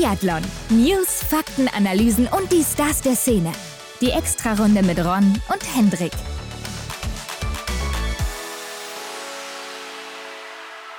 Biathlon. News, Fakten, Analysen und die Stars der Szene. Die Extrarunde mit Ron und Hendrik.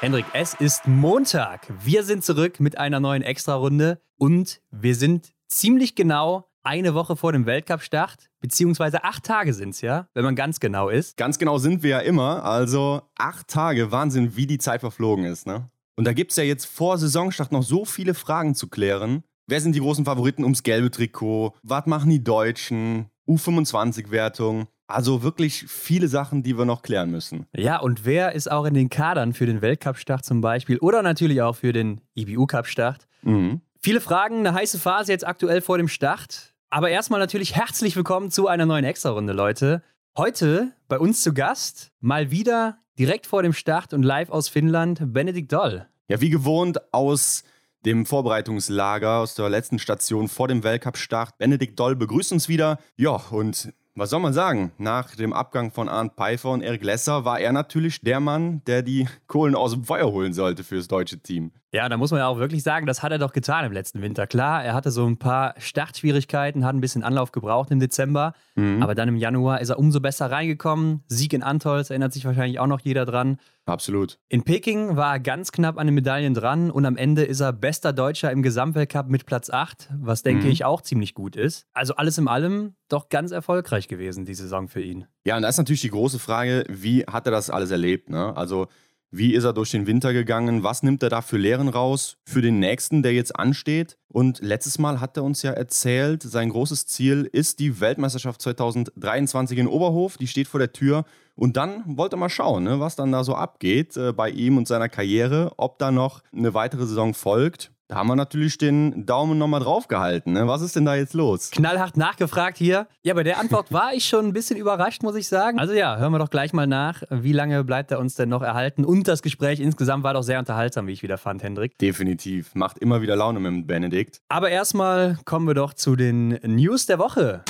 Hendrik, es ist Montag. Wir sind zurück mit einer neuen Extrarunde und wir sind ziemlich genau eine Woche vor dem Weltcup-Start, beziehungsweise acht Tage sind es ja, wenn man ganz genau ist. Ganz genau sind wir ja immer, also acht Tage, Wahnsinn, wie die Zeit verflogen ist, ne? Und da gibt es ja jetzt vor Saisonstart noch so viele Fragen zu klären. Wer sind die großen Favoriten ums gelbe Trikot? Was machen die Deutschen? U25-Wertung. Also wirklich viele Sachen, die wir noch klären müssen. Ja, und wer ist auch in den Kadern für den Weltcup-Start zum Beispiel oder natürlich auch für den IBU-Cup-Start? Mhm. Viele Fragen, eine heiße Phase jetzt aktuell vor dem Start. Aber erstmal natürlich herzlich willkommen zu einer neuen Extra-Runde, Leute. Heute bei uns zu Gast mal wieder direkt vor dem Start und live aus Finnland Benedikt Doll. Ja, wie gewohnt aus dem Vorbereitungslager, aus der letzten Station vor dem Weltcup-Start. Benedikt Doll begrüßt uns wieder. Ja, und was soll man sagen? Nach dem Abgang von Arndt Pfeiffer und Erik Lesser war er natürlich der Mann, der die Kohlen aus dem Feuer holen sollte fürs deutsche Team. Ja, da muss man ja auch wirklich sagen, das hat er doch getan im letzten Winter. Klar, er hatte so ein paar Startschwierigkeiten, hat ein bisschen Anlauf gebraucht im Dezember, mhm. aber dann im Januar ist er umso besser reingekommen. Sieg in Antolz, erinnert sich wahrscheinlich auch noch jeder dran. Absolut. In Peking war er ganz knapp an den Medaillen dran und am Ende ist er bester Deutscher im Gesamtweltcup mit Platz 8, was denke mhm. ich auch ziemlich gut ist. Also alles in allem doch ganz erfolgreich gewesen, die Saison für ihn. Ja, und da ist natürlich die große Frage, wie hat er das alles erlebt? Ne? Also wie ist er durch den Winter gegangen? Was nimmt er da für Lehren raus für den nächsten, der jetzt ansteht? Und letztes Mal hat er uns ja erzählt, sein großes Ziel ist die Weltmeisterschaft 2023 in Oberhof. Die steht vor der Tür. Und dann wollte er mal schauen, ne, was dann da so abgeht äh, bei ihm und seiner Karriere, ob da noch eine weitere Saison folgt. Da haben wir natürlich den Daumen nochmal drauf gehalten. Ne? Was ist denn da jetzt los? Knallhart nachgefragt hier. Ja, bei der Antwort war ich schon ein bisschen überrascht, muss ich sagen. Also ja, hören wir doch gleich mal nach. Wie lange bleibt er uns denn noch erhalten? Und das Gespräch insgesamt war doch sehr unterhaltsam, wie ich wieder fand, Hendrik. Definitiv. Macht immer wieder Laune mit Benedikt. Aber erstmal kommen wir doch zu den News der Woche.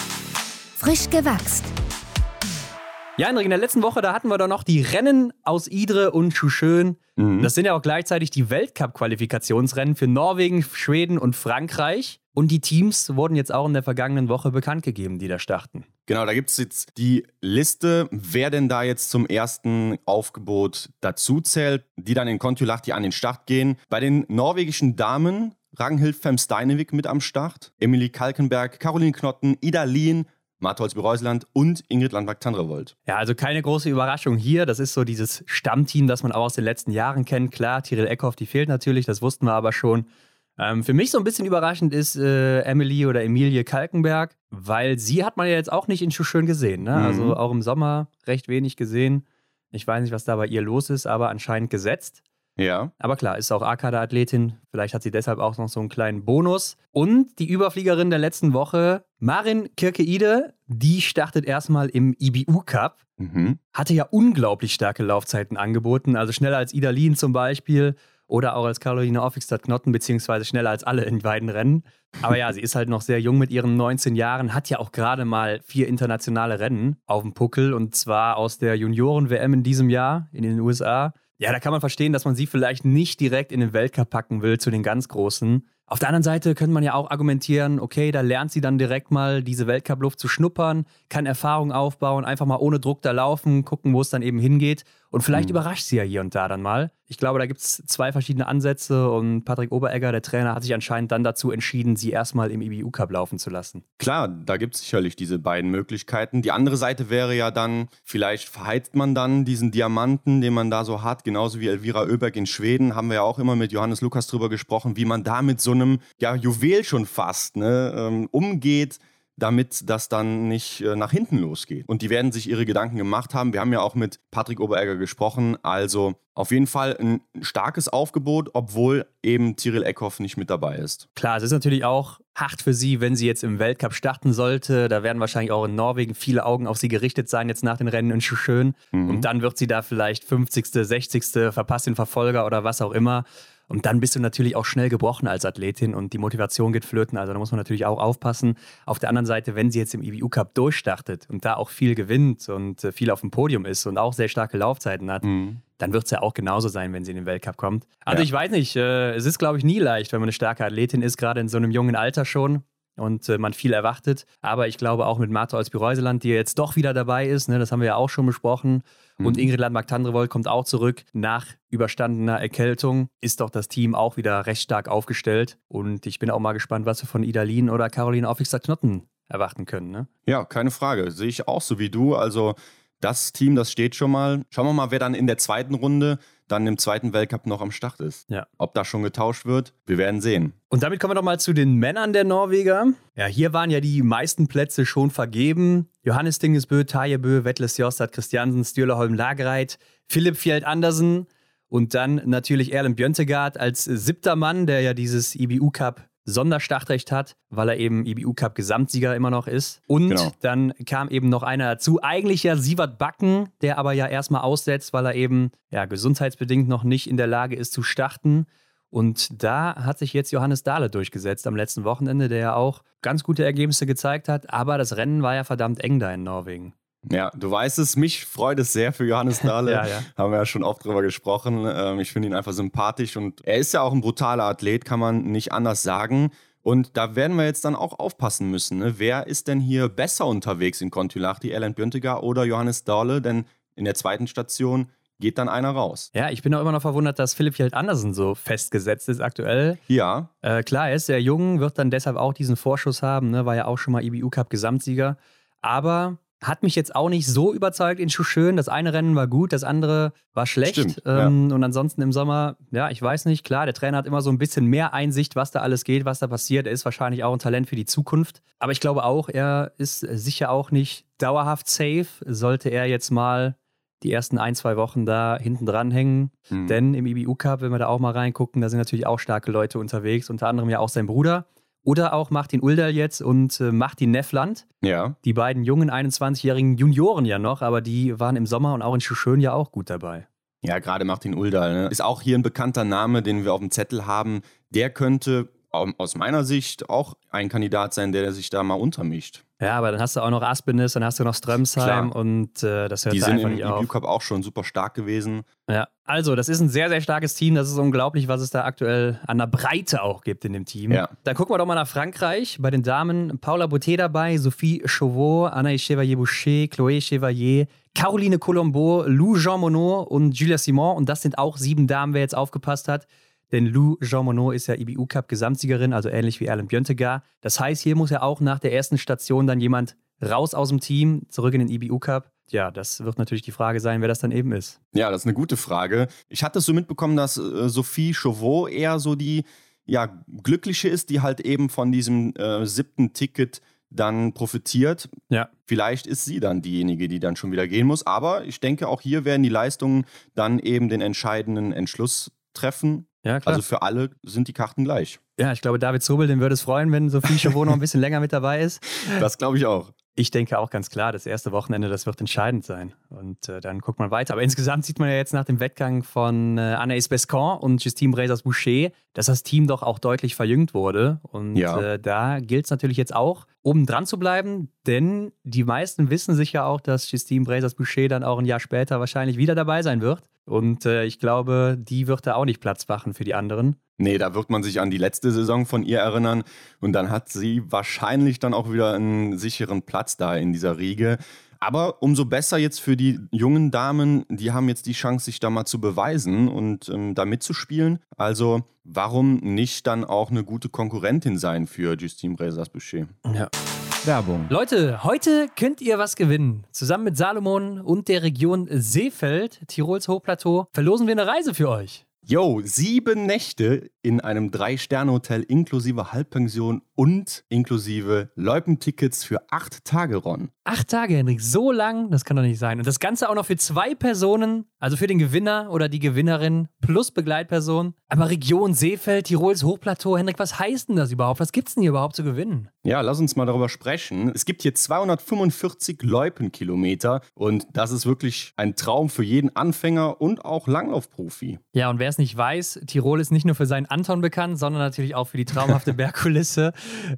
Frisch gewachst. Ja, Hendrik, in der letzten Woche, da hatten wir doch noch die Rennen aus Idre und Schuschön. Mhm. Das sind ja auch gleichzeitig die Weltcup-Qualifikationsrennen für Norwegen, Schweden und Frankreich. Und die Teams wurden jetzt auch in der vergangenen Woche bekannt gegeben, die da starten. Genau, da gibt es jetzt die Liste, wer denn da jetzt zum ersten Aufgebot dazu zählt, die dann in Kontiolahti an den Start gehen. Bei den norwegischen Damen Ragnhild Femsteinevik mit am Start, Emilie Kalkenberg, Caroline Knotten, Ida Lien, Martholz Bereusland und Ingrid Landwag-Tandrevold. Ja, also keine große Überraschung hier. Das ist so dieses Stammteam, das man auch aus den letzten Jahren kennt. Klar, Tyrell Eckhoff, die fehlt natürlich, das wussten wir aber schon. Ähm, für mich so ein bisschen überraschend ist äh, Emily oder Emilie Kalkenberg, weil sie hat man ja jetzt auch nicht in Schuschön gesehen. Ne? Also mhm. Also auch im Sommer recht wenig gesehen. Ich weiß nicht, was da bei ihr los ist, aber anscheinend gesetzt. Ja. Aber klar, ist auch A-Kader-Athletin. Vielleicht hat sie deshalb auch noch so einen kleinen Bonus. Und die Überfliegerin der letzten Woche, Marin Kirkeide, die startet erstmal im IBU Cup. Mhm. Hatte ja unglaublich starke Laufzeiten angeboten, also schneller als Ida Lien zum Beispiel oder auch als Caroline Offigstadt-Knotten, beziehungsweise schneller als alle in beiden Rennen. Aber ja, sie ist halt noch sehr jung mit ihren 19 Jahren, hat ja auch gerade mal vier internationale Rennen auf dem Puckel und zwar aus der Junioren-WM in diesem Jahr in den USA. Ja, da kann man verstehen, dass man sie vielleicht nicht direkt in den Weltcup packen will zu den ganz Großen. Auf der anderen Seite könnte man ja auch argumentieren, okay, da lernt sie dann direkt mal diese Weltcup-Luft zu schnuppern, kann Erfahrung aufbauen, einfach mal ohne Druck da laufen, gucken, wo es dann eben hingeht. Und vielleicht mhm. überrascht sie ja hier und da dann mal. Ich glaube, da gibt es zwei verschiedene Ansätze und Patrick Oberegger, der Trainer, hat sich anscheinend dann dazu entschieden, sie erstmal im IBU Cup laufen zu lassen. Klar, da gibt es sicherlich diese beiden Möglichkeiten. Die andere Seite wäre ja dann, vielleicht verheizt man dann diesen Diamanten, den man da so hat, genauso wie Elvira Oeberg in Schweden, haben wir ja auch immer mit Johannes Lukas drüber gesprochen, wie man da mit so einem ja, Juwel schon fast ne, ähm, umgeht damit das dann nicht äh, nach hinten losgeht. Und die werden sich ihre Gedanken gemacht haben. Wir haben ja auch mit Patrick Oberegger gesprochen. Also auf jeden Fall ein starkes Aufgebot, obwohl eben Tyrell Eckhoff nicht mit dabei ist. Klar, es ist natürlich auch hart für sie, wenn sie jetzt im Weltcup starten sollte. Da werden wahrscheinlich auch in Norwegen viele Augen auf sie gerichtet sein, jetzt nach den Rennen in Schuschön. Mhm. Und dann wird sie da vielleicht 50., 60., verpasst den Verfolger oder was auch immer. Und dann bist du natürlich auch schnell gebrochen als Athletin und die Motivation geht flöten. Also da muss man natürlich auch aufpassen. Auf der anderen Seite, wenn sie jetzt im IBU Cup durchstartet und da auch viel gewinnt und äh, viel auf dem Podium ist und auch sehr starke Laufzeiten hat, mhm dann wird es ja auch genauso sein, wenn sie in den Weltcup kommt. Also ja. ich weiß nicht, äh, es ist, glaube ich, nie leicht, wenn man eine starke Athletin ist, gerade in so einem jungen Alter schon und äh, man viel erwartet. Aber ich glaube auch mit Marta Olsby-Reuseland, die jetzt doch wieder dabei ist, ne, das haben wir ja auch schon besprochen. Mhm. Und Ingrid Landmark-Tandrevold kommt auch zurück nach überstandener Erkältung. Ist doch das Team auch wieder recht stark aufgestellt. Und ich bin auch mal gespannt, was wir von Idalin oder Caroline Aufwixer-Knotten erwarten können. Ne? Ja, keine Frage. Sehe ich auch so wie du. Also das Team, das steht schon mal. Schauen wir mal, wer dann in der zweiten Runde dann im zweiten Weltcup noch am Start ist. Ja. Ob da schon getauscht wird, wir werden sehen. Und damit kommen wir nochmal zu den Männern der Norweger. Ja, hier waren ja die meisten Plätze schon vergeben. Johannes Dingesbø, Tajebø, Vettles Jostad, Christiansen, Stürleholm, Lagereit, Philipp Fjeld Andersen und dann natürlich Erlen Bjöntegard als siebter Mann, der ja dieses IBU Cup Sonderstartrecht hat, weil er eben IBU Cup Gesamtsieger immer noch ist. Und genau. dann kam eben noch einer dazu, eigentlich ja Sievert Backen, der aber ja erstmal aussetzt, weil er eben ja gesundheitsbedingt noch nicht in der Lage ist zu starten. Und da hat sich jetzt Johannes Dahle durchgesetzt am letzten Wochenende, der ja auch ganz gute Ergebnisse gezeigt hat. Aber das Rennen war ja verdammt eng da in Norwegen. Ja, du weißt es, mich freut es sehr für Johannes Dahle. ja, ja. Haben wir ja schon oft drüber gesprochen. Ähm, ich finde ihn einfach sympathisch und er ist ja auch ein brutaler Athlet, kann man nicht anders sagen. Und da werden wir jetzt dann auch aufpassen müssen. Ne? Wer ist denn hier besser unterwegs in Kontiolahti, Erland Bjöntegar oder Johannes Dahle? Denn in der zweiten Station geht dann einer raus. Ja, ich bin auch immer noch verwundert, dass Philipp Fjeld Andersen so festgesetzt ist aktuell. Ja. Äh, klar, er ist sehr jung, wird dann deshalb auch diesen Vorschuss haben, ne? war ja auch schon mal IBU Cup Gesamtsieger. Aber hat mich jetzt auch nicht so überzeugt in Schuschön. Das eine Rennen war gut, das andere war schlecht. Stimmt, ähm, ja. Und ansonsten im Sommer, ja, ich weiß nicht, klar, der Trainer hat immer so ein bisschen mehr Einsicht, was da alles geht, was da passiert. Er ist wahrscheinlich auch ein Talent für die Zukunft. Aber ich glaube auch, er ist sicher auch nicht dauerhaft safe. Sollte er jetzt mal die ersten ein, zwei Wochen da hinten dran hängen. Mhm. Denn im IBU Cup, wenn wir da auch mal reingucken, da sind natürlich auch starke Leute unterwegs, unter anderem ja auch sein Bruder. Oder auch Martin Uldal jetzt und äh, Martin Neffland. Ja. Die beiden jungen 21-jährigen Junioren ja noch, aber die waren im Sommer und auch in Schuschön ja auch gut dabei. Ja, gerade Martin Uldal ne? ist auch hier ein bekannter Name, den wir auf dem Zettel haben. Der könnte aus meiner Sicht auch ein Kandidat sein, der sich da mal untermischt. Ja, aber dann hast du auch noch Aspenis, dann hast du noch Strömsheim Klar. und äh, das hört Die da sind im auf. Cup auch schon super stark gewesen. Ja, also das ist ein sehr, sehr starkes Team. Das ist unglaublich, was es da aktuell an der Breite auch gibt in dem Team. Ja. Dann gucken wir doch mal nach Frankreich. Bei den Damen Paula Boutet dabei, Sophie Chauveau, Anaïs Chevalier-Boucher, Chloé Chevalier, Caroline Colombo, Lou Jean Monod und Julia Simon. Und das sind auch sieben Damen, wer jetzt aufgepasst hat. Denn Lou Jean Monod ist ja IBU Cup Gesamtsiegerin, also ähnlich wie Erlen Bjöntegar. Das heißt, hier muss ja auch nach der ersten Station dann jemand raus aus dem Team, zurück in den IBU Cup. Ja, das wird natürlich die Frage sein, wer das dann eben ist. Ja, das ist eine gute Frage. Ich hatte so mitbekommen, dass äh, Sophie Chauveau eher so die ja, glückliche ist, die halt eben von diesem äh, siebten Ticket dann profitiert. Ja. Vielleicht ist sie dann diejenige, die dann schon wieder gehen muss. Aber ich denke, auch hier werden die Leistungen dann eben den entscheidenden Entschluss treffen. Ja, klar. Also für alle sind die Karten gleich. Ja, ich glaube, David Zobel, den würde es freuen, wenn Sophie Chauveau noch ein bisschen länger mit dabei ist. Das glaube ich auch. Ich denke auch ganz klar, das erste Wochenende, das wird entscheidend sein. Und äh, dann guckt man weiter. Aber insgesamt sieht man ja jetzt nach dem Wettgang von äh, Anaïs Bescon und Justine Bresers-Boucher, dass das Team doch auch deutlich verjüngt wurde. Und ja. äh, da gilt es natürlich jetzt auch, oben dran zu bleiben, denn die meisten wissen sich ja auch, dass Justine Bresers-Boucher dann auch ein Jahr später wahrscheinlich wieder dabei sein wird. Und äh, ich glaube, die wird da auch nicht Platz machen für die anderen. Nee, da wird man sich an die letzte Saison von ihr erinnern und dann hat sie wahrscheinlich dann auch wieder einen sicheren Platz da in dieser Riege. Aber umso besser jetzt für die jungen Damen, die haben jetzt die Chance, sich da mal zu beweisen und ähm, da mitzuspielen. Also warum nicht dann auch eine gute Konkurrentin sein für Justine Bresas-Boucher? Ja. Werbung. Leute, heute könnt ihr was gewinnen. Zusammen mit Salomon und der Region Seefeld, Tirols Hochplateau, verlosen wir eine Reise für euch. Yo, sieben Nächte in einem Drei-Sterne-Hotel inklusive Halbpension und inklusive Loipentickets für acht Tage, Ron. Acht Tage, Henrik, so lang? Das kann doch nicht sein. Und das Ganze auch noch für zwei Personen, also für den Gewinner oder die Gewinnerin plus Begleitperson. Aber Region Seefeld, Tirols Hochplateau, Henrik, was heißt denn das überhaupt? Was gibt's denn hier überhaupt zu gewinnen? Ja, lass uns mal darüber sprechen. Es gibt hier 245 Loipenkilometer und das ist wirklich ein Traum für jeden Anfänger und auch Langlaufprofi. Ja, und wer es nicht weiß, Tirol ist nicht nur für seinen Anton bekannt, sondern natürlich auch für die traumhafte Bergkulisse.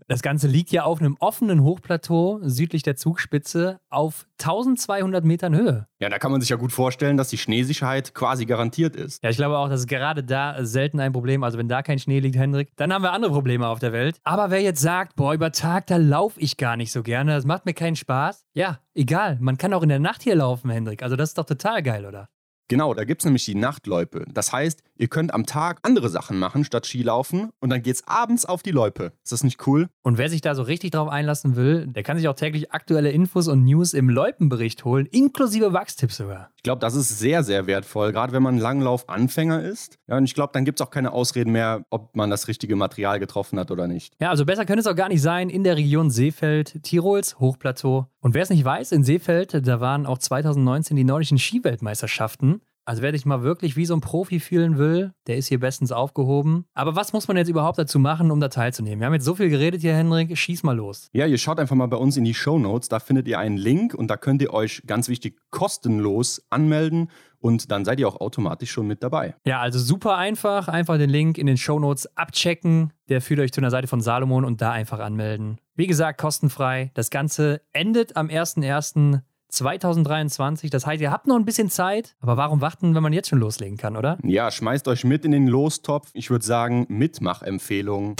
Das Ganze liegt ja auf einem offenen Hochplateau südlich der Zugspitze auf 1200 Metern Höhe. Ja, da kann man sich ja gut vorstellen, dass die Schneesicherheit quasi garantiert ist. Ja, ich glaube auch, das ist gerade da selten ein Problem. Also wenn da kein Schnee liegt, Hendrik, dann haben wir andere Probleme auf der Welt. Aber wer jetzt sagt, boah, über Tag, da laufe ich gar nicht so gerne, das macht mir keinen Spaß. Ja, egal. Man kann auch in der Nacht hier laufen, Hendrik. Also das ist doch total geil, oder? Genau, da gibt es nämlich die Nachtloipe. Das heißt, ihr könnt am Tag andere Sachen machen statt Skilaufen und dann geht's abends auf die Loipe. Ist das nicht cool? Und wer sich da so richtig drauf einlassen will, der kann sich auch täglich aktuelle Infos und News im Loipenbericht holen, inklusive Wachstipps sogar. Ich glaube, das ist sehr, sehr wertvoll, gerade wenn man Langlauf-Anfänger ist. Ja, und ich glaube, dann gibt es auch keine Ausreden mehr, ob man das richtige Material getroffen hat oder nicht. Ja, also besser könnte es auch gar nicht sein in der Region Seefeld, Tirols Hochplateau. Und wer es nicht weiß, in Seefeld, da waren auch 2019 die nordischen Skiweltmeisterschaften. Also wer sich mal wirklich wie so ein Profi fühlen will, der ist hier bestens aufgehoben. Aber was muss man jetzt überhaupt dazu machen, um da teilzunehmen? Wir haben jetzt so viel geredet hier, Henrik. Schieß mal los. Ja, ihr schaut einfach mal bei uns in die Show Notes. Da findet ihr einen Link und da könnt ihr euch ganz wichtig kostenlos anmelden und dann seid ihr auch automatisch schon mit dabei. Ja, also super einfach. Einfach den Link in den Show Notes abchecken. Der führt euch zu einer Seite von Salomon und da einfach anmelden. Wie gesagt, kostenfrei. Das Ganze endet am 1.1. 2023. Das heißt, ihr habt noch ein bisschen Zeit, aber warum warten, wenn man jetzt schon loslegen kann, oder? Ja, schmeißt euch mit in den Lostopf. Ich würde sagen, Mitmachempfehlung.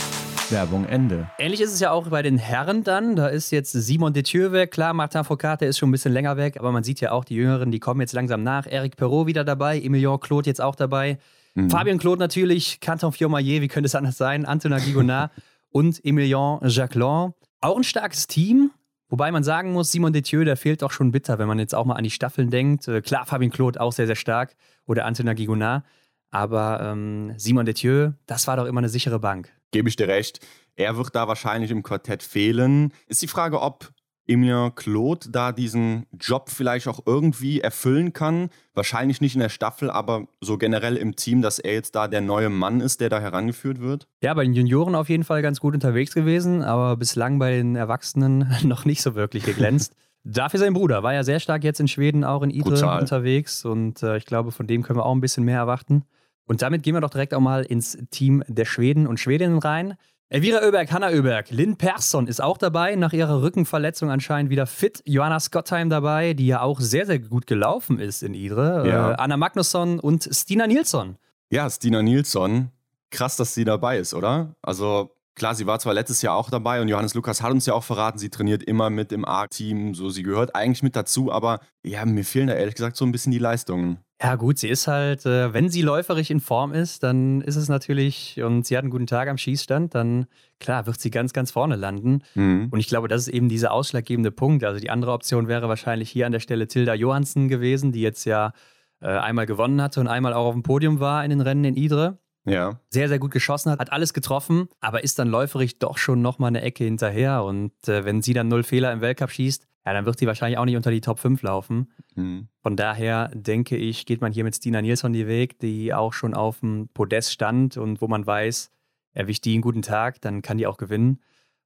Werbung Ende. Ähnlich ist es ja auch bei den Herren dann. Da ist jetzt Simon Detieu weg. Klar, Martin Foucault, der ist schon ein bisschen länger weg, aber man sieht ja auch, die Jüngeren, die kommen jetzt langsam nach. Eric Perrault wieder dabei, Emilien Claude jetzt auch dabei. Mhm. Fabian Claude natürlich, Canton Fiormaillet, wie könnte es anders sein? Antonin Gigonard und Emilien Jacquelin. Auch ein starkes Team. Wobei man sagen muss, Simon Detieu, der fehlt doch schon bitter, wenn man jetzt auch mal an die Staffeln denkt. Äh, klar, Fabien Claude auch sehr, sehr stark oder Antonin Gigonard. Aber ähm, Simon Detieu, das war doch immer eine sichere Bank. Gebe ich dir recht. Er wird da wahrscheinlich im Quartett fehlen. Ist die Frage, ob Emilien Claude da diesen Job vielleicht auch irgendwie erfüllen kann. Wahrscheinlich nicht in der Staffel, aber so generell im Team, dass er jetzt da der neue Mann ist, der da herangeführt wird. Ja, bei den Junioren auf jeden Fall ganz gut unterwegs gewesen, aber bislang bei den Erwachsenen noch nicht so wirklich geglänzt. Dafür sein Bruder war ja sehr stark jetzt in Schweden, auch in Idre Brutal. unterwegs und äh, ich glaube, von dem können wir auch ein bisschen mehr erwarten. Und damit gehen wir doch direkt auch mal ins Team der Schweden und Schwedinnen rein. Elvira Oeberg, Hanna Oeberg, Lynn Persson ist auch dabei, nach ihrer Rückenverletzung anscheinend wieder fit. Johanna Scottheim dabei, die ja auch sehr, sehr gut gelaufen ist in Idre. Ja. Äh, Anna Magnusson und Stina Nilsson. Ja, Stina Nilsson. Krass, dass sie dabei ist, oder? Also Klar, sie war zwar letztes Jahr auch dabei und Johannes Lukas hat uns ja auch verraten, sie trainiert immer mit im A-Team, so sie gehört eigentlich mit dazu, aber ja, mir fehlen da ehrlich gesagt so ein bisschen die Leistungen. Ja, gut, sie ist halt, äh, wenn sie läuferig in Form ist, dann ist es natürlich, und sie hat einen guten Tag am Schießstand, dann klar, wird sie ganz, ganz vorne landen. Mhm. Und ich glaube, das ist eben dieser ausschlaggebende Punkt. Also die andere Option wäre wahrscheinlich hier an der Stelle Tilda Johansen gewesen, die jetzt ja äh, einmal gewonnen hatte und einmal auch auf dem Podium war in den Rennen in Idre. Ja. Sehr, sehr gut geschossen hat, hat alles getroffen, aber ist dann läuferig doch schon nochmal eine Ecke hinterher. Und äh, wenn sie dann null Fehler im Weltcup schießt, ja, dann wird sie wahrscheinlich auch nicht unter die Top 5 laufen. Mhm. Von daher denke ich, geht man hier mit Stina Nilsson die Weg, die auch schon auf dem Podest stand und wo man weiß, erwischt die einen guten Tag, dann kann die auch gewinnen.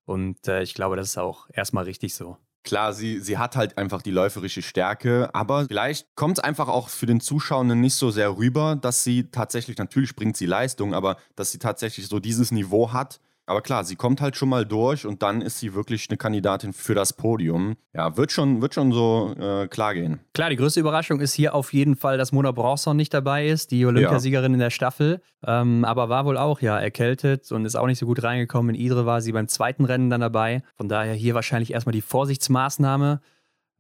Und äh, ich glaube, das ist auch erstmal richtig so. Klar, sie, sie hat halt einfach die läuferische Stärke, aber vielleicht kommt es einfach auch für den Zuschauenden nicht so sehr rüber, dass sie tatsächlich, natürlich bringt sie Leistung, aber dass sie tatsächlich so dieses Niveau hat, aber klar, sie kommt halt schon mal durch und dann ist sie wirklich eine Kandidatin für das Podium. Ja, wird schon, wird schon so äh, klar gehen. Klar, die größte Überraschung ist hier auf jeden Fall, dass Mona Bronson nicht dabei ist, die Olympiasiegerin ja. in der Staffel. Ähm, aber war wohl auch ja erkältet und ist auch nicht so gut reingekommen. In Idre war sie beim zweiten Rennen dann dabei. Von daher hier wahrscheinlich erstmal die Vorsichtsmaßnahme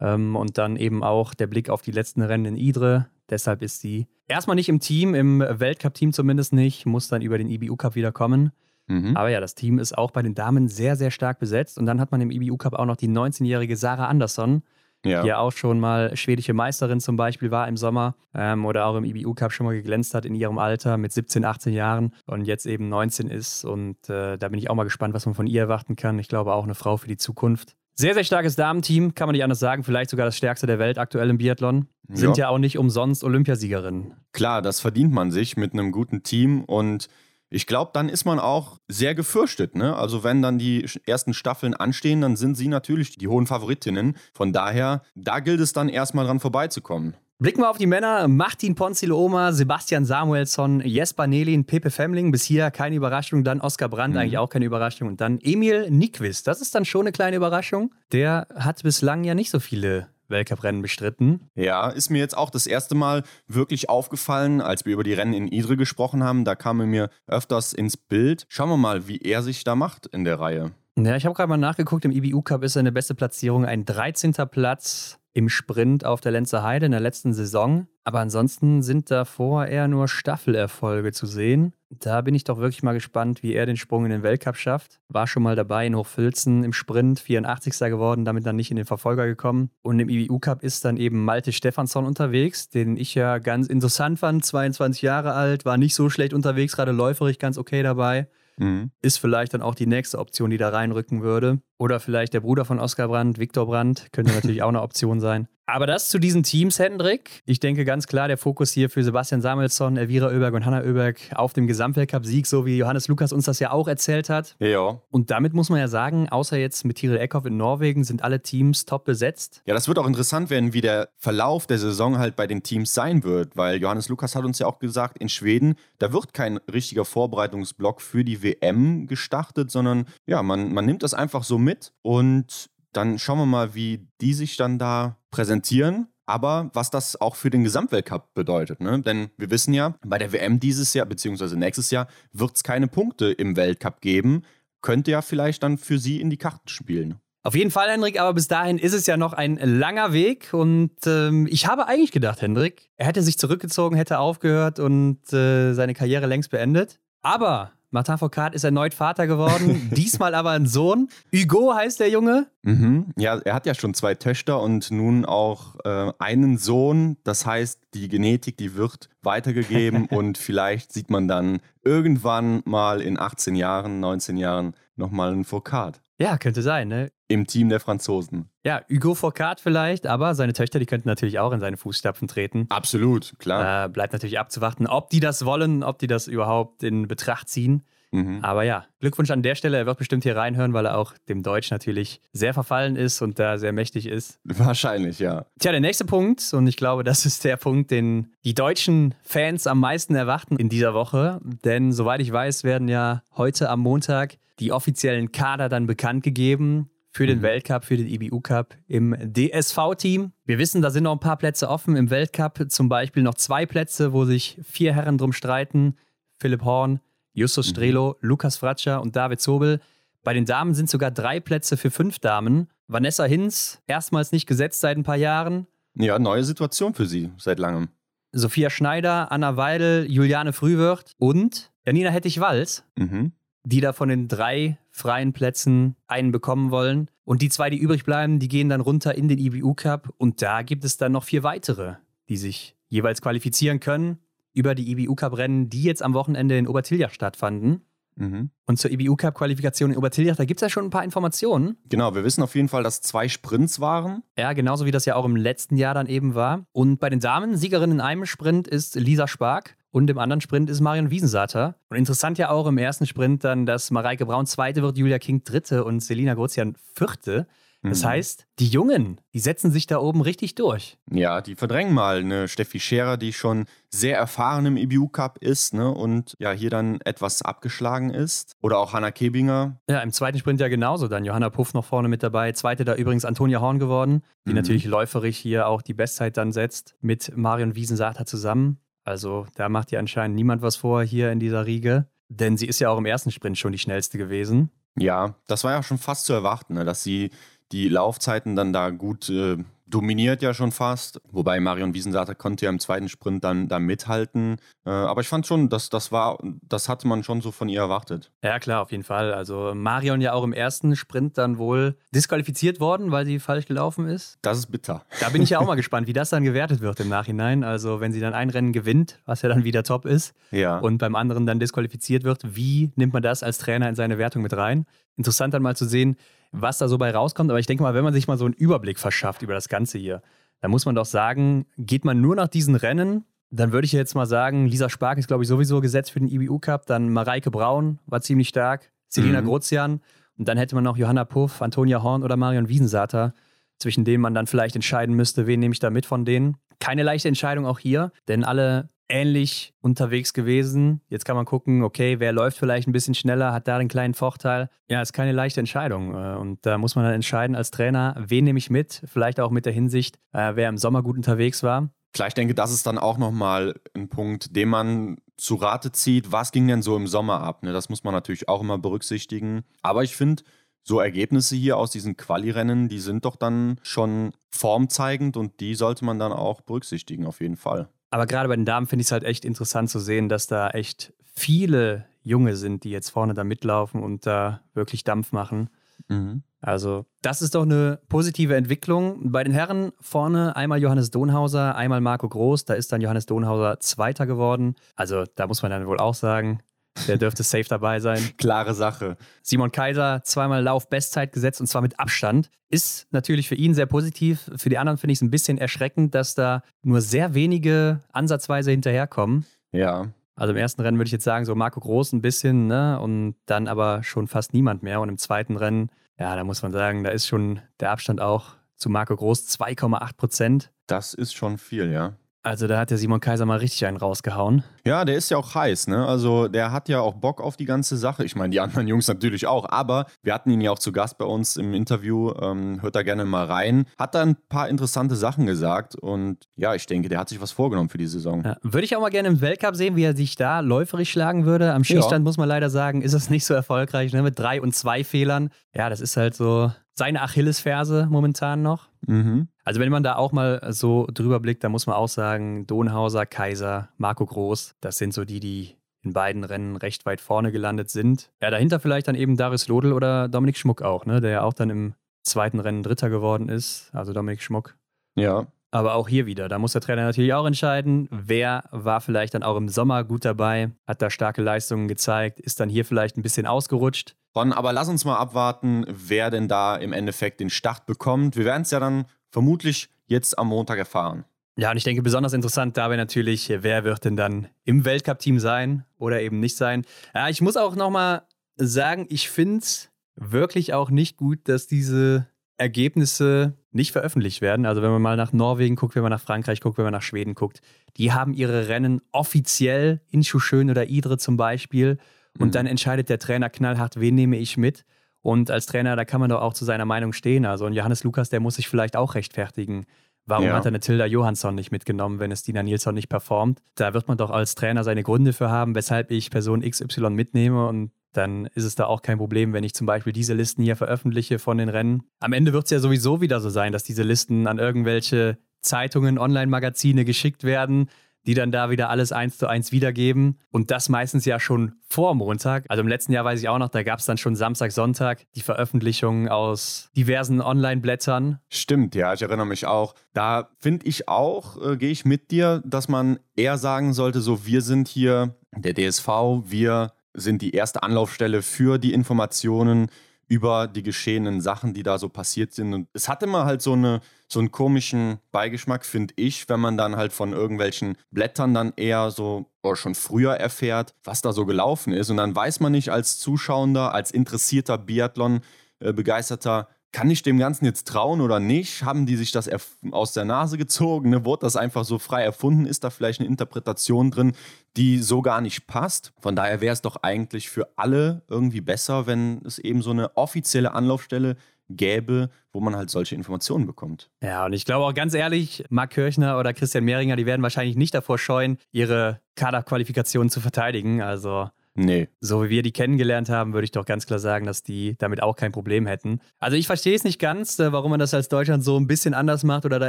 ähm, und dann eben auch der Blick auf die letzten Rennen in Idre. Deshalb ist sie erstmal nicht im Team, im Weltcup-Team zumindest nicht, muss dann über den IBU-Cup wieder kommen. Mhm. Aber ja, das Team ist auch bei den Damen sehr, sehr stark besetzt. Und dann hat man im IBU Cup auch noch die 19-jährige Sarah Andersson, ja. die ja auch schon mal schwedische Meisterin zum Beispiel war im Sommer ähm, oder auch im IBU Cup schon mal geglänzt hat in ihrem Alter mit 17, 18 Jahren und jetzt eben 19 ist. Und äh, da bin ich auch mal gespannt, was man von ihr erwarten kann. Ich glaube auch eine Frau für die Zukunft. Sehr, sehr starkes Damenteam, kann man nicht anders sagen. Vielleicht sogar das stärkste der Welt aktuell im Biathlon. Sind ja, ja auch nicht umsonst Olympiasiegerinnen. Klar, das verdient man sich mit einem guten Team und ich glaube, dann ist man auch sehr gefürchtet. Ne? Also wenn dann die ersten Staffeln anstehen, dann sind sie natürlich die hohen Favoritinnen. Von daher, da gilt es dann erstmal dran vorbeizukommen. Blicken wir auf die Männer. Martin Ponzilo-Oma, Sebastian Samuelsson, Jesper Nelin, Pepe Femling. Bis hier keine Überraschung. Dann Oskar Brandt, mhm. eigentlich auch keine Überraschung. Und dann Emil Niquist. Das ist dann schon eine kleine Überraschung. Der hat bislang ja nicht so viele Weltcuprennen bestritten. Ja, ist mir jetzt auch das erste Mal wirklich aufgefallen, als wir über die Rennen in Idre gesprochen haben. Da kam er mir öfters ins Bild. Schauen wir mal, wie er sich da macht in der Reihe. Ja, ich habe gerade mal nachgeguckt, im IBU Cup ist seine beste Platzierung ein 13. Platz im Sprint auf der Lenzer Heide in der letzten Saison. Aber ansonsten sind davor eher nur Staffelerfolge zu sehen. Da bin ich doch wirklich mal gespannt, wie er den Sprung in den Weltcup schafft. War schon mal dabei in Hochfilzen im Sprint, 84. geworden, damit dann nicht in den Verfolger gekommen. Und im IBU Cup ist dann eben Malte Stefansson unterwegs, den ich ja ganz interessant fand. 22 Jahre alt, war nicht so schlecht unterwegs, gerade läuferig ganz okay dabei. Mhm. Ist vielleicht dann auch die nächste Option, die da reinrücken würde. Oder vielleicht der Bruder von Oskar Brandt, Viktor Brandt, könnte natürlich auch eine Option sein. Aber das zu diesen Teams, Hendrik. Ich denke ganz klar, der Fokus hier für Sebastian Samuelsson, Elvira Oeberg und Hanna Oeberg auf dem Gesamtweltcup-Sieg, so wie Johannes Lukas uns das ja auch erzählt hat. Ja. Und damit muss man ja sagen, außer jetzt mit Tiril Eckhoff in Norwegen, sind alle Teams top besetzt. Ja, das wird auch interessant werden, wie der Verlauf der Saison halt bei den Teams sein wird, weil Johannes Lukas hat uns ja auch gesagt, in Schweden, da wird kein richtiger Vorbereitungsblock für die WM gestartet, sondern ja, man, man nimmt das einfach so mit und dann schauen wir mal, wie die sich dann da präsentieren. Aber was das auch für den Gesamtweltcup bedeutet. Ne? Denn wir wissen ja, bei der WM dieses Jahr, beziehungsweise nächstes Jahr, wird es keine Punkte im Weltcup geben. Könnte ja vielleicht dann für sie in die Karten spielen. Auf jeden Fall, Hendrik, aber bis dahin ist es ja noch ein langer Weg. Und ähm, ich habe eigentlich gedacht, Hendrik, er hätte sich zurückgezogen, hätte aufgehört und äh, seine Karriere längst beendet. Aber Martin Foucault ist erneut Vater geworden, diesmal aber ein Sohn. Hugo heißt der Junge. Mhm. Ja, er hat ja schon zwei Töchter und nun auch äh, einen Sohn. Das heißt, die Genetik, die wird weitergegeben und vielleicht sieht man dann irgendwann mal in 18 Jahren, 19 Jahren nochmal einen Foucault. Ja, könnte sein, ne? Im Team der Franzosen. Ja, Hugo Foucault vielleicht, aber seine Töchter, die könnten natürlich auch in seine Fußstapfen treten. Absolut, klar. Äh, bleibt natürlich abzuwarten, ob die das wollen, ob die das überhaupt in Betracht ziehen. Mhm. Aber ja, Glückwunsch an der Stelle. Er wird bestimmt hier reinhören, weil er auch dem Deutsch natürlich sehr verfallen ist und da sehr mächtig ist. Wahrscheinlich, ja. Tja, der nächste Punkt, und ich glaube, das ist der Punkt, den die deutschen Fans am meisten erwarten in dieser Woche. Denn soweit ich weiß, werden ja heute am Montag die offiziellen Kader dann bekannt gegeben für den mhm. Weltcup, für den IBU Cup im DSV-Team. Wir wissen, da sind noch ein paar Plätze offen im Weltcup, zum Beispiel noch zwei Plätze, wo sich vier Herren drum streiten. Philipp Horn, Justus mhm. Strelo, mhm. Lukas Fratscher und David Zobel. Bei den Damen sind sogar drei Plätze für fünf Damen. Vanessa Hinz, erstmals nicht gesetzt seit ein paar Jahren. Ja, neue Situation für sie seit langem. Sophia Schneider, Anna Weidel, Juliane Frühwirth und Janina Hettich-Walz. Mhm die da von den drei freien Plätzen einen bekommen wollen. Und die zwei, die übrig bleiben, die gehen dann runter in den IBU Cup. Und da gibt es dann noch vier weitere, die sich jeweils qualifizieren können über die IBU Cup Rennen, die jetzt am Wochenende in Obertiljach stattfanden. Mhm. Und zur IBU Cup Qualifikation in Obertiljach, da gibt es ja schon ein paar Informationen. Genau, wir wissen auf jeden Fall, dass zwei Sprints waren. Ja, genauso wie das ja auch im letzten Jahr dann eben war. Und bei den Damen, Siegerin in einem Sprint ist Lisa Spark. Und im anderen Sprint ist Marion Wiesensater. Und interessant ja auch im ersten Sprint dann, dass Mareike Braun Zweite wird, Julia King Dritte und Selina Grozian Vierte. Das mhm. heißt, die Jungen, die setzen sich da oben richtig durch. Ja, die verdrängen mal eine Steffi Scherer, die schon sehr erfahren im EBU Cup ist ne, und ja hier dann etwas abgeschlagen ist. Oder auch Hanna Kebinger. Ja, im zweiten Sprint ja genauso. Dann Johanna Puff noch vorne mit dabei. Zweite da übrigens Antonia Horn geworden, die mhm. natürlich läuferig hier auch die Bestzeit dann setzt mit Marion Wiesensater zusammen. Also da macht ihr anscheinend niemand was vor hier in dieser Riege. Denn sie ist ja auch im ersten Sprint schon die schnellste gewesen. Ja, das war ja schon fast zu erwarten, ne, dass sie die Laufzeiten dann da gut äh, dominiert ja schon fast. Wobei Marion Wiesensater konnte ja im zweiten Sprint dann da mithalten. Äh, aber ich fand schon, dass das war, das hatte man schon so von ihr erwartet. Ja, klar, auf jeden Fall. Also Marion ja auch im ersten Sprint dann wohl disqualifiziert worden, weil sie falsch gelaufen ist. Das ist bitter. Da bin ich ja auch mal gespannt, wie das dann gewertet wird im Nachhinein. Also wenn sie dann ein Rennen gewinnt, was ja dann wieder top ist, ja. und beim anderen dann disqualifiziert wird, wie nimmt man das als Trainer in seine Wertung mit rein? Interessant dann mal zu sehen, was da so bei rauskommt. Aber ich denke mal, wenn man sich mal so einen Überblick verschafft über das Ganze hier, dann muss man doch sagen, geht man nur nach diesen Rennen, dann würde ich jetzt mal sagen, Lisa Spark ist, glaube ich, sowieso gesetzt für den IBU Cup. Dann Mareike Braun war ziemlich stark, Selina mhm. Grozian. Und dann hätte man noch Johanna Puff, Antonia Horn oder Marion Wiesensater, zwischen denen man dann vielleicht entscheiden müsste, wen nehme ich da mit von denen. Keine leichte Entscheidung auch hier, denn alle ähnlich unterwegs gewesen. Jetzt kann man gucken, okay, wer läuft vielleicht ein bisschen schneller, hat da einen kleinen Vorteil. Ja, ist keine leichte Entscheidung. Äh, und da muss man dann entscheiden als Trainer, wen nehme ich mit? Vielleicht auch mit der Hinsicht, äh, wer im Sommer gut unterwegs war. Klar, ich denke, das ist dann auch nochmal ein Punkt, den man zu Rate zieht. Was ging denn so im Sommer ab? Ne? Das muss man natürlich auch immer berücksichtigen. Aber ich finde, so Ergebnisse hier aus diesen Quali-Rennen, die sind doch dann schon formzeigend und die sollte man dann auch berücksichtigen, auf jeden Fall. Aber gerade bei den Damen finde ich es halt echt interessant zu sehen, dass da echt viele Junge sind, die jetzt vorne da mitlaufen und da wirklich Dampf machen. Mhm. Also, das ist doch eine positive Entwicklung. Bei den Herren vorne einmal Johannes Donhauser, einmal Marco Groß. Da ist dann Johannes Donhauser Zweiter geworden. Also, da muss man dann wohl auch sagen, der dürfte safe dabei sein. Klare Sache. Simon Kaiser zweimal Lauf-Bestzeit gesetzt und zwar mit Abstand. Ist natürlich für ihn sehr positiv. Für die anderen finde ich es ein bisschen erschreckend, dass da nur sehr wenige ansatzweise hinterherkommen. Ja. Also im ersten Rennen würde ich jetzt sagen, so Marco Groß ein bisschen, ne? Und dann aber schon fast niemand mehr. Und im zweiten Rennen, ja, da muss man sagen, da ist schon der Abstand auch zu Marco Groß 2,8 Prozent. Das ist schon viel, ja. Also da hat der Simon Kaiser mal richtig einen rausgehauen. Ja, der ist ja auch heiß, ne? Also der hat ja auch Bock auf die ganze Sache. Ich meine, die anderen Jungs natürlich auch, aber wir hatten ihn ja auch zu Gast bei uns im Interview. Ähm, hört da gerne mal rein. Hat da ein paar interessante Sachen gesagt und ja, ich denke, der hat sich was vorgenommen für die Saison. Ja, würde ich auch mal gerne im Weltcup sehen, wie er sich da läuferisch schlagen würde. Am Schießstand ja. muss man leider sagen, ist es nicht so erfolgreich, ne? Mit drei und zwei Fehlern. Ja, das ist halt so seine Achillesferse momentan noch. Mhm. Also wenn man da auch mal so drüber blickt, dann muss man auch sagen, Donhauser, Kaiser, Marco Groß, das sind so die, die in beiden Rennen recht weit vorne gelandet sind. Ja, dahinter vielleicht dann eben Darius Lodel oder Dominik Schmuck auch, ne, der ja auch dann im zweiten Rennen Dritter geworden ist, also Dominik Schmuck. Ja. Aber auch hier wieder, da muss der Trainer natürlich auch entscheiden, wer war vielleicht dann auch im Sommer gut dabei, hat da starke Leistungen gezeigt, ist dann hier vielleicht ein bisschen ausgerutscht. Ron, aber lass uns mal abwarten, wer denn da im Endeffekt den Start bekommt. Wir werden es ja dann vermutlich jetzt am Montag erfahren. Ja, und ich denke, besonders interessant dabei natürlich, wer wird denn dann im Weltcup-Team sein oder eben nicht sein. Ja, ich muss auch nochmal sagen, ich finde es wirklich auch nicht gut, dass diese Ergebnisse nicht veröffentlicht werden. Also wenn man mal nach Norwegen guckt, wenn man nach Frankreich guckt, wenn man nach Schweden guckt, die haben ihre Rennen offiziell in Schuschön oder Idre zum Beispiel. Und mhm. dann entscheidet der Trainer knallhart, wen nehme ich mit. Und als Trainer, da kann man doch auch zu seiner Meinung stehen. Also und Johannes Lukas, der muss sich vielleicht auch rechtfertigen. Warum ja. hat er eine Tilda Johansson nicht mitgenommen, wenn es Dina Nilsson nicht performt? Da wird man doch als Trainer seine Gründe für haben, weshalb ich Person XY mitnehme und dann ist es da auch kein Problem, wenn ich zum Beispiel diese Listen hier veröffentliche von den Rennen. Am Ende wird es ja sowieso wieder so sein, dass diese Listen an irgendwelche Zeitungen, Online-Magazine geschickt werden die dann da wieder alles eins zu eins wiedergeben. Und das meistens ja schon vor Montag. Also im letzten Jahr weiß ich auch noch, da gab es dann schon Samstag, Sonntag die Veröffentlichungen aus diversen Online-Blättern. Stimmt, ja, ich erinnere mich auch. Da finde ich auch, äh, gehe ich mit dir, dass man eher sagen sollte, so wir sind hier der DSV, wir sind die erste Anlaufstelle für die Informationen über die geschehenen Sachen, die da so passiert sind. Und es hat immer halt so, eine, so einen komischen Beigeschmack, finde ich, wenn man dann halt von irgendwelchen Blättern dann eher so oder schon früher erfährt, was da so gelaufen ist. Und dann weiß man nicht als Zuschauender, als interessierter Biathlon-begeisterter, kann ich dem Ganzen jetzt trauen oder nicht? Haben die sich das aus der Nase gezogen? Ne? Wurde das einfach so frei erfunden? Ist da vielleicht eine Interpretation drin, die so gar nicht passt? Von daher wäre es doch eigentlich für alle irgendwie besser, wenn es eben so eine offizielle Anlaufstelle gäbe, wo man halt solche Informationen bekommt. Ja, und ich glaube auch ganz ehrlich, Marc Kirchner oder Christian Mehringer, die werden wahrscheinlich nicht davor scheuen, ihre Kaderqualifikationen zu verteidigen. Also Nee. So wie wir die kennengelernt haben, würde ich doch ganz klar sagen, dass die damit auch kein Problem hätten. Also ich verstehe es nicht ganz, äh, warum man das als Deutschland so ein bisschen anders macht oder da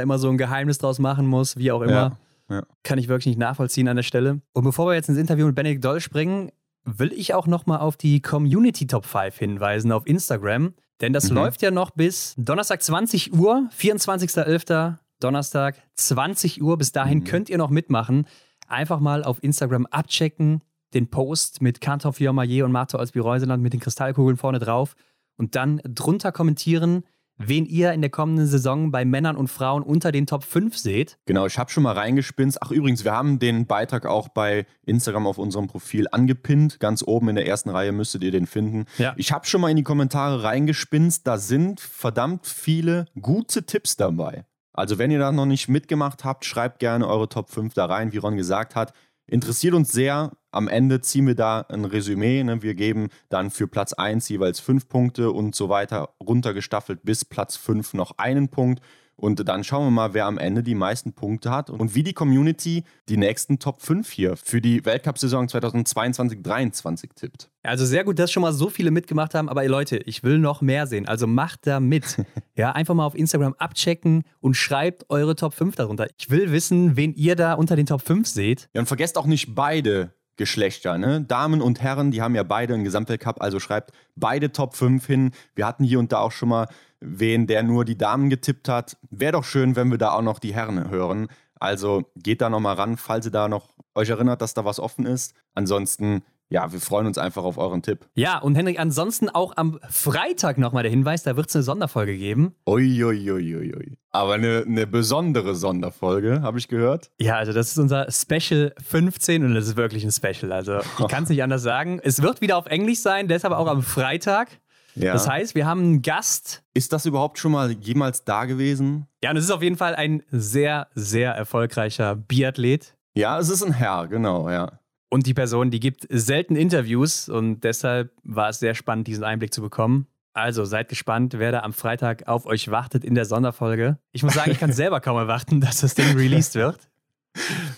immer so ein Geheimnis draus machen muss, wie auch immer. Ja. Ja. Kann ich wirklich nicht nachvollziehen an der Stelle. Und bevor wir jetzt ins Interview mit Benedikt Doll springen, will ich auch nochmal auf die Community Top 5 hinweisen auf Instagram. Denn das mhm. läuft ja noch bis Donnerstag 20 Uhr, 24.11. Donnerstag 20 Uhr. Bis dahin mhm. könnt ihr noch mitmachen. Einfach mal auf Instagram abchecken, den Post mit Kantor Fiormaillet und Marto als Reuseland mit den Kristallkugeln vorne drauf und dann drunter kommentieren, wen ihr in der kommenden Saison bei Männern und Frauen unter den Top 5 seht. Genau, ich habe schon mal reingespinnt. Ach übrigens, wir haben den Beitrag auch bei Instagram auf unserem Profil angepinnt. Ganz oben in der ersten Reihe müsstet ihr den finden. Ja. Ich habe schon mal in die Kommentare reingespinnt. Da sind verdammt viele gute Tipps dabei. Also wenn ihr da noch nicht mitgemacht habt, schreibt gerne eure Top 5 da rein. Wie Ron gesagt hat, Interessiert uns sehr. Am Ende ziehen wir da ein Resümee. Ne? Wir geben dann für Platz 1 jeweils fünf Punkte und so weiter runtergestaffelt bis Platz 5 noch einen Punkt. Und dann schauen wir mal, wer am Ende die meisten Punkte hat und wie die Community die nächsten Top 5 hier für die Weltcup-Saison 2022-23 tippt. Also sehr gut, dass schon mal so viele mitgemacht haben. Aber Leute, ich will noch mehr sehen. Also macht da mit. ja, einfach mal auf Instagram abchecken und schreibt eure Top 5 darunter. Ich will wissen, wen ihr da unter den Top 5 seht. Ja, und vergesst auch nicht beide Geschlechter, ne? Damen und Herren, die haben ja beide einen Gesamtweltcup, also schreibt beide Top 5 hin. Wir hatten hier und da auch schon mal wen, der nur die Damen getippt hat. Wäre doch schön, wenn wir da auch noch die Herren hören. Also geht da nochmal ran, falls ihr da noch euch erinnert, dass da was offen ist. Ansonsten ja, wir freuen uns einfach auf euren Tipp. Ja, und Henrik, ansonsten auch am Freitag nochmal der Hinweis, da wird es eine Sonderfolge geben. Uiuiuiui. Ui, ui, ui. Aber eine, eine besondere Sonderfolge, habe ich gehört. Ja, also das ist unser Special 15 und das ist wirklich ein Special. Also ich kann es nicht anders sagen. Es wird wieder auf Englisch sein, deshalb auch am Freitag. Ja. Das heißt, wir haben einen Gast. Ist das überhaupt schon mal jemals da gewesen? Ja, und es ist auf jeden Fall ein sehr, sehr erfolgreicher Biathlet. Ja, es ist ein Herr, genau, ja. Und die Person, die gibt selten Interviews und deshalb war es sehr spannend, diesen Einblick zu bekommen. Also seid gespannt, wer da am Freitag auf euch wartet in der Sonderfolge. Ich muss sagen, ich kann selber kaum erwarten, dass das Ding released wird.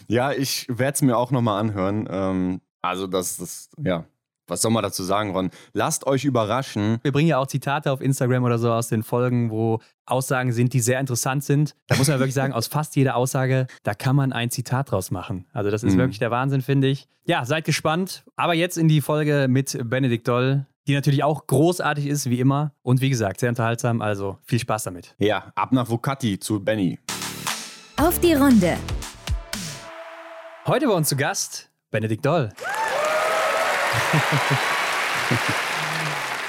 Ja, ich werde es mir auch nochmal anhören. Ähm, also das, das, ja, was soll man dazu sagen, Ron? Lasst euch überraschen. Wir bringen ja auch Zitate auf Instagram oder so aus den Folgen, wo Aussagen sind, die sehr interessant sind. Da muss man wirklich sagen, aus fast jeder Aussage, da kann man ein Zitat draus machen. Also das ist mhm. wirklich der Wahnsinn, finde ich. Ja, seid gespannt. Aber jetzt in die Folge mit Benedikt Doll, die natürlich auch großartig ist, wie immer. Und wie gesagt, sehr unterhaltsam. Also viel Spaß damit. Ja, ab nach Vukati zu Benny. Auf die Runde. Heute bei uns zu Gast Benedikt Doll.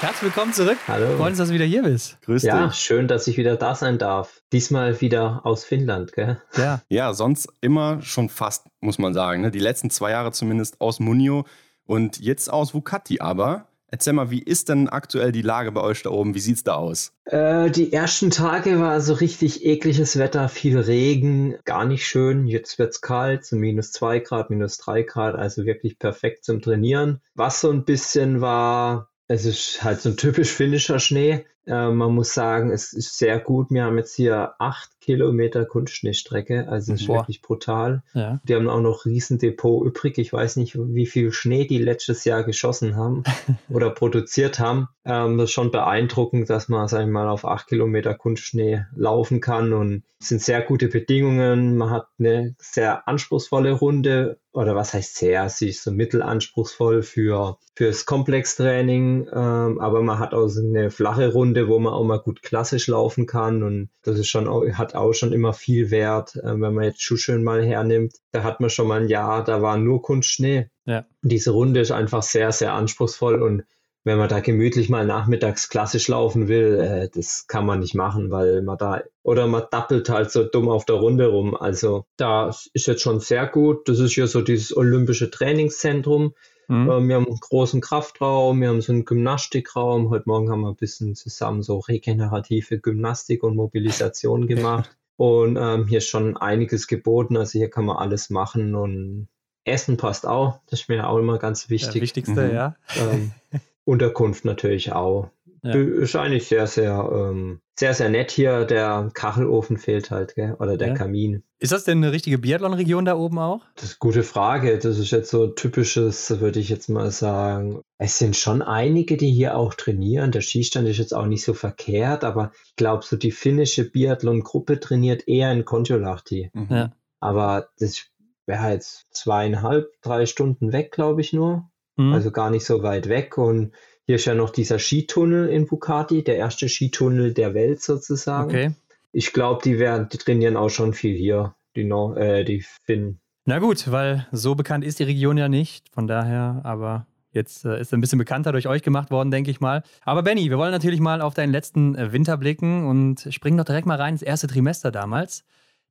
Herzlich willkommen zurück. Hallo. Freuen uns, dass du wieder hier bist. Grüß dich. Ja, schön, dass ich wieder da sein darf. Diesmal wieder aus Finnland, gell? Ja. Ja, sonst immer schon fast, muss man sagen. Ne? Die letzten zwei Jahre zumindest aus Munio und jetzt aus Vukati. Aber Erzähl mal, wie ist denn aktuell die Lage bei euch da oben? Wie sieht es da aus? Äh, die ersten Tage war so richtig ekliges Wetter, viel Regen, gar nicht schön. Jetzt wird es kalt, so minus zwei Grad, minus drei Grad, also wirklich perfekt zum Trainieren. Was so ein bisschen war, es ist halt so ein typisch finnischer Schnee. Äh, man muss sagen, es ist sehr gut. Wir haben jetzt hier acht Kilometer Kunstschneestrecke, also es ist Boah. wirklich brutal. Ja. Die haben auch noch Riesendepot übrig. Ich weiß nicht, wie viel Schnee die letztes Jahr geschossen haben oder produziert haben. Ähm, das ist schon beeindruckend, dass man, sag ich mal, auf acht Kilometer Kunstschnee laufen kann und es sind sehr gute Bedingungen. Man hat eine sehr anspruchsvolle Runde oder was heißt sehr? Sie ist so mittelanspruchsvoll für fürs Komplextraining, ähm, aber man hat auch so eine flache Runde, wo man auch mal gut klassisch laufen kann und das ist schon hat auch schon immer viel Wert. Äh, wenn man jetzt Schuscheln mal hernimmt, da hat man schon mal ein Jahr, da war nur Kunstschnee. Ja. Diese Runde ist einfach sehr, sehr anspruchsvoll und wenn man da gemütlich mal nachmittags klassisch laufen will, äh, das kann man nicht machen, weil man da oder man dappelt halt so dumm auf der Runde rum. Also da ist jetzt schon sehr gut. Das ist hier so dieses olympische Trainingszentrum. Mhm. Ähm, wir haben einen großen Kraftraum, wir haben so einen Gymnastikraum. Heute Morgen haben wir ein bisschen zusammen so regenerative Gymnastik und Mobilisation gemacht. und ähm, hier ist schon einiges geboten. Also hier kann man alles machen und Essen passt auch. Das ist mir auch immer ganz wichtig. Das Wichtigste, mhm. ja. Ähm, Unterkunft natürlich auch. Ja. Ist eigentlich sehr, sehr, ähm, sehr, sehr nett hier. Der Kachelofen fehlt halt, gell? oder der ja. Kamin. Ist das denn eine richtige Biathlon-Region da oben auch? Das ist eine gute Frage. Das ist jetzt so typisches, würde ich jetzt mal sagen. Es sind schon einige, die hier auch trainieren. Der Skistand ist jetzt auch nicht so verkehrt, aber ich glaube, so die finnische Biathlon-Gruppe trainiert eher in Kontiolahti. Mhm. Ja. Aber das wäre jetzt zweieinhalb, drei Stunden weg, glaube ich nur. Mhm. Also gar nicht so weit weg. Und hier ist ja noch dieser Skitunnel in Bukati, der erste Skitunnel der Welt sozusagen. Okay. Ich glaube, die werden, die trainieren auch schon viel hier, die, no äh, die Finnen. Na gut, weil so bekannt ist die Region ja nicht. Von daher, aber Jetzt äh, ist ein bisschen bekannter durch euch gemacht worden, denke ich mal. Aber Benny, wir wollen natürlich mal auf deinen letzten äh, Winter blicken und springen doch direkt mal rein ins erste Trimester damals.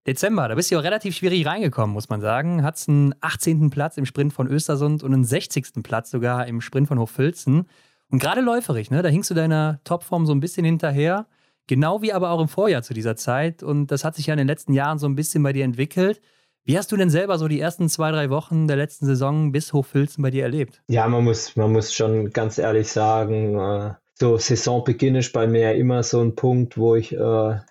Dezember, da bist du ja relativ schwierig reingekommen, muss man sagen. Hattest einen 18. Platz im Sprint von Östersund und einen 60. Platz sogar im Sprint von Hochfilzen. Und gerade läuferig, ne? Da hingst du deiner Topform so ein bisschen hinterher. Genau wie aber auch im Vorjahr zu dieser Zeit. Und das hat sich ja in den letzten Jahren so ein bisschen bei dir entwickelt. Wie hast du denn selber so die ersten zwei, drei Wochen der letzten Saison bis Hochfilzen bei dir erlebt? Ja, man muss, man muss schon ganz ehrlich sagen, äh, so Saisonbeginn ist bei mir immer so ein Punkt, wo ich äh,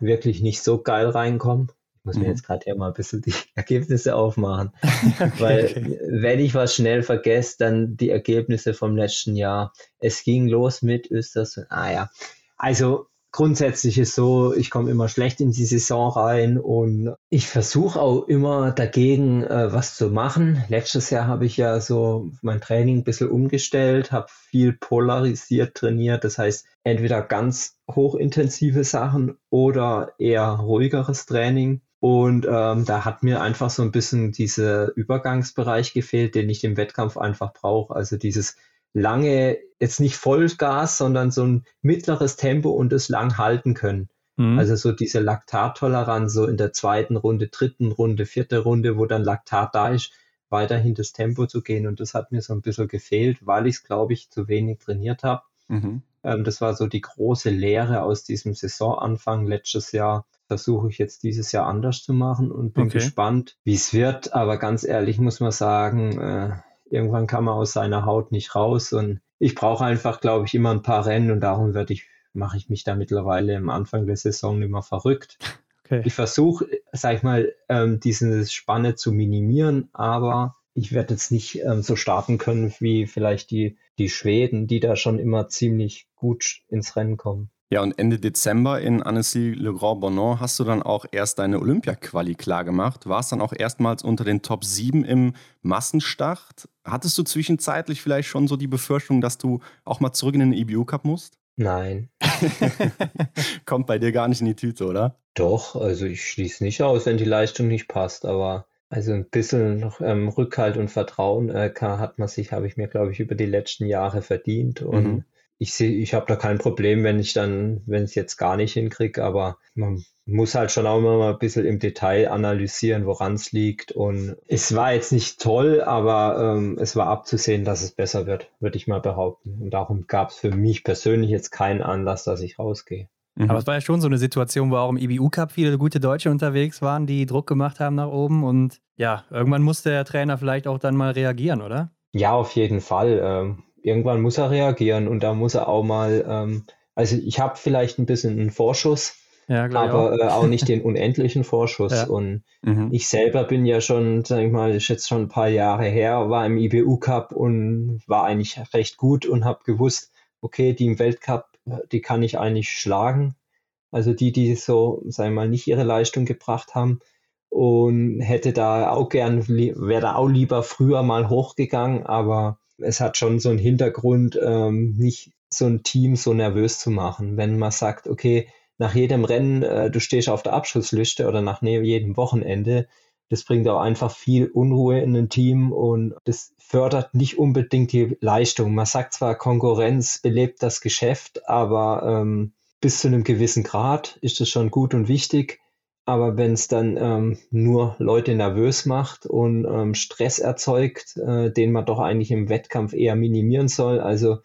wirklich nicht so geil reinkomme. Ich muss mhm. mir jetzt gerade ja mal ein bisschen die Ergebnisse aufmachen. okay, Weil okay. wenn ich was schnell vergesse, dann die Ergebnisse vom letzten Jahr. Es ging los mit Östersund. Ah ja. Also grundsätzlich ist so, ich komme immer schlecht in die Saison rein und ich versuche auch immer dagegen äh, was zu machen. Letztes Jahr habe ich ja so mein Training ein bisschen umgestellt, habe viel polarisiert trainiert. Das heißt, entweder ganz hochintensive Sachen oder eher ruhigeres Training. Und ähm, da hat mir einfach so ein bisschen dieser Übergangsbereich gefehlt, den ich im Wettkampf einfach brauche. Also dieses lange, jetzt nicht Vollgas, sondern so ein mittleres Tempo und es lang halten können. Mhm. Also so diese Laktattoleranz, so in der zweiten Runde, dritten Runde, vierte Runde, wo dann Laktat da ist, weiterhin das Tempo zu gehen. Und das hat mir so ein bisschen gefehlt, weil ich es, glaube ich, zu wenig trainiert habe. Mhm. Ähm, das war so die große Lehre aus diesem Saisonanfang letztes Jahr. Versuche ich jetzt dieses Jahr anders zu machen und bin okay. gespannt, wie es wird. Aber ganz ehrlich muss man sagen, äh, irgendwann kann man aus seiner Haut nicht raus und ich brauche einfach, glaube ich, immer ein paar Rennen und darum werde ich, mache ich mich da mittlerweile am Anfang der Saison immer verrückt. Okay. Ich versuche, sag ich mal, ähm, diese Spanne zu minimieren, aber ich werde jetzt nicht ähm, so starten können wie vielleicht die, die Schweden, die da schon immer ziemlich gut ins Rennen kommen. Ja, und Ende Dezember in Annecy-Le Grand Bonon hast du dann auch erst deine Olympia-Quali klargemacht. Warst dann auch erstmals unter den Top 7 im Massenstart. Hattest du zwischenzeitlich vielleicht schon so die Befürchtung, dass du auch mal zurück in den EBU-Cup musst? Nein. Kommt bei dir gar nicht in die Tüte, oder? Doch, also ich schließe nicht aus, wenn die Leistung nicht passt, aber also ein bisschen noch ähm, Rückhalt und Vertrauen äh, hat man sich, habe ich mir, glaube ich, über die letzten Jahre verdient. Und mhm ich sehe, ich habe da kein Problem, wenn ich dann, wenn ich es jetzt gar nicht hinkriege, aber man muss halt schon auch immer mal ein bisschen im Detail analysieren, woran es liegt. Und es war jetzt nicht toll, aber ähm, es war abzusehen, dass es besser wird, würde ich mal behaupten. Und darum gab es für mich persönlich jetzt keinen Anlass, dass ich rausgehe. Mhm. Aber es war ja schon so eine Situation, wo auch im IBU-Cup viele gute Deutsche unterwegs waren, die Druck gemacht haben nach oben. Und ja, irgendwann musste der Trainer vielleicht auch dann mal reagieren, oder? Ja, auf jeden Fall. Ähm, irgendwann muss er reagieren und da muss er auch mal, ähm, also ich habe vielleicht ein bisschen einen Vorschuss, ja, aber auch. Äh, auch. nicht den unendlichen Vorschuss. Ja. Und mhm. ich selber bin ja schon, sag ich mal, ist jetzt schon ein paar Jahre her, war im IBU Cup und war eigentlich recht gut und habe gewusst, okay, die im Weltcup, die kann ich eigentlich schlagen. Also die, die so, sag ich mal, nicht ihre Leistung gebracht haben und hätte da auch gern, wäre da auch lieber früher mal hochgegangen, aber es hat schon so einen Hintergrund, ähm, nicht so ein Team so nervös zu machen. Wenn man sagt, okay, nach jedem Rennen, äh, du stehst auf der Abschlussliste oder nach ne-, jedem Wochenende, das bringt auch einfach viel Unruhe in ein Team und das fördert nicht unbedingt die Leistung. Man sagt zwar, Konkurrenz belebt das Geschäft, aber ähm, bis zu einem gewissen Grad ist das schon gut und wichtig. Aber wenn es dann ähm, nur Leute nervös macht und ähm, Stress erzeugt, äh, den man doch eigentlich im Wettkampf eher minimieren soll, also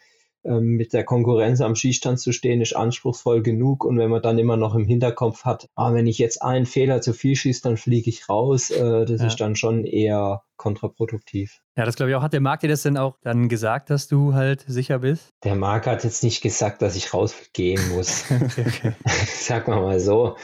mit der Konkurrenz am Schießstand zu stehen, ist anspruchsvoll genug. Und wenn man dann immer noch im Hinterkopf hat, ah, wenn ich jetzt einen Fehler zu viel schieße, dann fliege ich raus, äh, das ja. ist dann schon eher kontraproduktiv. Ja, das glaube ich auch. Hat der Marc dir das denn auch dann gesagt, dass du halt sicher bist? Der Marc hat jetzt nicht gesagt, dass ich rausgehen muss. okay, okay. Sag mal mal so.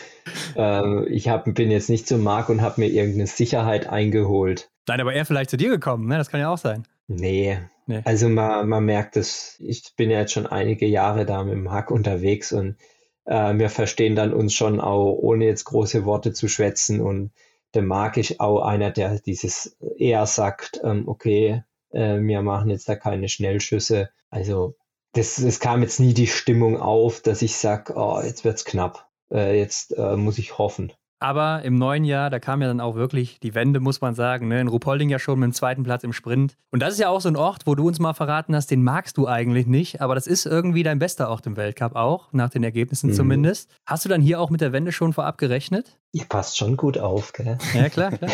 Ähm, ich hab, bin jetzt nicht zu Marc und habe mir irgendeine Sicherheit eingeholt. Nein, aber er vielleicht zu dir gekommen, ne? Das kann ja auch sein. Nee, Nee. Also man, man merkt es, ich bin ja jetzt schon einige Jahre da mit dem Hack unterwegs und äh, wir verstehen dann uns schon auch, ohne jetzt große Worte zu schwätzen. Und der mag ich auch einer, der dieses eher sagt, ähm, okay, äh, wir machen jetzt da keine Schnellschüsse. Also das, es kam jetzt nie die Stimmung auf, dass ich sage, oh, jetzt wird's knapp. Äh, jetzt äh, muss ich hoffen. Aber im neuen Jahr, da kam ja dann auch wirklich die Wende, muss man sagen. Ne? In Ruhpolding ja schon mit dem zweiten Platz im Sprint. Und das ist ja auch so ein Ort, wo du uns mal verraten hast, den magst du eigentlich nicht. Aber das ist irgendwie dein bester Ort im Weltcup auch, nach den Ergebnissen mhm. zumindest. Hast du dann hier auch mit der Wende schon vorab gerechnet? Ihr passt schon gut auf, gell? Ja, klar, klar.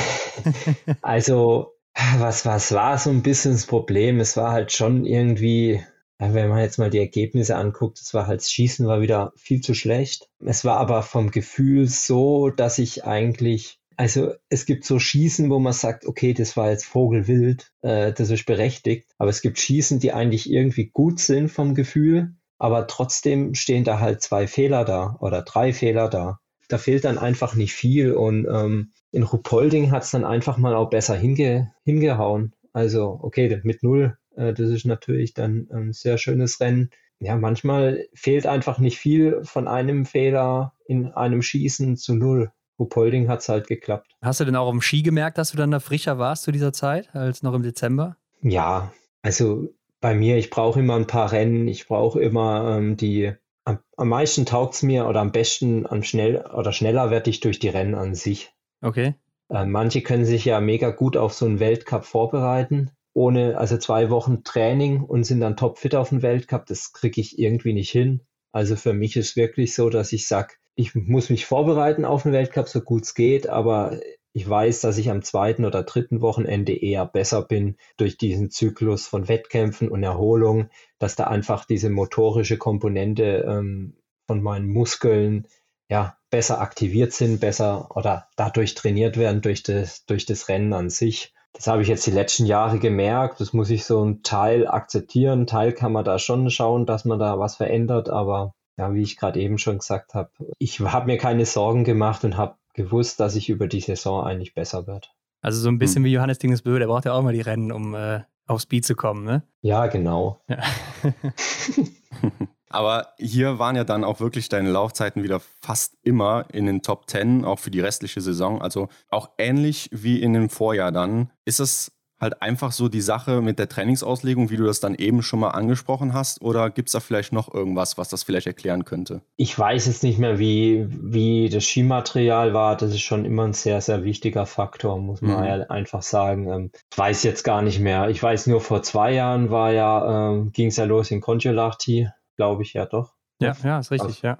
also, was, was war so ein bisschen das Problem? Es war halt schon irgendwie wenn man jetzt mal die Ergebnisse anguckt, es war halt, das Schießen war wieder viel zu schlecht. Es war aber vom Gefühl so, dass ich eigentlich Also es gibt so Schießen, wo man sagt, okay, das war jetzt Vogelwild, äh, das ist berechtigt. Aber es gibt Schießen, die eigentlich irgendwie gut sind vom Gefühl, aber trotzdem stehen da halt zwei Fehler da oder drei Fehler da. Da fehlt dann einfach nicht viel und ähm, in Rupolding hat es dann einfach mal auch besser hinge hingehauen. Also okay, mit null, das ist natürlich dann ein sehr schönes Rennen. Ja, manchmal fehlt einfach nicht viel von einem Fehler in einem Schießen zu null. Rupolding hat es halt geklappt. Hast du denn auch dem Ski gemerkt, dass du dann da frischer warst zu dieser Zeit als noch im Dezember? Ja, also bei mir, ich brauche immer ein paar Rennen, ich brauche immer ähm, die, am, am meisten taugt es mir oder am besten, am schnell oder schneller werde ich durch die Rennen an sich. Okay. Äh, manche können sich ja mega gut auf so einen Weltcup vorbereiten, ohne, also zwei Wochen Training und sind dann topfit auf den Weltcup. Das kriege ich irgendwie nicht hin. Also für mich ist wirklich so, dass ich sage, ich muss mich vorbereiten auf den Weltcup, so gut es geht, aber ich weiß, dass ich am zweiten oder dritten Wochenende eher besser bin durch diesen Zyklus von Wettkämpfen und Erholung, dass da einfach diese motorische Komponente ähm, von meinen Muskeln ja besser aktiviert sind, besser oder dadurch trainiert werden durch das, durch das Rennen an sich. Das habe ich jetzt die letzten Jahre gemerkt. Das muss ich so ein Teil akzeptieren. Ein Teil kann man da schon schauen, dass man da was verändert. Aber ja, wie ich gerade eben schon gesagt habe, ich habe mir keine Sorgen gemacht und habe gewusst, dass ich über die Saison eigentlich besser werde. Also so ein bisschen hm. wie Johannes Dingesbö, der braucht ja auch mal die Rennen, um äh, auf Speed zu kommen, ne? Ja, genau. Ja. Aber hier waren ja dann auch wirklich deine Laufzeiten wieder fast immer in den Top 10, auch für die restliche Saison. Also auch ähnlich wie in dem Vorjahr dann. Ist es halt einfach so die Sache mit der Trainingsauslegung, wie du das dann eben schon mal angesprochen hast? Oder gibt es da vielleicht noch irgendwas, was das vielleicht erklären könnte? Ich weiß jetzt nicht mehr, wie, wie das Skimaterial war. Das ist schon immer ein sehr, sehr wichtiger Faktor, muss man mhm. ja einfach sagen. Ähm, ich weiß jetzt gar nicht mehr. Ich weiß nur, vor zwei Jahren war ja, ähm, ging es ja los in Kontiolahti, glaube ich ja doch. Ja, ja, ist richtig, also, ja.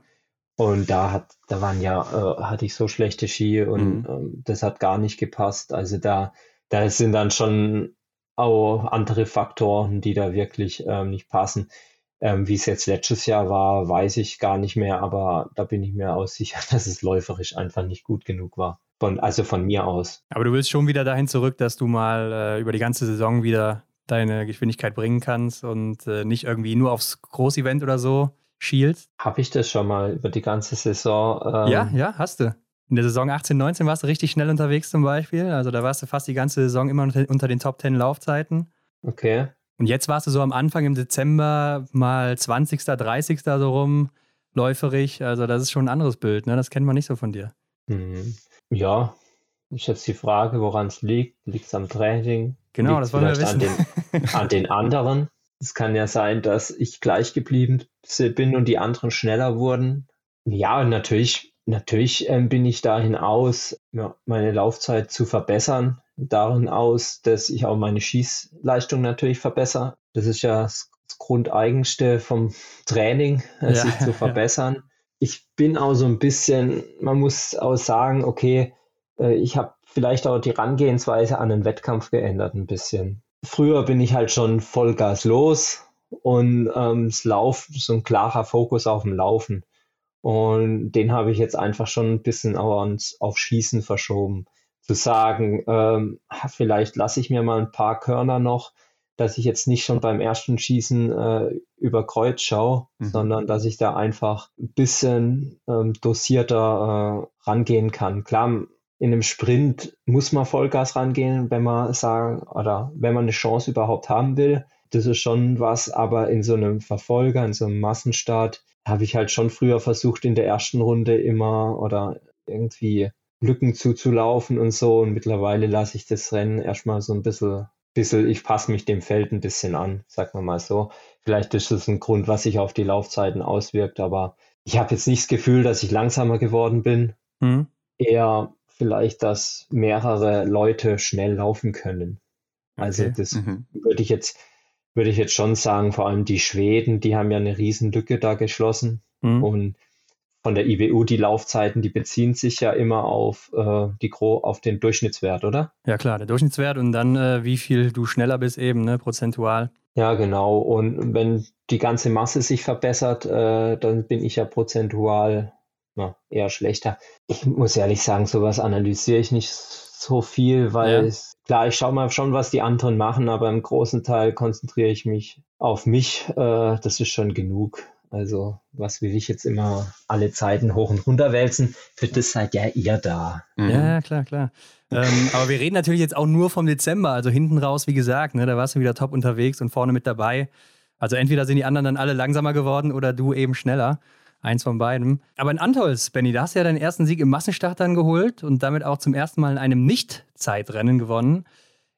Und da hat, da waren ja, äh, hatte ich so schlechte Ski und mhm. ähm, das hat gar nicht gepasst. Also da da sind dann schon auch andere Faktoren, die da wirklich ähm, nicht passen. Ähm, Wie es jetzt letztes Jahr war, weiß ich gar nicht mehr, aber da bin ich mir auch sicher, dass es läuferisch einfach nicht gut genug war. Von, also von mir aus. Aber du willst schon wieder dahin zurück, dass du mal äh, über die ganze Saison wieder deine Geschwindigkeit bringen kannst und äh, nicht irgendwie nur aufs Großevent oder so schielst? Habe ich das schon mal über die ganze Saison? Ähm, ja, ja, hast du. In der Saison 18, 19 warst du richtig schnell unterwegs zum Beispiel. Also da warst du fast die ganze Saison immer unter den Top 10 Laufzeiten. Okay. Und jetzt warst du so am Anfang im Dezember mal 20., 30. so rum, läuferig. Also das ist schon ein anderes Bild, ne? Das kennt man nicht so von dir. Mhm. Ja, ist jetzt die Frage, woran es liegt. Liegt es am Training? Genau, das wollen wir wissen. An den, an den anderen. Es kann ja sein, dass ich gleich geblieben bin und die anderen schneller wurden. Ja, und natürlich Natürlich ähm, bin ich dahin aus, ja, meine Laufzeit zu verbessern, darin aus, dass ich auch meine Schießleistung natürlich verbessere. Das ist ja das Grundeigenste vom Training, äh, ja, sich zu verbessern. Ja. Ich bin auch so ein bisschen, man muss auch sagen, okay, äh, ich habe vielleicht auch die Herangehensweise an den Wettkampf geändert ein bisschen. Früher bin ich halt schon Vollgas los und ähm, es Lauf, so ein klarer Fokus auf dem Laufen. Und den habe ich jetzt einfach schon ein bisschen auf Schießen verschoben. Zu sagen, ähm, vielleicht lasse ich mir mal ein paar Körner noch, dass ich jetzt nicht schon beim ersten Schießen äh, über Kreuz schaue, mhm. sondern dass ich da einfach ein bisschen ähm, dosierter äh, rangehen kann. Klar, in einem Sprint muss man Vollgas rangehen, wenn man sagen, oder wenn man eine Chance überhaupt haben will. Das ist schon was, aber in so einem Verfolger, in so einem Massenstart, habe ich halt schon früher versucht, in der ersten Runde immer oder irgendwie Lücken zuzulaufen und so. Und mittlerweile lasse ich das Rennen erstmal so ein bisschen, bisschen ich passe mich dem Feld ein bisschen an, sagen wir mal so. Vielleicht ist das ein Grund, was sich auf die Laufzeiten auswirkt, aber ich habe jetzt nicht das Gefühl, dass ich langsamer geworden bin. Mhm. Eher vielleicht, dass mehrere Leute schnell laufen können. Also okay. das mhm. würde ich jetzt würde ich jetzt schon sagen, vor allem die Schweden, die haben ja eine Riesenlücke da geschlossen. Mhm. Und von der IBU, die Laufzeiten, die beziehen sich ja immer auf, äh, die Gro auf den Durchschnittswert, oder? Ja, klar, der Durchschnittswert und dann, äh, wie viel du schneller bist, eben, ne, prozentual. Ja, genau. Und wenn die ganze Masse sich verbessert, äh, dann bin ich ja prozentual na, eher schlechter. Ich muss ehrlich sagen, sowas analysiere ich nicht so viel, weil ja. es, klar, ich schaue mal schon, was die anderen machen, aber im großen Teil konzentriere ich mich auf mich. Äh, das ist schon genug. Also, was will ich jetzt immer alle Zeiten hoch und runter wälzen? Für das seid ja ihr da. Mhm. Ja, klar, klar. ähm, aber wir reden natürlich jetzt auch nur vom Dezember. Also hinten raus, wie gesagt, ne, da warst du wieder top unterwegs und vorne mit dabei. Also entweder sind die anderen dann alle langsamer geworden oder du eben schneller. Eins von beiden. Aber in Antols, Benny, da hast du ja deinen ersten Sieg im Massenstart dann geholt und damit auch zum ersten Mal in einem Nicht-Zeitrennen gewonnen.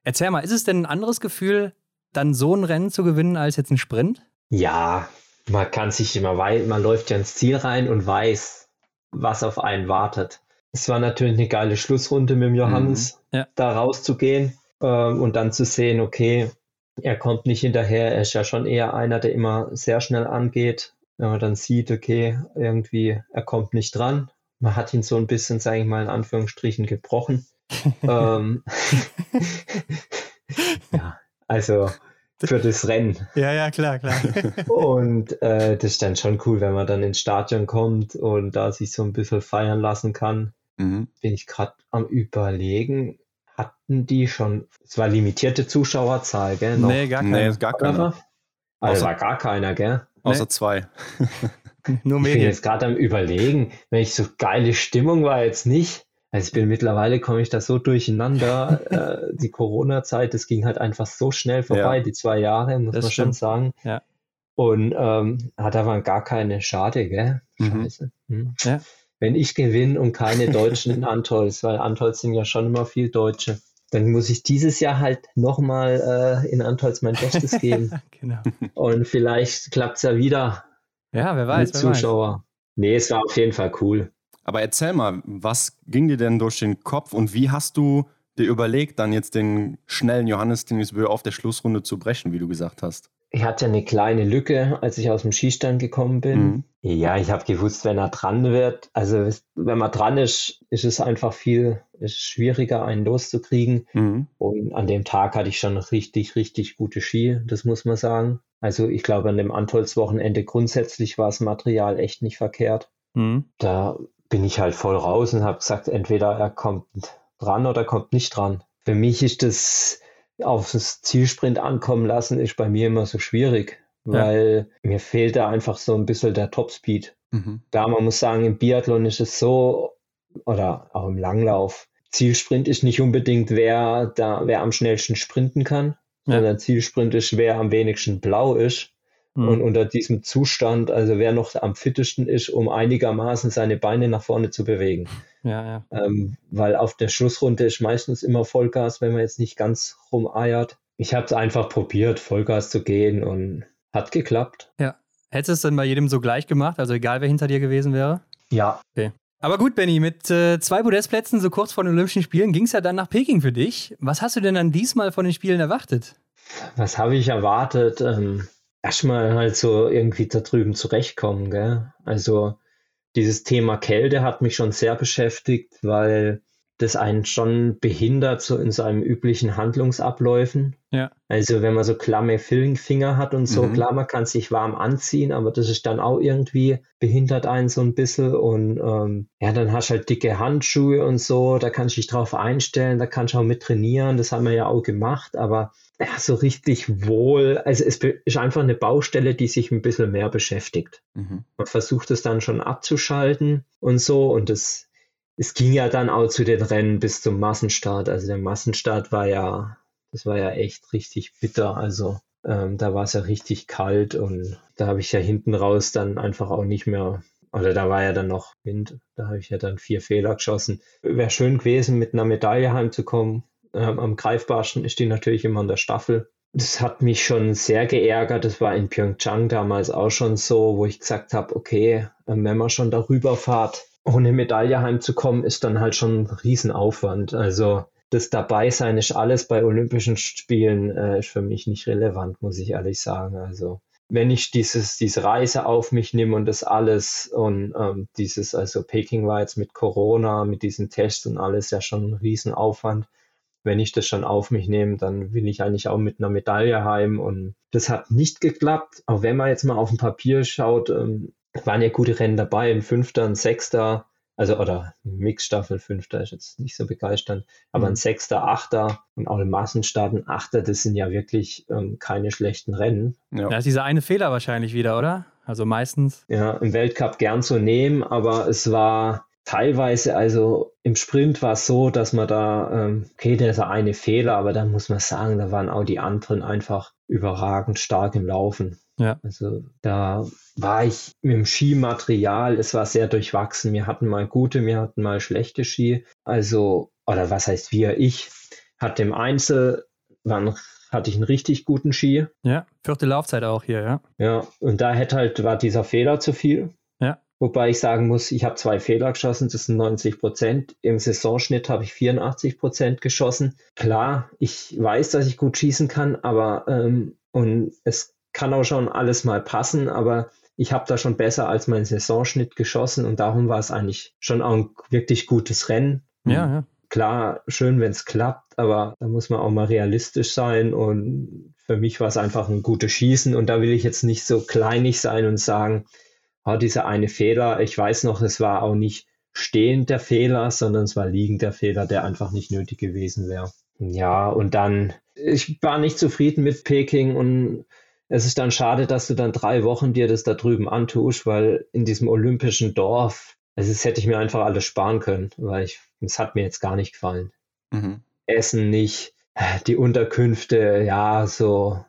Erzähl mal, ist es denn ein anderes Gefühl, dann so ein Rennen zu gewinnen als jetzt ein Sprint? Ja, man kann sich immer weit, man läuft ja ins Ziel rein und weiß, was auf einen wartet. Es war natürlich eine geile Schlussrunde mit dem Johannes, mhm. ja. da rauszugehen ähm, und dann zu sehen, okay, er kommt nicht hinterher, er ist ja schon eher einer, der immer sehr schnell angeht. Wenn man dann sieht, okay, irgendwie, er kommt nicht dran. Man hat ihn so ein bisschen, sage ich mal, in Anführungsstrichen gebrochen. ähm, ja, also für das Rennen. Ja, ja, klar, klar. und äh, das ist dann schon cool, wenn man dann ins Stadion kommt und da sich so ein bisschen feiern lassen kann. Mhm. Bin ich gerade am Überlegen, hatten die schon, es war limitierte Zuschauerzahl, gell? Noch? Nee, gar, nee, gar keiner. Also war gar keiner, gell? Außer nee. zwei. Nur mehr. Ich bin jetzt gerade am Überlegen, wenn ich so geile Stimmung war jetzt nicht. Also ich bin mittlerweile komme ich da so durcheinander. äh, die Corona-Zeit, das ging halt einfach so schnell vorbei, ja. die zwei Jahre, muss das man stimmt. schon sagen. Ja. Und ähm, hat aber gar keine Schade, gell? Mhm. Scheiße. Hm. Ja. Wenn ich gewinne und keine Deutschen in Antolz, weil Antolz sind ja schon immer viel Deutsche, dann muss ich dieses Jahr halt nochmal äh, in Antolz mein Bestes geben. genau. Und vielleicht klappt es ja wieder. Ja, wer weiß. Mit wer Zuschauer. Weiß. Nee, es war auf jeden Fall cool. Aber erzähl mal, was ging dir denn durch den Kopf und wie hast du dir überlegt, dann jetzt den schnellen Johannes Dingesbö auf der Schlussrunde zu brechen, wie du gesagt hast? Ich hatte eine kleine Lücke, als ich aus dem Skistand gekommen bin. Mhm. Ja, ich habe gewusst, wenn er dran wird, also wenn man dran ist, ist es einfach viel ist schwieriger, einen loszukriegen. Mhm. Und an dem Tag hatte ich schon richtig, richtig gute Ski, das muss man sagen. Also ich glaube, an dem Antolz-Wochenende grundsätzlich war das Material echt nicht verkehrt. Mhm. Da bin ich halt voll raus und habe gesagt, entweder er kommt dran oder kommt nicht dran. Für mich ist das auf das Zielsprint ankommen lassen, ist bei mir immer so schwierig, weil ja. mir fehlt da einfach so ein bisschen der Topspeed. Mhm. Da man muss sagen, im Biathlon ist es so, oder auch im Langlauf, Zielsprint ist nicht unbedingt, wer da, wer am schnellsten sprinten kann, ja. sondern Zielsprint ist, wer am wenigsten blau ist. Mhm. Und unter diesem Zustand, also wer noch am fittesten ist, um einigermaßen seine Beine nach vorne zu bewegen. Ja, ja. Ähm, weil auf der Schlussrunde ist meistens immer Vollgas, wenn man jetzt nicht ganz rumeiert. Ich habe es einfach probiert, Vollgas zu gehen und hat geklappt. Ja. Hättest du es dann bei jedem so gleich gemacht, also egal wer hinter dir gewesen wäre? Ja. Okay. Aber gut, Benny, mit äh, zwei Podestplätzen so kurz vor den Olympischen Spielen ging es ja dann nach Peking für dich. Was hast du denn dann diesmal von den Spielen erwartet? Was habe ich erwartet? Ähm, erstmal halt so irgendwie da drüben zurechtkommen, gell? Also dieses Thema Kälte hat mich schon sehr beschäftigt, weil das einen schon behindert so in seinem üblichen Handlungsabläufen. Ja. Also wenn man so klamme Finger hat und so, mhm. klar, man kann sich warm anziehen, aber das ist dann auch irgendwie behindert einen so ein bisschen und ähm, ja, dann hast du halt dicke Handschuhe und so, da kannst du dich drauf einstellen, da kannst du auch mit trainieren, das haben wir ja auch gemacht, aber ja, so richtig wohl, also es ist einfach eine Baustelle, die sich ein bisschen mehr beschäftigt. Mhm. Man versucht es dann schon abzuschalten und so und das es ging ja dann auch zu den Rennen bis zum Massenstart. Also der Massenstart war ja, das war ja echt richtig bitter. Also ähm, da war es ja richtig kalt und da habe ich ja hinten raus dann einfach auch nicht mehr, oder da war ja dann noch Wind, da habe ich ja dann vier Fehler geschossen. Wäre schön gewesen, mit einer Medaille heimzukommen. Ähm, am greifbarsten ist die natürlich immer in der Staffel. Das hat mich schon sehr geärgert. Das war in Pyeongchang damals auch schon so, wo ich gesagt habe, okay, ähm, wenn man schon darüber fahrt, ohne Medaille heimzukommen, ist dann halt schon ein Riesenaufwand. Also das Dabeisein ist alles bei Olympischen Spielen äh, ist für mich nicht relevant, muss ich ehrlich sagen. Also wenn ich dieses, diese Reise auf mich nehme und das alles und ähm, dieses, also Peking war jetzt mit Corona, mit diesen Tests und alles ja schon ein Riesenaufwand. Wenn ich das schon auf mich nehme, dann will ich eigentlich auch mit einer Medaille heim und das hat nicht geklappt. Auch wenn man jetzt mal auf dem Papier schaut, ähm, waren ja gute Rennen dabei, ein Fünfter, ein Sechster, also oder Mixstaffel Fünfter ist jetzt nicht so begeisternd, aber ein mhm. Sechster, Achter und auch im Massenstart ein Achter, das sind ja wirklich ähm, keine schlechten Rennen. Ja. Da ist dieser eine Fehler wahrscheinlich wieder, oder? Also meistens. Ja, im Weltcup gern zu nehmen, aber es war teilweise, also im Sprint war es so, dass man da, ähm, okay, der ist eine Fehler, aber dann muss man sagen, da waren auch die anderen einfach überragend stark im Laufen. Ja. Also da war ich mit dem Skimaterial, es war sehr durchwachsen. Wir hatten mal gute, wir hatten mal schlechte Ski. Also, oder was heißt wir? Ich hatte im Einzel, waren, hatte ich einen richtig guten Ski. Ja, vierte Laufzeit auch hier, ja. Ja, und da hätte halt, war dieser Fehler zu viel. Ja. Wobei ich sagen muss, ich habe zwei Fehler geschossen, das sind 90 Prozent. Im Saisonschnitt habe ich 84 Prozent geschossen. Klar, ich weiß, dass ich gut schießen kann, aber ähm, und es kann auch schon alles mal passen, aber ich habe da schon besser als mein Saisonschnitt geschossen und darum war es eigentlich schon auch ein wirklich gutes Rennen. Ja, ja. Klar, schön, wenn es klappt, aber da muss man auch mal realistisch sein und für mich war es einfach ein gutes Schießen und da will ich jetzt nicht so kleinig sein und sagen, oh, dieser eine Fehler, ich weiß noch, es war auch nicht stehend der Fehler, sondern es war liegend der Fehler, der einfach nicht nötig gewesen wäre. Ja, und dann, ich war nicht zufrieden mit Peking und es ist dann schade, dass du dann drei Wochen dir das da drüben antust, weil in diesem olympischen Dorf, also das hätte ich mir einfach alles sparen können, weil ich, es hat mir jetzt gar nicht gefallen. Mhm. Essen nicht, die Unterkünfte, ja, so,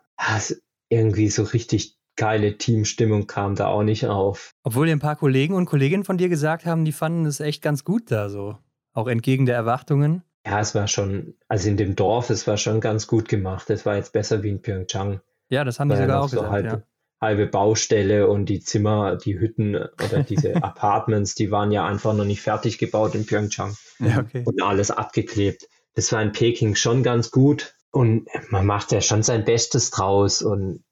irgendwie so richtig geile Teamstimmung kam da auch nicht auf. Obwohl dir ein paar Kollegen und Kolleginnen von dir gesagt haben, die fanden es echt ganz gut da so. Auch entgegen der Erwartungen. Ja, es war schon, also in dem Dorf, es war schon ganz gut gemacht. Es war jetzt besser wie in Pyeongchang. Ja, das haben die sogar auch so gesagt. Halbe, ja. halbe Baustelle und die Zimmer, die Hütten oder diese Apartments, die waren ja einfach noch nicht fertig gebaut in Pyeongchang. Ja, okay. Und alles abgeklebt. Das war in Peking schon ganz gut. Und man macht ja schon sein Bestes draus. Und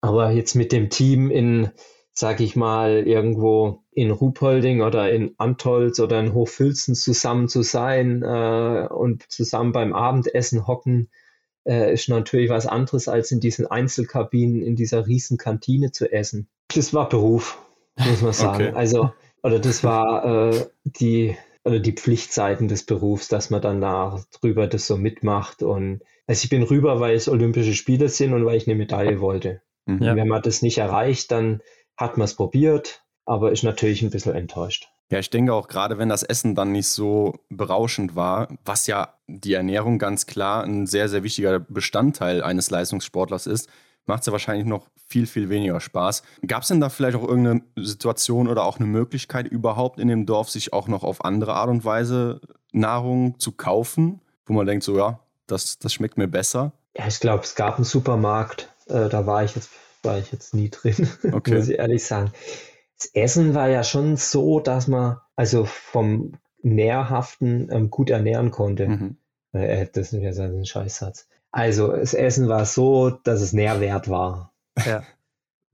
aber jetzt mit dem Team in, sag ich mal, irgendwo in Ruhpolding oder in Antolz oder in Hochfilzen zusammen zu sein äh, und zusammen beim Abendessen hocken, äh, ist natürlich was anderes, als in diesen Einzelkabinen in dieser riesen Kantine zu essen. Das war Beruf, muss man sagen. Okay. Also, oder das war äh, die, oder die Pflichtseiten des Berufs, dass man dann da drüber das so mitmacht. Und also ich bin rüber, weil es Olympische Spiele sind und weil ich eine Medaille wollte. Mhm. Wenn man das nicht erreicht, dann hat man es probiert, aber ist natürlich ein bisschen enttäuscht. Ja, ich denke auch gerade, wenn das Essen dann nicht so berauschend war, was ja die Ernährung ganz klar ein sehr, sehr wichtiger Bestandteil eines Leistungssportlers ist, macht es ja wahrscheinlich noch viel, viel weniger Spaß. Gab es denn da vielleicht auch irgendeine Situation oder auch eine Möglichkeit überhaupt in dem Dorf, sich auch noch auf andere Art und Weise Nahrung zu kaufen, wo man denkt, so ja, das, das schmeckt mir besser? Ja, ich glaube, es gab einen Supermarkt, äh, da war ich jetzt, war ich jetzt nie drin, okay. muss ich ehrlich sagen das Essen war ja schon so, dass man also vom Nährhaften ähm, gut ernähren konnte. Mhm. Äh, äh das ist ja so ein Scheißsatz. Also das Essen war so, dass es Nährwert war. Ja.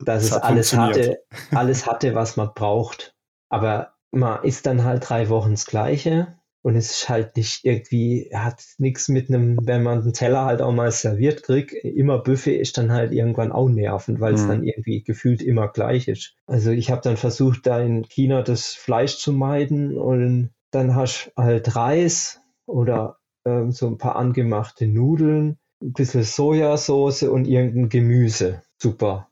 Dass das es alles hatte, alles hatte, was man braucht. Aber man isst dann halt drei Wochen das Gleiche und es ist halt nicht irgendwie, hat nichts mit einem, wenn man einen Teller halt auch mal serviert kriegt, immer Buffet ist dann halt irgendwann auch nervend, weil es mhm. dann irgendwie gefühlt immer gleich ist. Also ich habe dann versucht, da in China das Fleisch zu meiden und dann hast du halt Reis oder ähm, so ein paar angemachte Nudeln, ein bisschen Sojasauce und irgendein Gemüse. Super.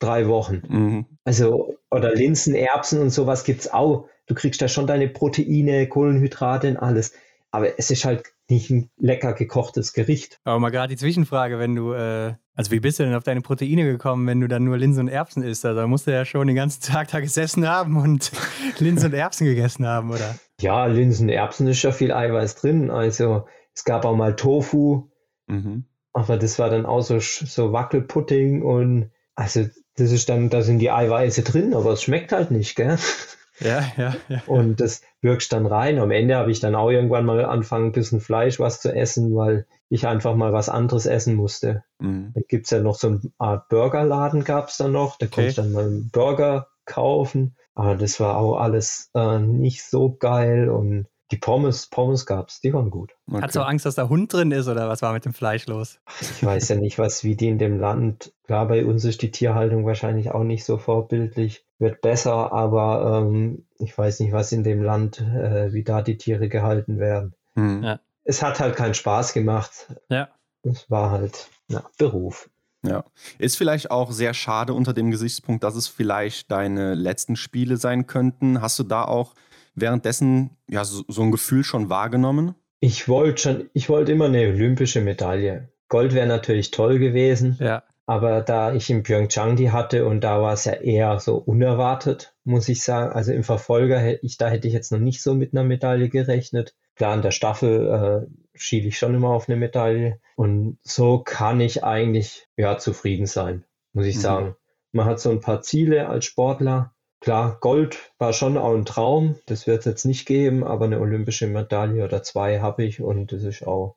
Drei Wochen. Mhm. Also, oder Linsen, Erbsen und sowas gibt es auch du kriegst da schon deine Proteine, Kohlenhydrate und alles. Aber es ist halt nicht ein lecker gekochtes Gericht. Aber mal gerade die Zwischenfrage, wenn du, äh, also wie bist du denn auf deine Proteine gekommen, wenn du dann nur Linsen und Erbsen isst? Also da musst du ja schon den ganzen Tag da gesessen haben und Linsen und Erbsen gegessen haben, oder? Ja, Linsen und Erbsen ist ja viel Eiweiß drin. Also es gab auch mal Tofu, mhm. aber das war dann auch so, so Wackelpudding und also das ist dann, da sind die Eiweiße drin, aber es schmeckt halt nicht, gell? Ja, ja, ja. Und das wirkst dann rein. Am Ende habe ich dann auch irgendwann mal angefangen, ein bisschen Fleisch was zu essen, weil ich einfach mal was anderes essen musste. Mhm. Da gibt es ja noch so eine Art Burgerladen, gab es dann noch. Da okay. konnte ich dann mal einen Burger kaufen. Aber das war auch alles äh, nicht so geil und Die Pommes, Pommes gab's, die waren gut. Okay. Hast du Angst, dass da Hund drin ist oder was war mit dem Fleisch los? Ich weiß ja nicht, was wie die in dem Land. Klar, bei uns ist die Tierhaltung wahrscheinlich auch nicht so vorbildlich. Wird besser, aber ähm, ich weiß nicht, was in dem Land, äh, wie da die Tiere gehalten werden. Hm. Ja. Es hat halt keinen Spaß gemacht. Ja. Es war halt ja, Beruf. Ja. Ist vielleicht auch sehr schade unter dem Gesichtspunkt, dass es vielleicht deine letzten Spiele sein könnten. Hast du da auch währenddessen ja so, so ein Gefühl schon wahrgenommen? Ich wollte schon, ich wollte immer eine olympische Medaille. Gold wäre natürlich toll gewesen. Ja. Aber da ich in Pyeongchang die hatte und da war es ja eher so unerwartet, muss ich sagen. Also im Verfolger hätte ich, da hätte ich jetzt noch nicht so mit einer Medaille gerechnet. Klar, in der Staffel äh, schiele ich schon immer auf eine Medaille. Und so kann ich eigentlich ja zufrieden sein, muss ich mhm. sagen. Man hat so ein paar Ziele als Sportler Klar, Gold war schon auch ein Traum. Das wird es jetzt nicht geben, aber eine olympische Medaille oder zwei habe ich und das ist auch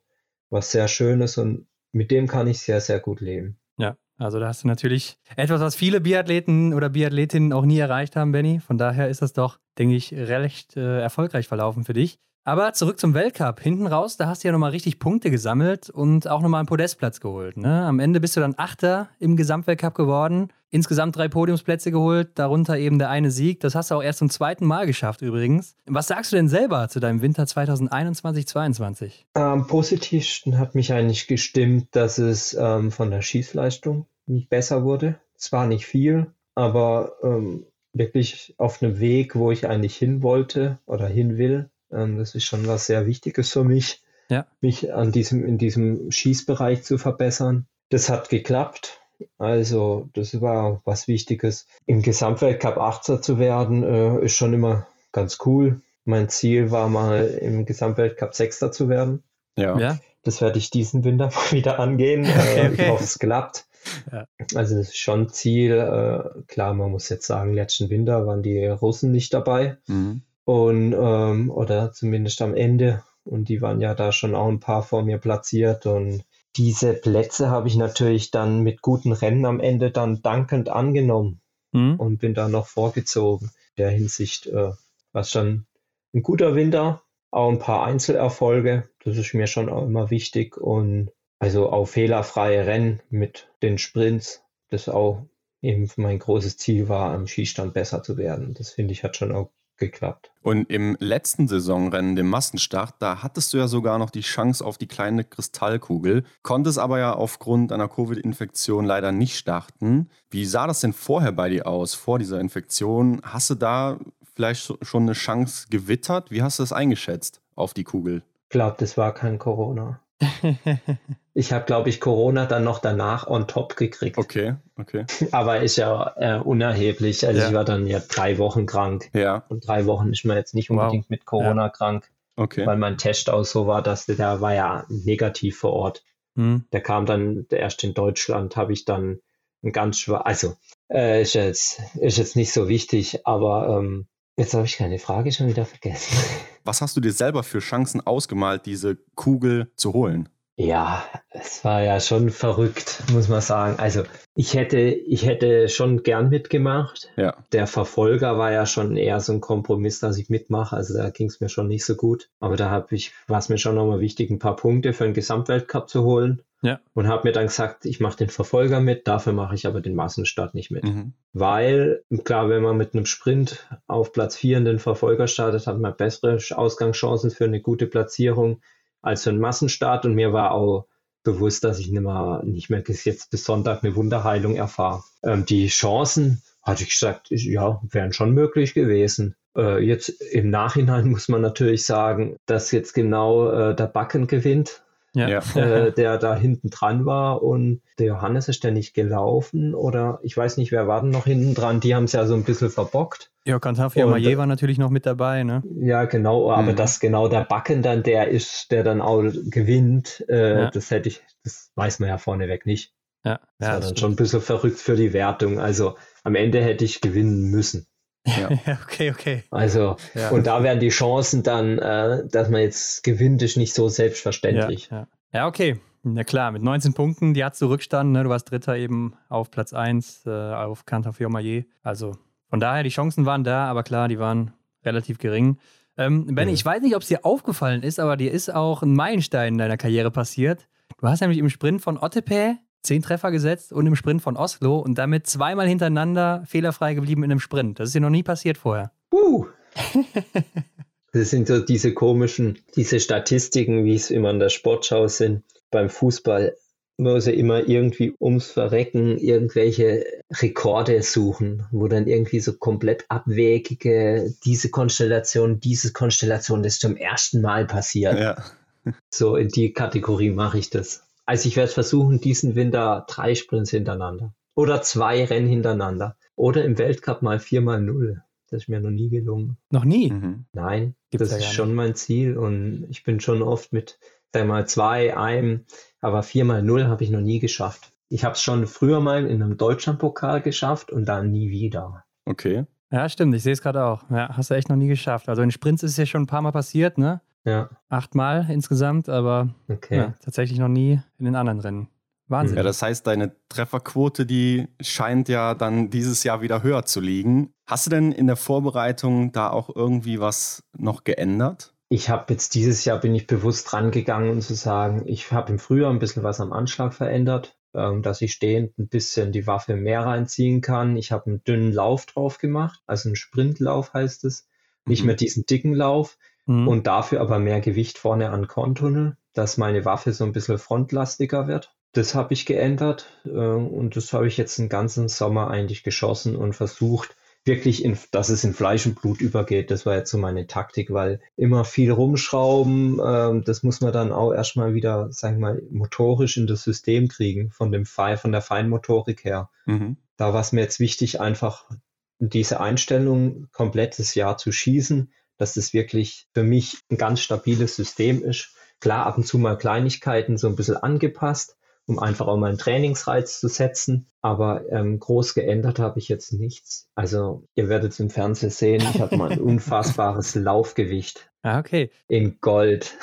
was sehr Schönes und mit dem kann ich sehr, sehr gut leben. Ja, also da hast du natürlich etwas, was viele Biathleten oder Biathletinnen auch nie erreicht haben, Benny. Von daher ist das doch, denke ich, recht äh, erfolgreich verlaufen für dich. Aber zurück zum Weltcup. Hinten raus, da hast du ja nochmal richtig Punkte gesammelt und auch nochmal einen Podestplatz geholt. Ne? Am Ende bist du dann Achter im Gesamtweltcup geworden. Insgesamt drei Podiumsplätze geholt, darunter eben der eine Sieg. Das hast du auch erst zum zweiten Mal geschafft übrigens. Was sagst du denn selber zu deinem Winter 2021-22? Am positivsten hat mich eigentlich gestimmt, dass es ähm, von der Schießleistung besser wurde. Zwar nicht viel, aber ähm, wirklich auf einem Weg, wo ich eigentlich hin wollte oder hin will. Ähm, das ist schon was sehr Wichtiges für mich, ja. mich an diesem, in diesem Schießbereich zu verbessern. Das hat geklappt. Also, das war was Wichtiges. Im Gesamtweltcup 18 zu werden, äh, ist schon immer ganz cool. Mein Ziel war mal im Gesamtweltcup Sechster zu werden. Ja. ja. Das werde ich diesen Winter mal wieder angehen. Okay, okay. Ich hoffe, es klappt. Ja. Also das ist schon Ziel. Äh, klar, man muss jetzt sagen, letzten Winter waren die Russen nicht dabei. Mhm. Und ähm, oder zumindest am Ende. Und die waren ja da schon auch ein paar vor mir platziert. Und diese Plätze habe ich natürlich dann mit guten Rennen am Ende dann dankend angenommen mhm. und bin da noch vorgezogen. In der Hinsicht äh, war es schon ein guter Winter, auch ein paar Einzelerfolge, das ist mir schon auch immer wichtig und also auch fehlerfreie Rennen mit den Sprints, das auch eben mein großes Ziel war, am Skistand besser zu werden. Das finde ich hat schon auch geklappt. Und im letzten Saisonrennen, dem Massenstart, da hattest du ja sogar noch die Chance auf die kleine Kristallkugel, konntest aber ja aufgrund einer Covid-Infektion leider nicht starten. Wie sah das denn vorher bei dir aus, vor dieser Infektion? Hast du da vielleicht schon eine Chance gewittert? Wie hast du das eingeschätzt auf die Kugel? Ich glaube, das war kein Corona. ich habe, glaube ich, Corona dann noch danach on top gekriegt. Okay, okay. Aber ist ja äh, unerheblich. Also ja. ich war dann ja drei Wochen krank. Ja. Und drei Wochen ist man jetzt nicht unbedingt wow. mit Corona ja. krank. Okay. Weil mein Test auch so war, dass der, der war ja negativ vor Ort. Hm. Der kam dann, erst in Deutschland habe ich dann ein ganz schwach, also äh, ist, jetzt, ist jetzt nicht so wichtig, aber ähm, jetzt habe ich keine Frage schon wieder vergessen. Was hast du dir selber für Chancen ausgemalt, diese Kugel zu holen? Ja, es war ja schon verrückt, muss man sagen. Also ich hätte, ich hätte schon gern mitgemacht. Ja. Der Verfolger war ja schon eher so ein Kompromiss, dass ich mitmache. Also da ging es mir schon nicht so gut. Aber da habe ich, war es mir schon nochmal wichtig, ein paar Punkte für den Gesamtweltcup zu holen. Ja. Und habe mir dann gesagt, ich mache den Verfolger mit, dafür mache ich aber den Massenstart nicht mit. Mhm. Weil, klar, wenn man mit einem Sprint auf Platz 4 in den Verfolger startet, hat man bessere Ausgangschancen für eine gute Platzierung als für einen Massenstart. Und mir war auch bewusst, dass ich nicht mehr, nicht mehr jetzt bis Sonntag eine Wunderheilung erfahre. Ähm, die Chancen, hatte ich gesagt, ja, wären schon möglich gewesen. Äh, jetzt im Nachhinein muss man natürlich sagen, dass jetzt genau äh, der Backen gewinnt ja. äh, der da hinten dran war und der Johannes ist der nicht gelaufen oder ich weiß nicht, wer war denn noch hinten dran, die haben es ja so ein bisschen verbockt. Ja, Cantafia Maillet war natürlich noch mit dabei, ne? Ja, genau, aber mhm. dass genau der Backen dann der ist, der dann auch gewinnt, äh, ja. das hätte ich, das weiß man ja vorneweg nicht. Ja, das ja, war dann schon ein bisschen verrückt für die Wertung. Also am Ende hätte ich gewinnen müssen. Ja. okay, okay. Also, ja. und da wären die Chancen dann, äh, dass man jetzt gewinnt, ist nicht so selbstverständlich. Ja, ja. ja okay. Na klar, mit 19 Punkten, die hast du Rückstand, ne? du warst Dritter eben auf Platz 1 äh, auf Cantor Fiormaillet. Also von daher, die Chancen waren da, aber klar, die waren relativ gering. Ähm, Benny, ja. ich weiß nicht, ob es dir aufgefallen ist, aber dir ist auch ein Meilenstein in deiner Karriere passiert. Du hast nämlich im Sprint von Ottepe zehn Treffer gesetzt und im Sprint von Oslo und damit zweimal hintereinander fehlerfrei geblieben in einem Sprint. Das ist dir noch nie passiert vorher. Uh. das sind so diese komischen, diese Statistiken, wie es immer in der Sportschau sind. Beim Fußball muss er immer irgendwie ums Verrecken irgendwelche Rekorde suchen, wo dann irgendwie so komplett abwegige, diese Konstellation, diese Konstellation, das zum ersten Mal passiert. Ja. So in die Kategorie mache ich das. Also ich werde versuchen, diesen Winter drei Sprints hintereinander. Oder zwei Rennen hintereinander. Oder im Weltcup mal viermal null. Das ist mir noch nie gelungen. Noch nie? Mhm. Nein, Gibt's das ist schon mein Ziel. Und ich bin schon oft mit, sag mal, zwei, einem, aber viermal null habe ich noch nie geschafft. Ich habe es schon früher mal in einem Deutschlandpokal geschafft und dann nie wieder. Okay. Ja, stimmt. Ich sehe es gerade auch. Ja, hast du echt noch nie geschafft. Also in Sprints ist es ja schon ein paar Mal passiert, ne? Ja. Achtmal insgesamt, aber okay. ja, tatsächlich noch nie in den anderen Rennen. Wahnsinn. Ja, das heißt, deine Trefferquote, die scheint ja dann dieses Jahr wieder höher zu liegen. Hast du denn in der Vorbereitung da auch irgendwie was noch geändert? Ich habe jetzt dieses Jahr bin ich bewusst rangegangen und zu sagen, ich habe im Frühjahr ein bisschen was am Anschlag verändert, ähm, dass ich stehend ein bisschen die Waffe mehr reinziehen kann. Ich habe einen dünnen Lauf drauf gemacht, also einen Sprintlauf heißt es, nicht mhm. mehr diesen dicken Lauf mhm. und dafür aber mehr Gewicht vorne an Korntunnel, dass meine Waffe so ein bisschen frontlastiger wird. Das habe ich geändert äh, und das habe ich jetzt den ganzen Sommer eigentlich geschossen und versucht, wirklich, in, dass es in Fleisch und Blut übergeht. Das war jetzt so meine Taktik, weil immer viel rumschrauben, äh, das muss man dann auch erstmal wieder, sagen wir mal, motorisch in das System kriegen, von dem Fe von der Feinmotorik her. Mhm. Da war es mir jetzt wichtig, einfach diese Einstellung komplettes Jahr zu schießen dass das wirklich für mich ein ganz stabiles System ist. Klar, ab und zu mal Kleinigkeiten so ein bisschen angepasst, um einfach auch mal einen Trainingsreiz zu setzen. Aber ähm, groß geändert habe ich jetzt nichts. Also ihr werdet es im Fernsehen sehen, ich habe mal ein unfassbares Laufgewicht. Ah, okay. In Gold.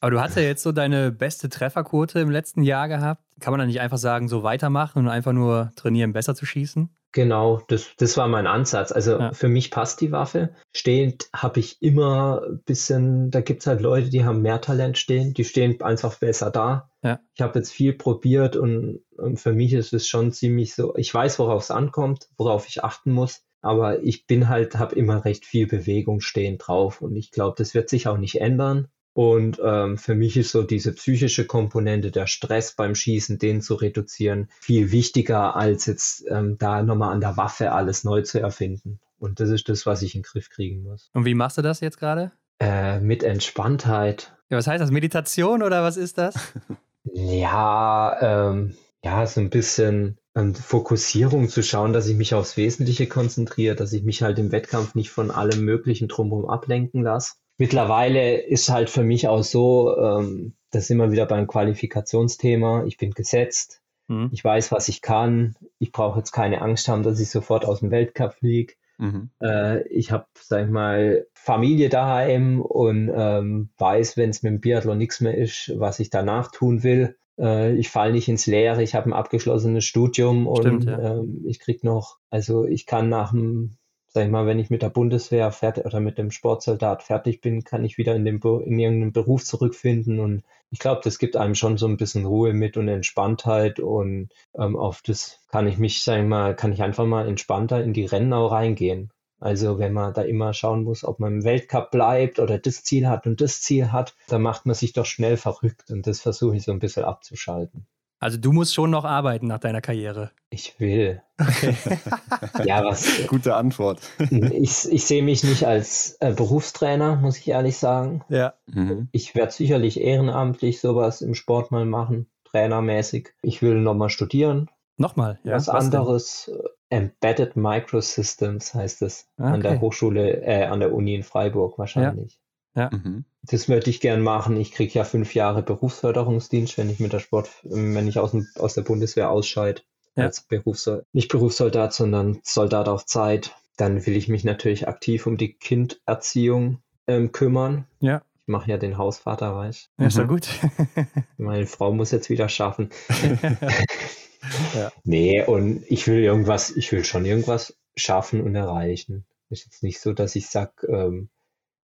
Aber du hast ja jetzt so deine beste Trefferquote im letzten Jahr gehabt. Kann man dann nicht einfach sagen, so weitermachen und einfach nur trainieren, besser zu schießen? Genau, das, das war mein Ansatz. Also ja. für mich passt die Waffe. Stehend habe ich immer ein bisschen, da gibt es halt Leute, die haben mehr Talent stehen, die stehen einfach besser da. Ja. Ich habe jetzt viel probiert und, und für mich ist es schon ziemlich so, ich weiß, worauf es ankommt, worauf ich achten muss. Aber ich bin halt, habe immer recht viel Bewegung stehen drauf und ich glaube, das wird sich auch nicht ändern. Und ähm, für mich ist so diese psychische Komponente, der Stress beim Schießen, den zu reduzieren, viel wichtiger, als jetzt ähm, da nochmal an der Waffe alles neu zu erfinden. Und das ist das, was ich in den Griff kriegen muss. Und wie machst du das jetzt gerade? Äh, mit Entspanntheit. Ja, was heißt das? Meditation oder was ist das? ja, ähm, ja, so ein bisschen ähm, Fokussierung zu schauen, dass ich mich aufs Wesentliche konzentriere, dass ich mich halt im Wettkampf nicht von allem Möglichen drumherum ablenken lasse mittlerweile ist halt für mich auch so, ähm, das sind wir wieder beim Qualifikationsthema. Ich bin gesetzt. Mhm. Ich weiß, was ich kann. Ich brauche jetzt keine Angst haben, dass ich sofort aus dem Weltcup fliege. Mhm. Äh, ich habe, sag ich mal, Familie daheim und ähm, weiß, wenn es mit dem Biathlon nichts mehr ist, was ich danach tun will. Äh, ich falle nicht ins Leere. Ich habe ein abgeschlossenes Studium und Stimmt, ja. ähm, ich krieg noch, also ich kann nach dem sag ich mal, wenn ich mit der Bundeswehr fertig oder mit dem Sportsoldat fertig bin, kann ich wieder in, den, in irgendeinen Beruf zurückfinden. Und ich glaube, das gibt einem schon so ein bisschen Ruhe mit und Entspanntheit. Und ähm, auf das kann ich mich, sag ich mal, kann ich einfach mal entspannter in die Rennen reingehen. Also wenn man da immer schauen muss, ob man im Weltcup bleibt oder das Ziel hat und das Ziel hat, dann macht man sich doch schnell verrückt. Und das versuche ich so ein bisschen abzuschalten. Also du musst schon noch arbeiten nach deiner Karriere. Ich will. Okay. ja, was. Gute Antwort. ich, ich sehe mich nicht als äh, Berufstrainer, muss ich ehrlich sagen. Ja. Mhm. Ich werde sicherlich ehrenamtlich sowas im Sport mal machen, trainermäßig. Ich will nochmal studieren. Nochmal, ja. Was, was anderes. Denn? Embedded Microsystems heißt es okay. an der Hochschule, äh, an der Uni in Freiburg wahrscheinlich. Ja. Mhm. Das würde ich gern machen. Ich kriege ja fünf Jahre Berufsförderungsdienst, wenn ich mit der Sport, wenn ich aus, dem, aus der Bundeswehr ausscheide. Ja. Als Berufssoldat, nicht Berufssoldat, sondern Soldat auf Zeit. Dann will ich mich natürlich aktiv um die Kinderziehung ähm, kümmern. Ja. Ich mache ja den Hausvater, weiß. Ja, ist ja mhm. gut. Meine Frau muss jetzt wieder schaffen. ja. Nee, und ich will irgendwas, ich will schon irgendwas schaffen und erreichen. Ist jetzt nicht so, dass ich sage, ähm,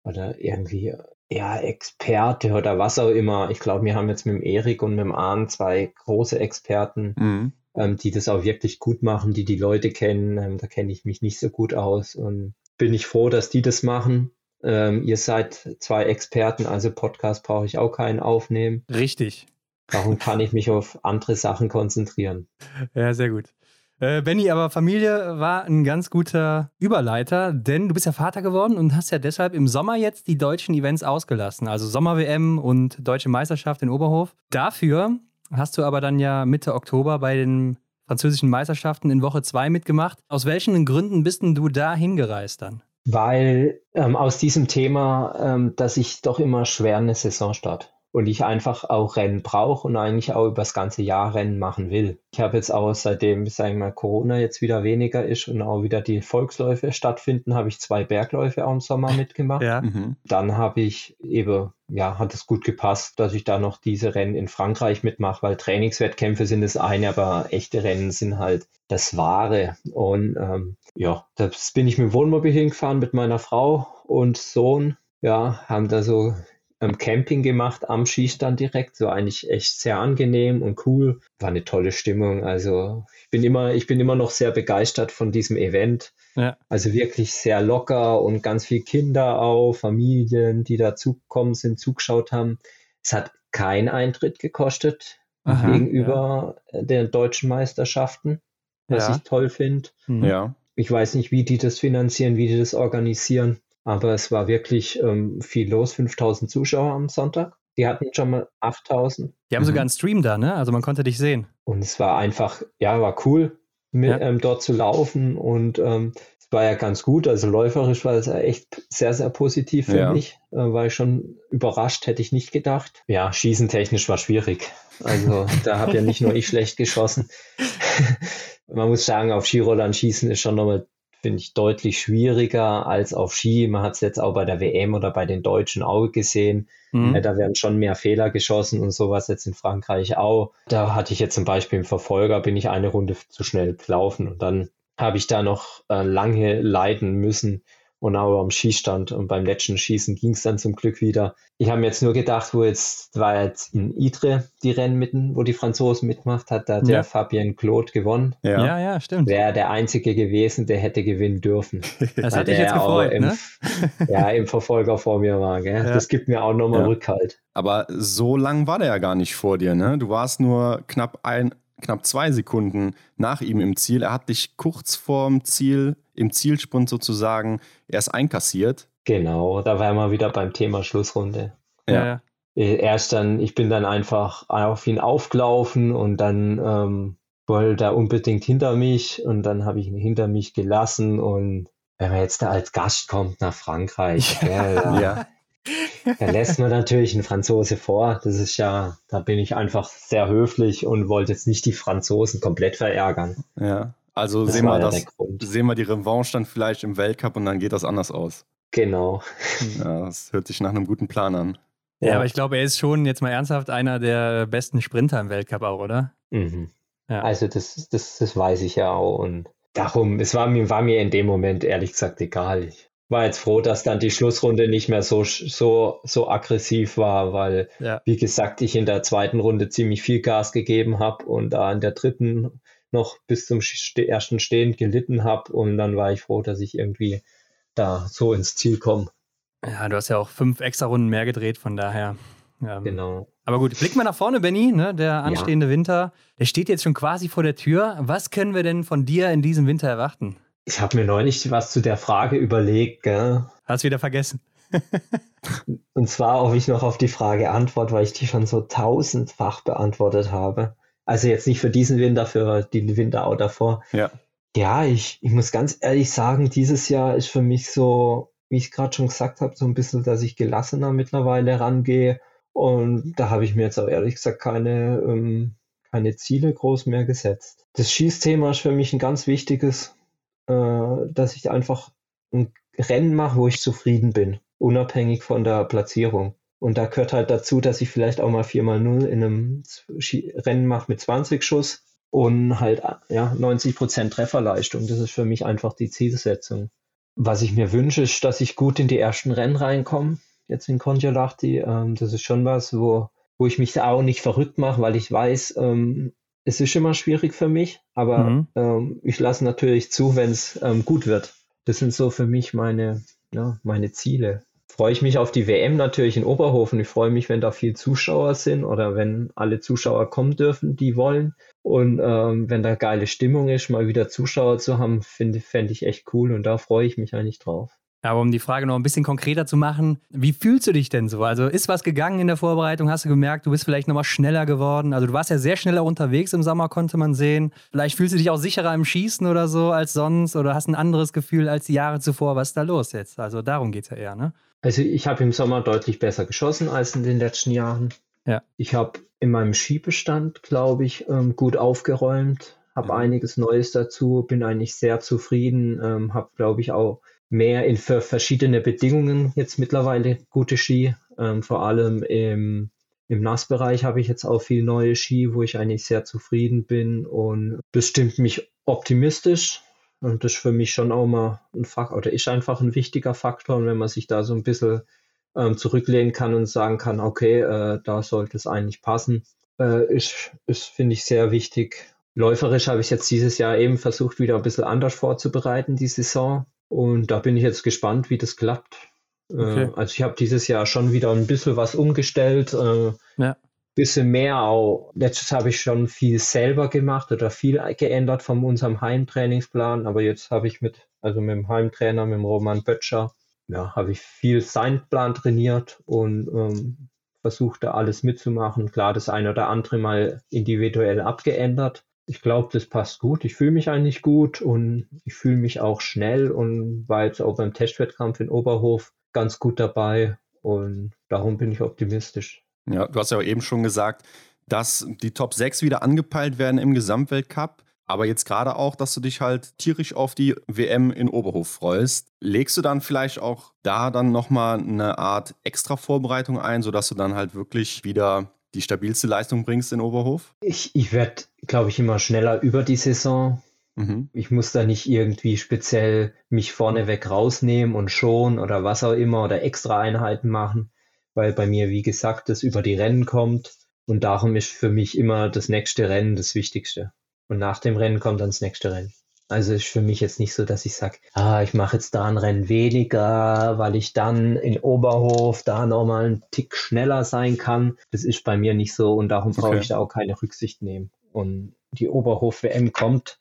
oder irgendwie ja, Experte oder was auch immer. Ich glaube, wir haben jetzt mit dem Erik und mit dem Arn zwei große Experten, mhm. ähm, die das auch wirklich gut machen, die die Leute kennen. Ähm, da kenne ich mich nicht so gut aus und bin ich froh, dass die das machen. Ähm, ihr seid zwei Experten, also Podcast brauche ich auch keinen aufnehmen. Richtig. Darum kann ich mich auf andere Sachen konzentrieren. Ja, sehr gut. Äh, Benny, aber Familie war ein ganz guter Überleiter, denn du bist ja Vater geworden und hast ja deshalb im Sommer jetzt die deutschen Events ausgelassen, also Sommer-WM und Deutsche Meisterschaft in Oberhof. Dafür hast du aber dann ja Mitte Oktober bei den französischen Meisterschaften in Woche 2 mitgemacht. Aus welchen Gründen bist denn du da hingereist dann? Weil ähm, aus diesem Thema, ähm, dass ich doch immer schwer eine Saison starte und ich einfach auch Rennen brauche und eigentlich auch über das ganze Jahr Rennen machen will. Ich habe jetzt auch seitdem, sagen wir mal, Corona jetzt wieder weniger ist und auch wieder die Volksläufe stattfinden, habe ich zwei Bergläufe auch im Sommer mitgemacht. Ja. Mhm. Dann habe ich eben, ja, hat es gut gepasst, dass ich da noch diese Rennen in Frankreich mitmache, weil Trainingswettkämpfe sind das eine, aber echte Rennen sind halt das Wahre. Und ähm, ja, das bin ich mit dem Wohnmobil hingefahren mit meiner Frau und Sohn. Ja, haben da so Camping gemacht am Skistand direkt. So eigentlich echt sehr angenehm und cool. War eine tolle Stimmung. Also ich bin immer, ich bin immer noch sehr begeistert von diesem Event. Ja. Also wirklich sehr locker und ganz viele Kinder auch, Familien, die dazugekommen sind, zugeschaut haben. Es hat keinen Eintritt gekostet Aha, gegenüber ja. den deutschen Meisterschaften, was ja. ich toll finde. Hm. Ja. Ich weiß nicht, wie die das finanzieren, wie die das organisieren. Aber es war wirklich ähm, viel los, 5000 Zuschauer am Sonntag. Die hatten schon mal 8000. Die haben mhm. sogar einen Stream da, ne? Also man konnte dich sehen. Und es war einfach, ja, war cool, mit, ja. ähm, dort zu laufen und ähm, es war ja ganz gut. Also läuferisch war es ja echt sehr, sehr positiv für ja. mich. Äh, war ich schon überrascht, hätte ich nicht gedacht. Ja, schießentechnisch war schwierig. Also da habe ja nicht nur ich schlecht geschossen. man muss sagen, auf Skirollern schießen ist schon nochmal finde ich, deutlich schwieriger als auf Ski. Man hat es jetzt auch bei der WM oder bei den Deutschen auch gesehen. Mhm. Äh, da werden schon mehr Fehler geschossen und sowas jetzt in Frankreich auch. Da hatte ich jetzt zum Beispiel im Verfolger, bin ich eine Runde zu schnell gelaufen und dann habe ich da noch äh, lange leiden müssen, und auch am Schießstand und beim letzten Schießen ging es dann zum Glück wieder. Ich habe mir jetzt nur gedacht, wo jetzt war jetzt in Idre die Rennen mitten, wo die Franzosen mitgemacht hat, da hat ja. der Fabien Claude gewonnen. Ja, ja, ja stimmt. Wäre der einzige gewesen, der hätte gewinnen dürfen. Das hätte ich jetzt gefreut, im, ne? ja, im Verfolger vor mir war. Gell? Ja. Das gibt mir auch nochmal ja. Rückhalt. Aber so lang war der ja gar nicht vor dir, ne? Du warst nur knapp ein, knapp zwei Sekunden nach ihm im Ziel. Er hat dich kurz vorm Ziel, im Zielsprint sozusagen, erst einkassiert. Genau, da war wir wieder beim Thema Schlussrunde. Ja. Erst dann, ich bin dann einfach auf ihn aufgelaufen und dann ähm, wollte er unbedingt hinter mich und dann habe ich ihn hinter mich gelassen und wenn man jetzt da als Gast kommt nach Frankreich, ja, ja. ja. Da lässt man natürlich einen Franzose vor. Das ist ja, da bin ich einfach sehr höflich und wollte jetzt nicht die Franzosen komplett verärgern. Ja, also das sehen wir, das, sehen wir die Revanche dann vielleicht im Weltcup und dann geht das anders aus. Genau. Ja, das hört sich nach einem guten Plan an. Ja, ja, aber ich glaube, er ist schon jetzt mal ernsthaft einer der besten Sprinter im Weltcup auch, oder? Mhm. Ja. Also das, das, das weiß ich ja auch und darum, es war mir, war mir in dem Moment ehrlich gesagt egal. Ich war jetzt froh, dass dann die Schlussrunde nicht mehr so, so, so aggressiv war, weil, ja. wie gesagt, ich in der zweiten Runde ziemlich viel Gas gegeben habe und da in der dritten noch bis zum ersten Stehen gelitten habe und dann war ich froh, dass ich irgendwie da so ins Ziel komme. Ja, du hast ja auch fünf extra Runden mehr gedreht, von daher. Ähm, genau. Aber gut, blick mal nach vorne, Benny. Ne? Der anstehende ja. Winter, der steht jetzt schon quasi vor der Tür. Was können wir denn von dir in diesem Winter erwarten? Ich habe mir neulich was zu der Frage überlegt. Gell? Hast wieder vergessen. Und zwar, ob ich noch auf die Frage antworte, weil ich die schon so tausendfach beantwortet habe. Also jetzt nicht für diesen Winter, für die Winter auch davor. Ja. Ja, ich, ich muss ganz ehrlich sagen, dieses Jahr ist für mich so, wie ich gerade schon gesagt habe, so ein bisschen, dass ich gelassener mittlerweile rangehe. Und da habe ich mir jetzt auch ehrlich gesagt keine, ähm, keine Ziele groß mehr gesetzt. Das Schießthema ist für mich ein ganz wichtiges äh, dass ich einfach ein Rennen mache, wo ich zufrieden bin, unabhängig von der Platzierung. Und da gehört halt dazu, dass ich vielleicht auch mal 4x0 in einem Rennen mache mit 20 Schuss und halt ja, 90% Trefferleistung. Das ist für mich einfach die Zielsetzung. was ich mir wünsche, ist, dass ich gut in die ersten Rennen reinkomme. Jetzt in Kontiolahti. Ähm, das ist schon was, wo, wo ich mich auch nicht verrückt mache, weil ich weiß, ähm, es ist immer schwierig für mich, aber mhm. ähm, ich lasse natürlich zu, wenn es ähm, gut wird. Das sind so für mich meine, ja, meine Ziele. Freue ich mich auf die WM natürlich in Oberhofen. Ich freue mich, wenn da viel Zuschauer sind oder wenn alle Zuschauer kommen dürfen, die wollen. Und ähm, wenn da geile Stimmung ist, mal wieder Zuschauer zu haben, finde fände ich echt cool und da freue ich mich eigentlich drauf. Aber um die Frage noch ein bisschen konkreter zu machen, wie fühlst du dich denn so? Also ist was gegangen in der Vorbereitung? Hast du gemerkt, du bist vielleicht nochmal schneller geworden? Also du warst ja sehr schneller unterwegs im Sommer, konnte man sehen. Vielleicht fühlst du dich auch sicherer im Schießen oder so als sonst oder hast ein anderes Gefühl als die Jahre zuvor. Was ist da los jetzt? Also darum geht es ja eher, ne? Also ich habe im Sommer deutlich besser geschossen als in den letzten Jahren. Ja. Ich habe in meinem Skibestand, glaube ich, ähm, gut aufgeräumt, habe mhm. einiges Neues dazu, bin eigentlich sehr zufrieden, ähm, habe, glaube ich, auch mehr in für verschiedene Bedingungen jetzt mittlerweile gute Ski. Ähm, vor allem im, im Nassbereich habe ich jetzt auch viel neue Ski, wo ich eigentlich sehr zufrieden bin und das stimmt mich optimistisch. Und das ist für mich schon auch mal ein Faktor oder ist einfach ein wichtiger Faktor. Und wenn man sich da so ein bisschen ähm, zurücklehnen kann und sagen kann, okay, äh, da sollte es eigentlich passen, äh, ist, ist finde ich, sehr wichtig. Läuferisch habe ich jetzt dieses Jahr eben versucht, wieder ein bisschen anders vorzubereiten, die Saison. Und da bin ich jetzt gespannt, wie das klappt. Äh, okay. also ich habe dieses Jahr schon wieder ein bisschen was umgestellt. Äh, ja. Bisschen mehr auch. Letztes habe ich schon viel selber gemacht oder viel geändert von unserem Heimtrainingsplan. Aber jetzt habe ich mit, also mit dem Heimtrainer, mit dem Roman Böttcher, ja, habe ich viel seinen Plan trainiert und ähm, versucht da alles mitzumachen. Klar, das eine oder andere mal individuell abgeändert ich glaube, das passt gut. Ich fühle mich eigentlich gut und ich fühle mich auch schnell und war jetzt auch beim Testwettkampf in Oberhof ganz gut dabei und darum bin ich optimistisch. Ja, du hast ja eben schon gesagt, dass die Top 6 wieder angepeilt werden im Gesamtweltcup. Aber jetzt gerade auch, dass du dich halt tierisch auf die WM in Oberhof freust. Legst du dann vielleicht auch da dann nochmal eine Art extra Vorbereitung ein, sodass du dann halt wirklich wieder die stabilste Leistung bringst in Oberhof? Ich, ich werde, glaube ich, immer schneller über die Saison. Mhm. Ich muss da nicht irgendwie speziell mich vorneweg rausnehmen und schon oder was auch immer oder extra Einheiten machen, weil bei mir, wie gesagt, das über die Rennen kommt. Und darum ist für mich immer das nächste Rennen das Wichtigste. Und nach dem Rennen kommt dann das nächste Rennen. Also ist für mich jetzt nicht so, dass ich sage, ah, ich mache jetzt da ein Rennen weniger, weil ich dann in Oberhof da nochmal einen Tick schneller sein kann. Das ist bei mir nicht so und darum brauche okay. ich da auch keine Rücksicht nehmen. Und die Oberhof-WM kommt,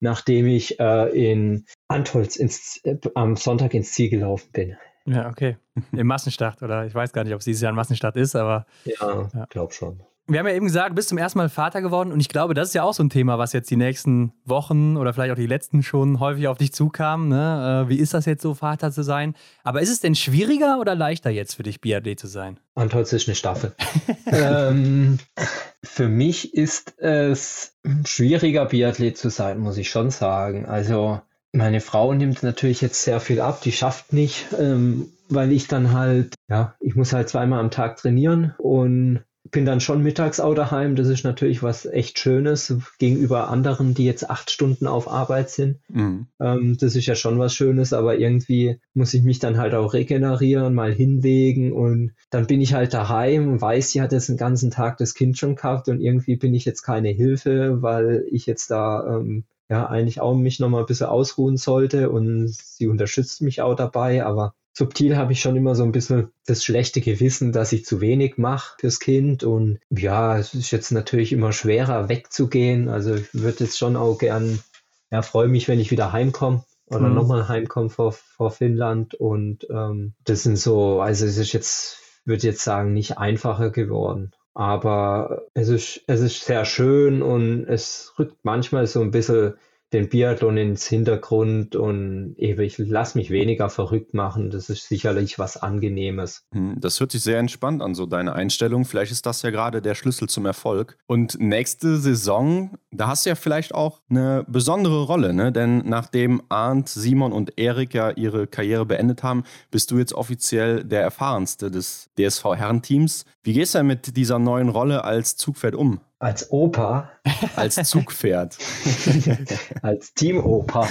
nachdem ich äh, in Antholz ins, äh, am Sonntag ins Ziel gelaufen bin. Ja, okay. Im Massenstart, oder ich weiß gar nicht, ob es dieses Jahr ein Massenstart ist, aber. Ja, ja. glaub schon wir haben ja eben gesagt, du bist zum ersten Mal Vater geworden und ich glaube, das ist ja auch so ein Thema, was jetzt die nächsten Wochen oder vielleicht auch die letzten schon häufig auf dich zukam. Ne? Äh, wie ist das jetzt so, Vater zu sein? Aber ist es denn schwieriger oder leichter jetzt für dich, Biathlet zu sein? Antholz ist eine Staffel. ähm, für mich ist es schwieriger, Biathlet zu sein, muss ich schon sagen. Also meine Frau nimmt natürlich jetzt sehr viel ab, die schafft nicht, ähm, weil ich dann halt, ja, ich muss halt zweimal am Tag trainieren und bin dann schon mittags auch daheim. Das ist natürlich was echt Schönes gegenüber anderen, die jetzt acht Stunden auf Arbeit sind. Mhm. Ähm, das ist ja schon was Schönes, aber irgendwie muss ich mich dann halt auch regenerieren, mal hinlegen und dann bin ich halt daheim und weiß, sie hat jetzt den ganzen Tag das Kind schon gehabt und irgendwie bin ich jetzt keine Hilfe, weil ich jetzt da ähm, ja eigentlich auch mich nochmal ein bisschen ausruhen sollte und sie unterstützt mich auch dabei, aber subtil habe ich schon immer so ein bisschen das schlechte Gewissen, dass ich zu wenig mache fürs Kind. Und ja, es ist jetzt natürlich immer schwerer wegzugehen. Also ich würde jetzt schon auch gern, ja, freue mich, wenn ich wieder heimkomme oder mhm. nochmal heimkomme vor, vor Finnland. Und ähm, das sind so, also es ist jetzt, würde jetzt sagen, nicht einfacher geworden. Aber es ist, es ist sehr schön und es rückt manchmal so ein bisschen den Biathlon ins Hintergrund und eben, ich lasse mich weniger verrückt machen. Das ist sicherlich was Angenehmes. Hm, das hört sich sehr entspannt an, so deine Einstellung. Vielleicht ist das ja gerade der Schlüssel zum Erfolg. Und nächste Saison, da hast du ja vielleicht auch eine besondere Rolle, ne? Denn nachdem Arndt, Simon und Erik ja ihre Karriere beendet haben, bist du jetzt offiziell der erfahrenste des DSV-Herrenteams. Wie gehst du denn mit dieser neuen Rolle als Zugpferd um? Als Opa? Als Zugpferd. als Teamopa.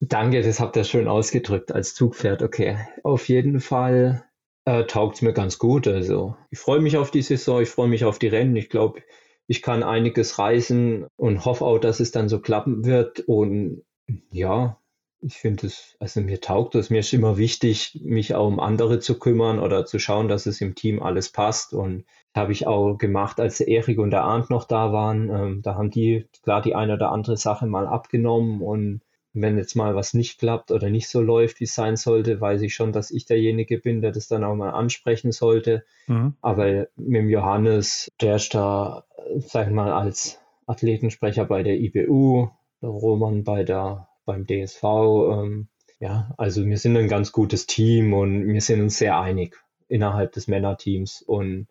Danke, das habt ihr schön ausgedrückt. Als Zugpferd, okay. Auf jeden Fall äh, taugt es mir ganz gut. Also ich freue mich auf die Saison, ich freue mich auf die Rennen. Ich glaube, ich kann einiges reisen und hoffe auch, dass es dann so klappen wird. Und ja, ich finde es, also mir taugt es. Mir ist immer wichtig, mich auch um andere zu kümmern oder zu schauen, dass es im Team alles passt. Und habe ich auch gemacht, als der Erik und der Arndt noch da waren. Ähm, da haben die klar die eine oder andere Sache mal abgenommen und wenn jetzt mal was nicht klappt oder nicht so läuft, wie es sein sollte, weiß ich schon, dass ich derjenige bin, der das dann auch mal ansprechen sollte. Mhm. Aber mit dem Johannes, der ist da, sag ich mal, als Athletensprecher bei der IBU, der Roman bei der, beim DSV. Ähm, ja, also wir sind ein ganz gutes Team und wir sind uns sehr einig innerhalb des Männerteams und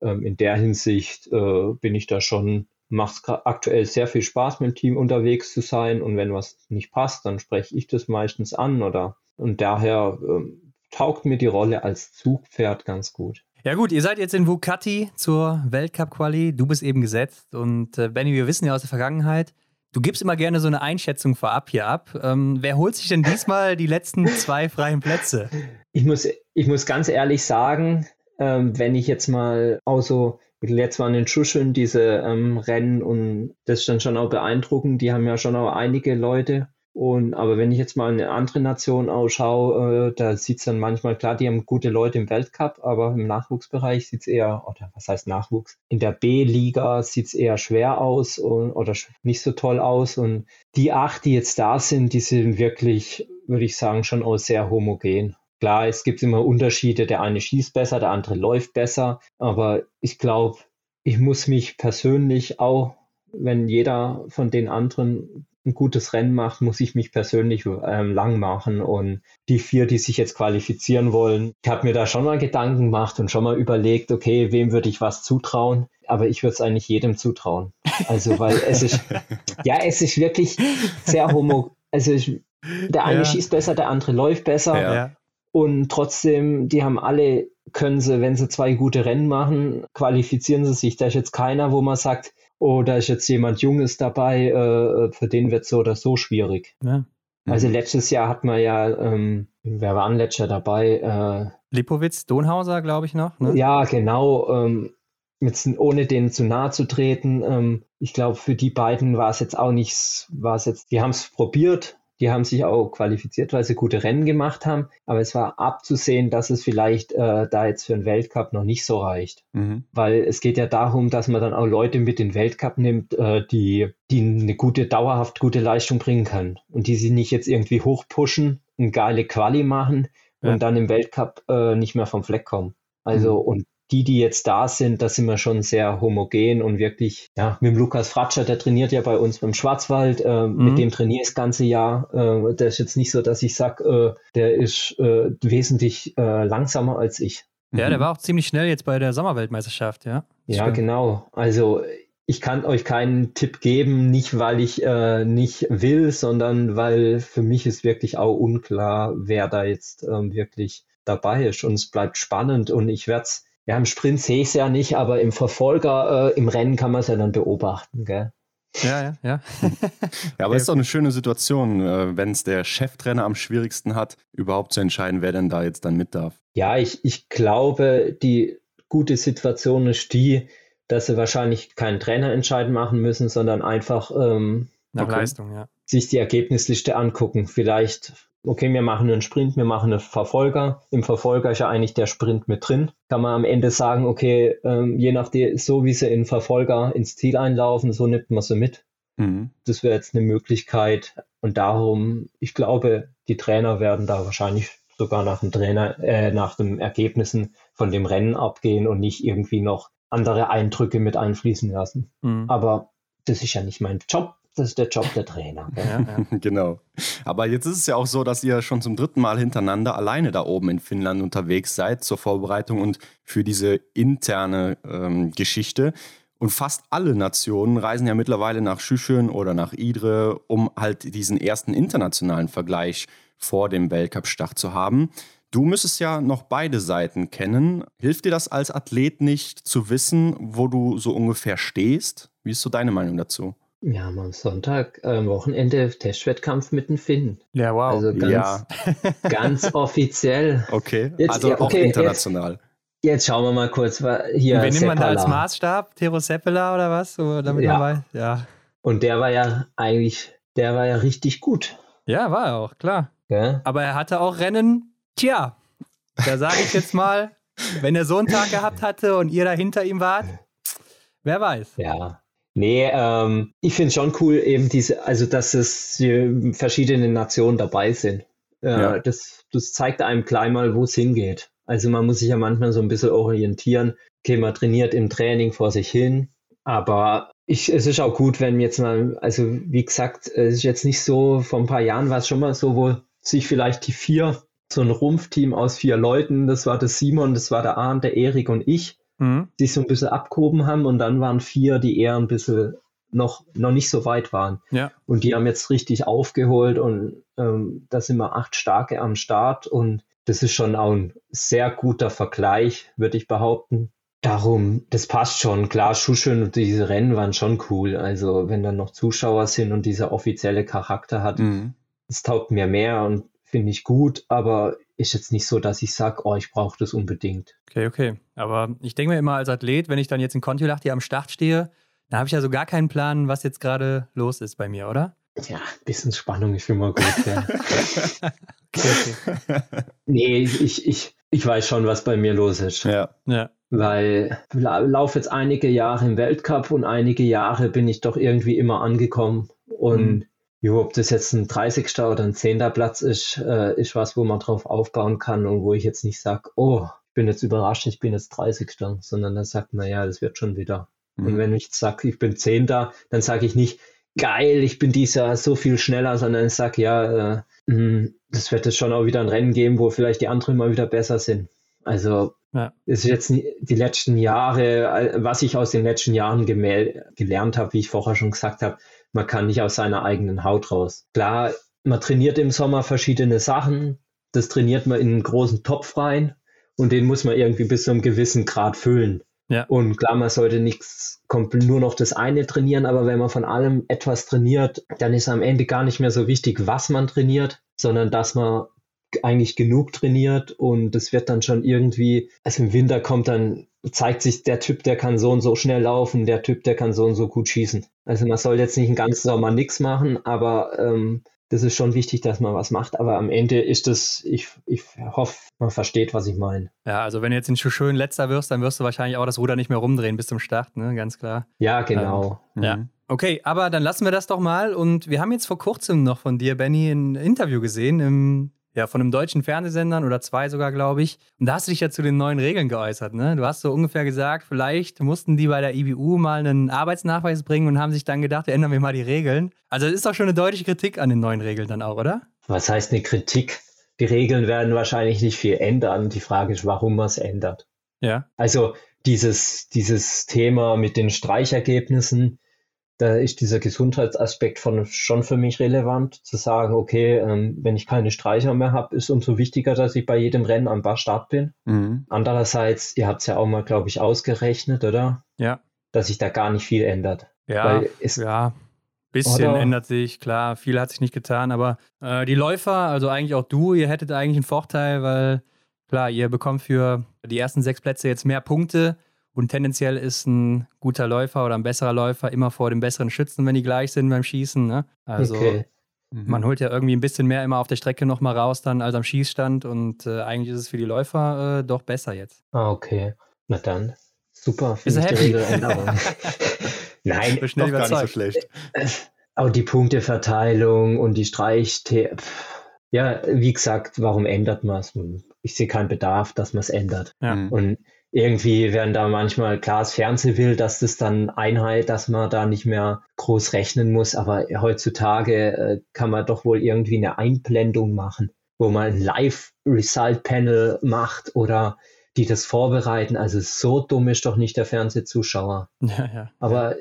ähm, in der Hinsicht äh, bin ich da schon, macht es aktuell sehr viel Spaß, mit dem Team unterwegs zu sein. Und wenn was nicht passt, dann spreche ich das meistens an oder und daher ähm, taugt mir die Rolle als Zugpferd ganz gut. Ja gut, ihr seid jetzt in Vukati zur Weltcup-Quali. Du bist eben gesetzt. Und äh, Benny, wir wissen ja aus der Vergangenheit, du gibst immer gerne so eine Einschätzung vorab hier ab. Ähm, wer holt sich denn diesmal die letzten zwei freien Plätze? Ich muss, ich muss ganz ehrlich sagen, ähm, wenn ich jetzt mal auch so, jetzt waren in Schuscheln diese ähm, Rennen und das ist dann schon auch beeindruckend, die haben ja schon auch einige Leute. Und aber wenn ich jetzt mal eine andere Nation ausschaue, äh, da sieht es dann manchmal klar, die haben gute Leute im Weltcup, aber im Nachwuchsbereich sieht es eher, oder was heißt Nachwuchs? In der B-Liga sieht es eher schwer aus und, oder nicht so toll aus. Und die acht, die jetzt da sind, die sind wirklich, würde ich sagen, schon auch sehr homogen. Klar, es gibt immer Unterschiede. Der eine schießt besser, der andere läuft besser. Aber ich glaube, ich muss mich persönlich auch, wenn jeder von den anderen ein gutes Rennen macht, muss ich mich persönlich ähm, lang machen. Und die vier, die sich jetzt qualifizieren wollen, ich habe mir da schon mal Gedanken gemacht und schon mal überlegt, okay, wem würde ich was zutrauen? Aber ich würde es eigentlich jedem zutrauen. Also, weil es ist, ja, es ist wirklich sehr homo. Also, ich, der eine ja. schießt besser, der andere läuft besser. Ja. Und trotzdem, die haben alle, können sie, wenn sie zwei gute Rennen machen, qualifizieren sie sich. Da ist jetzt keiner, wo man sagt, oh, da ist jetzt jemand Junges dabei, äh, für den wird so oder so schwierig. Ja. Also mhm. letztes Jahr hat man ja, ähm, wer war letztes Jahr dabei? Äh, Lipowitz, Donhauser, glaube ich noch. Ne? Ja, genau. Ähm, jetzt, ohne denen zu nahe zu treten. Ähm, ich glaube, für die beiden war es jetzt auch nicht, war es jetzt, die haben es probiert, die haben sich auch qualifiziert, weil sie gute Rennen gemacht haben. Aber es war abzusehen, dass es vielleicht äh, da jetzt für einen Weltcup noch nicht so reicht. Mhm. Weil es geht ja darum, dass man dann auch Leute mit in den Weltcup nimmt, äh, die, die eine gute, dauerhaft gute Leistung bringen können. Und die sie nicht jetzt irgendwie hochpushen, eine geile Quali machen ja. und dann im Weltcup äh, nicht mehr vom Fleck kommen. Also, mhm. und die, die jetzt da sind, da sind wir schon sehr homogen und wirklich, ja, mit dem Lukas Fratscher, der trainiert ja bei uns beim Schwarzwald, äh, mhm. mit dem trainiere ich das ganze Jahr. Äh, der ist jetzt nicht so, dass ich sage, äh, der ist äh, wesentlich äh, langsamer als ich. Ja, der mhm. war auch ziemlich schnell jetzt bei der Sommerweltmeisterschaft, ja. Ja, stimmt. genau. Also ich kann euch keinen Tipp geben, nicht weil ich äh, nicht will, sondern weil für mich ist wirklich auch unklar, wer da jetzt ähm, wirklich dabei ist. Und es bleibt spannend und ich werde es ja, im Sprint sehe ich es ja nicht, aber im Verfolger, äh, im Rennen kann man es ja dann beobachten, gell? Ja, ja, ja. ja, aber es ist doch eine schöne Situation, äh, wenn es der Cheftrainer am schwierigsten hat, überhaupt zu entscheiden, wer denn da jetzt dann mit darf. Ja, ich, ich glaube, die gute Situation ist die, dass sie wahrscheinlich keinen Trainerentscheid machen müssen, sondern einfach ähm, Nach Leistung, ja. sich die Ergebnisliste angucken. Vielleicht okay, wir machen einen Sprint, wir machen einen Verfolger. Im Verfolger ist ja eigentlich der Sprint mit drin. Kann man am Ende sagen, okay, ähm, je nachdem, so wie sie in Verfolger ins Ziel einlaufen, so nimmt man sie mit. Mhm. Das wäre jetzt eine Möglichkeit. Und darum, ich glaube, die Trainer werden da wahrscheinlich sogar nach dem Trainer, äh, nach den Ergebnissen von dem Rennen abgehen und nicht irgendwie noch andere Eindrücke mit einfließen lassen. Mhm. Aber das ist ja nicht mein Job das ist der Job der Trainer. Ja, ja. genau. Aber jetzt ist es ja auch so, dass ihr schon zum dritten Mal hintereinander alleine da oben in Finnland unterwegs seid zur Vorbereitung und für diese interne ähm, Geschichte. Und fast alle Nationen reisen ja mittlerweile nach Schüschön oder nach Idre, um halt diesen ersten internationalen Vergleich vor dem Weltcup-Start zu haben. Du müsstest ja noch beide Seiten kennen. Hilft dir das als Athlet nicht zu wissen, wo du so ungefähr stehst? Wie ist so deine Meinung dazu? Ja, am Sonntag, am Wochenende Testwettkampf mit den Finnen. Ja, wow. Also ganz, Ja. ganz offiziell. Okay, Jetzt- also ja, auch okay, international. Jetzt schauen wir mal kurz, hier Und wen nimmt man da als. Maßstab? Tero Seppela oder was? So, damit Ja. weiß? Ja. Und der war ja eigentlich, der war ja richtig gut. ja, war er auch, klar. Gell? Aber er hatte auch Rennen, tja, da sage ich jetzt mal, wenn er so einen Tag gehabt hatte und ihr da hinter ihm wart, wer weiß. Ja. Nee, ähm, ich finde schon cool, eben diese, also dass es verschiedene Nationen dabei sind. Äh, Ja. das, das zeigt einem gleich mal, wo es hingeht. Also man muss sich ja manchmal so ein bisschen orientieren. Okay, man trainiert im Training vor sich hin, aber ich, es ist auch gut, wenn jetzt mal, also wie gesagt, es ist jetzt nicht so, vor ein paar Jahren war es schon mal so, wo sich vielleicht die vier, so ein Rumpfteam aus vier Leuten, das war der Simon, das war der Arndt, der Erik und ich, Mhm. die so ein bisschen abgehoben haben und dann waren vier, die eher ein bisschen noch, noch nicht so weit waren. Ja. Und die haben jetzt richtig aufgeholt und ähm, da sind wir acht Starke am Start und das ist schon auch ein sehr guter Vergleich, würde ich behaupten. Darum, das passt schon. Klar, Schuscheln und diese Rennen waren schon cool. Also wenn dann noch Zuschauer sind und dieser offizielle Charakter hat, Mhm. es taugt mir mehr und finde ich gut, aber ist jetzt nicht so, dass ich sage, oh, ich brauche das unbedingt. Okay, okay. Aber ich denke mir immer als Athlet, wenn ich dann jetzt in Kontiolahti am Start stehe, dann habe ich ja so gar keinen Plan, was jetzt gerade los ist bei mir, oder? Ja, ein bisschen Spannung ist immer gut. Ja. Okay, okay. nee, ich, ich, ich weiß schon, was bei mir los ist. Ja. Ja. Weil ich la laufe jetzt einige Jahre im Weltcup und einige Jahre bin ich doch irgendwie immer angekommen. Und Mhm. Jo, ob das jetzt ein 30. oder ein 10. Platz ist, äh, ist was, wo man drauf aufbauen kann und wo ich jetzt nicht sage, oh, ich bin jetzt überrascht, ich bin jetzt 30. sondern dann sagt man, ja, das wird schon wieder. Und Mhm. wenn ich sage, ich bin Zehnter, dann sage ich nicht, geil, ich bin dieses Jahr so viel schneller, sondern ich sage, ja, äh, mh, das wird es schon auch wieder ein Rennen geben, wo vielleicht die anderen mal wieder besser sind. Also Ja. ist jetzt die letzten Jahre, äh, was ich aus den letzten Jahren gelernt habe, wie ich vorher schon gesagt habe, man kann nicht aus seiner eigenen Haut raus. Klar, man trainiert im Sommer verschiedene Sachen, das trainiert man in einen großen Topf rein und den muss man irgendwie bis zu einem gewissen Grad füllen. Ja. Und klar, man sollte nichts nur noch das eine trainieren, aber wenn man von allem etwas trainiert, dann ist am Ende gar nicht mehr so wichtig, was man trainiert, sondern dass man eigentlich genug trainiert und es wird dann schon irgendwie, also im Winter kommt dann, zeigt sich der Typ, der kann so und so schnell laufen, der Typ, der kann so und so gut schießen. Also man soll jetzt nicht einen ganzen Sommer nichts machen, aber ähm, das ist schon wichtig, dass man was macht. Aber am Ende ist das, ich, ich hoffe, man versteht, was ich meine. Ja, also wenn du jetzt in Schuschön letzter wirst, dann wirst du wahrscheinlich auch das Ruder nicht mehr rumdrehen bis zum Start, ne? Ganz klar. Ja, genau. Ja. Mhm. Okay, aber dann lassen wir das doch mal. Und wir haben jetzt vor kurzem noch von dir, Benny, ein Interview gesehen, im, ja, von einem deutschen Fernsehsendern oder zwei sogar, glaube ich. Und da hast du dich ja zu den neuen Regeln geäußert. Ne? Du hast so ungefähr gesagt, vielleicht mussten die bei der IBU mal einen Arbeitsnachweis bringen und haben sich dann gedacht, ändern wir mal die Regeln. Also das ist doch schon eine deutliche Kritik an den neuen Regeln dann auch, oder? Was heißt eine Kritik? Die Regeln werden wahrscheinlich nicht viel ändern. Die Frage ist, warum man es ändert. Ja. Also dieses, dieses Thema mit den Streichergebnissen, da ist dieser Gesundheitsaspekt von, schon für mich relevant, zu sagen, okay, ähm, wenn ich keine Streicher mehr habe, ist umso wichtiger, dass ich bei jedem Rennen am Start bin. Mhm. Andererseits, ihr habt es ja auch mal, glaube ich, ausgerechnet, oder? Ja. Dass sich da gar nicht viel ändert. Ja, es, ja. Bisschen Oder- ändert sich, klar, viel hat sich nicht getan, aber äh, die Läufer, also eigentlich auch du, ihr hättet eigentlich einen Vorteil, weil klar, ihr bekommt für die ersten sechs Plätze jetzt mehr Punkte und tendenziell ist ein guter Läufer oder ein besserer Läufer immer vor dem besseren Schützen, wenn die gleich sind beim Schießen. Ne? Also okay. Mhm. man holt ja irgendwie ein bisschen mehr immer auf der Strecke nochmal raus dann als am Schießstand und äh, eigentlich ist es für die Läufer äh, doch besser jetzt. Ah, okay. Na dann. Super. Ich die happy? Nein, So schnell Doch gar nicht so schlecht. auch die Punkteverteilung und die Streich. Ja, wie gesagt, warum ändert man es? Ich sehe keinen Bedarf, dass man es ändert. Ja. Und irgendwie werden da manchmal, klar, das Fernsehen will, dass das dann Einheit, dass man da nicht mehr groß rechnen muss. Aber heutzutage äh, kann man doch wohl irgendwie eine Einblendung machen, wo man ein Live-Result-Panel macht oder die das vorbereiten. Also so dumm ist doch nicht der Fernsehzuschauer. Ja, ja. Aber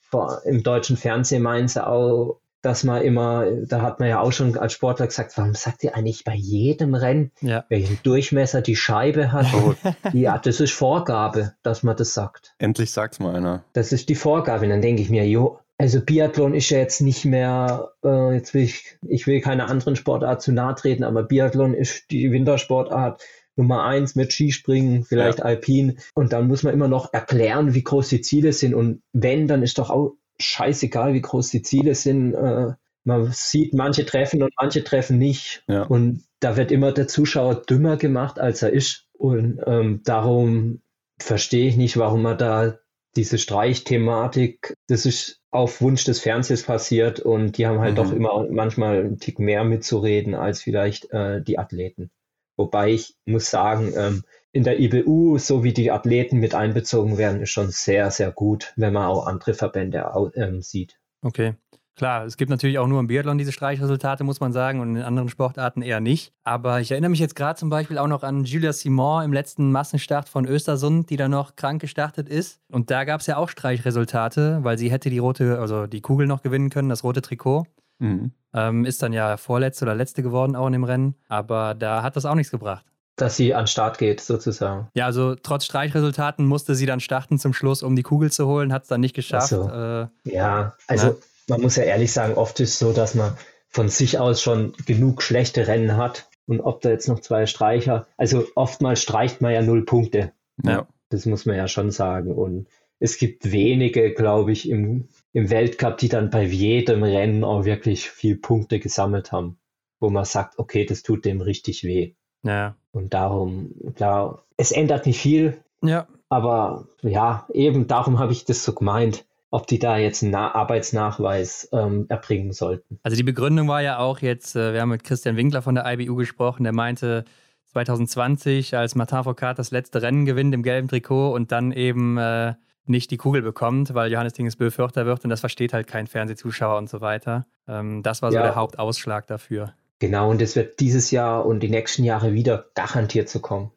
vor, im deutschen Fernsehen meinen sie auch, dass man immer, da hat man ja auch schon als Sportler gesagt, warum sagt ihr eigentlich bei jedem Rennen, ja. welchen Durchmesser die Scheibe hat? Oh. ja, das ist Vorgabe, dass man das sagt. Endlich sagt's mal einer. Das ist die Vorgabe. Und dann denke ich mir, jo, also Biathlon ist ja jetzt nicht mehr, äh, jetzt will ich, ich will keine anderen Sportart zu nahe treten, aber Biathlon ist die Wintersportart Nummer eins mit Skispringen, vielleicht ja. Alpin. Und dann muss man immer noch erklären, wie groß die Ziele sind. Und wenn, dann ist doch auch scheißegal, wie groß die Ziele sind. Äh, man sieht, manche treffen und manche treffen nicht. Ja. Und da wird immer der Zuschauer dümmer gemacht, als er ist. Und ähm, darum verstehe ich nicht, warum man da diese Streichthematik, das ist auf Wunsch des Fernsehers passiert und die haben halt mhm. doch immer manchmal einen Tick mehr mitzureden als vielleicht äh, die Athleten. Wobei ich muss sagen, ähm, in der IBU, so wie die Athleten mit einbezogen werden, ist schon sehr, sehr gut, wenn man auch andere Verbände ähm, sieht. Okay. Klar, es gibt natürlich auch nur im Biathlon diese Streichresultate, muss man sagen, und in anderen Sportarten eher nicht. Aber ich erinnere mich jetzt gerade zum Beispiel auch noch an Julia Simon im letzten Massenstart von Östersund, die da noch krank gestartet ist. Und da gab es ja auch Streichresultate, weil sie hätte die rote, also die Kugel noch gewinnen können, das rote Trikot. Mhm. Ähm, ist dann ja vorletzte oder letzte geworden auch in dem Rennen. Aber da hat das auch nichts gebracht. Dass sie an Start geht, sozusagen. Ja, also trotz Streichresultaten musste sie dann starten zum Schluss, um die Kugel zu holen, hat es dann nicht geschafft. So. Äh, ja, also na? man muss ja ehrlich sagen, oft ist es so, dass man von sich aus schon genug schlechte Rennen hat. Und ob da jetzt noch zwei Streicher, also oftmals streicht man ja null Punkte. Ja. Das muss man ja schon sagen. Und es gibt wenige, glaube ich, im im Weltcup, die dann bei jedem Rennen auch wirklich viel Punkte gesammelt haben, wo man sagt, okay, das tut dem richtig weh. Ja. Und darum, klar, es ändert nicht viel. Ja. Aber ja, eben darum habe ich das so gemeint, ob die da jetzt einen Arbeitsnachweis ähm, erbringen sollten. Also die Begründung war ja auch jetzt, äh, wir haben mit Christian Winkler von der IBU gesprochen, der meinte, 2020, als Martin Foucault das letzte Rennen gewinnt im gelben Trikot und dann eben äh, nicht die Kugel bekommt, weil Johannes Dingesbö Vierter wird und das versteht halt kein Fernsehzuschauer und so weiter. Ähm, das war so ja. der Hauptausschlag dafür. Genau, und es wird dieses Jahr und die nächsten Jahre wieder garantiert zu kommen.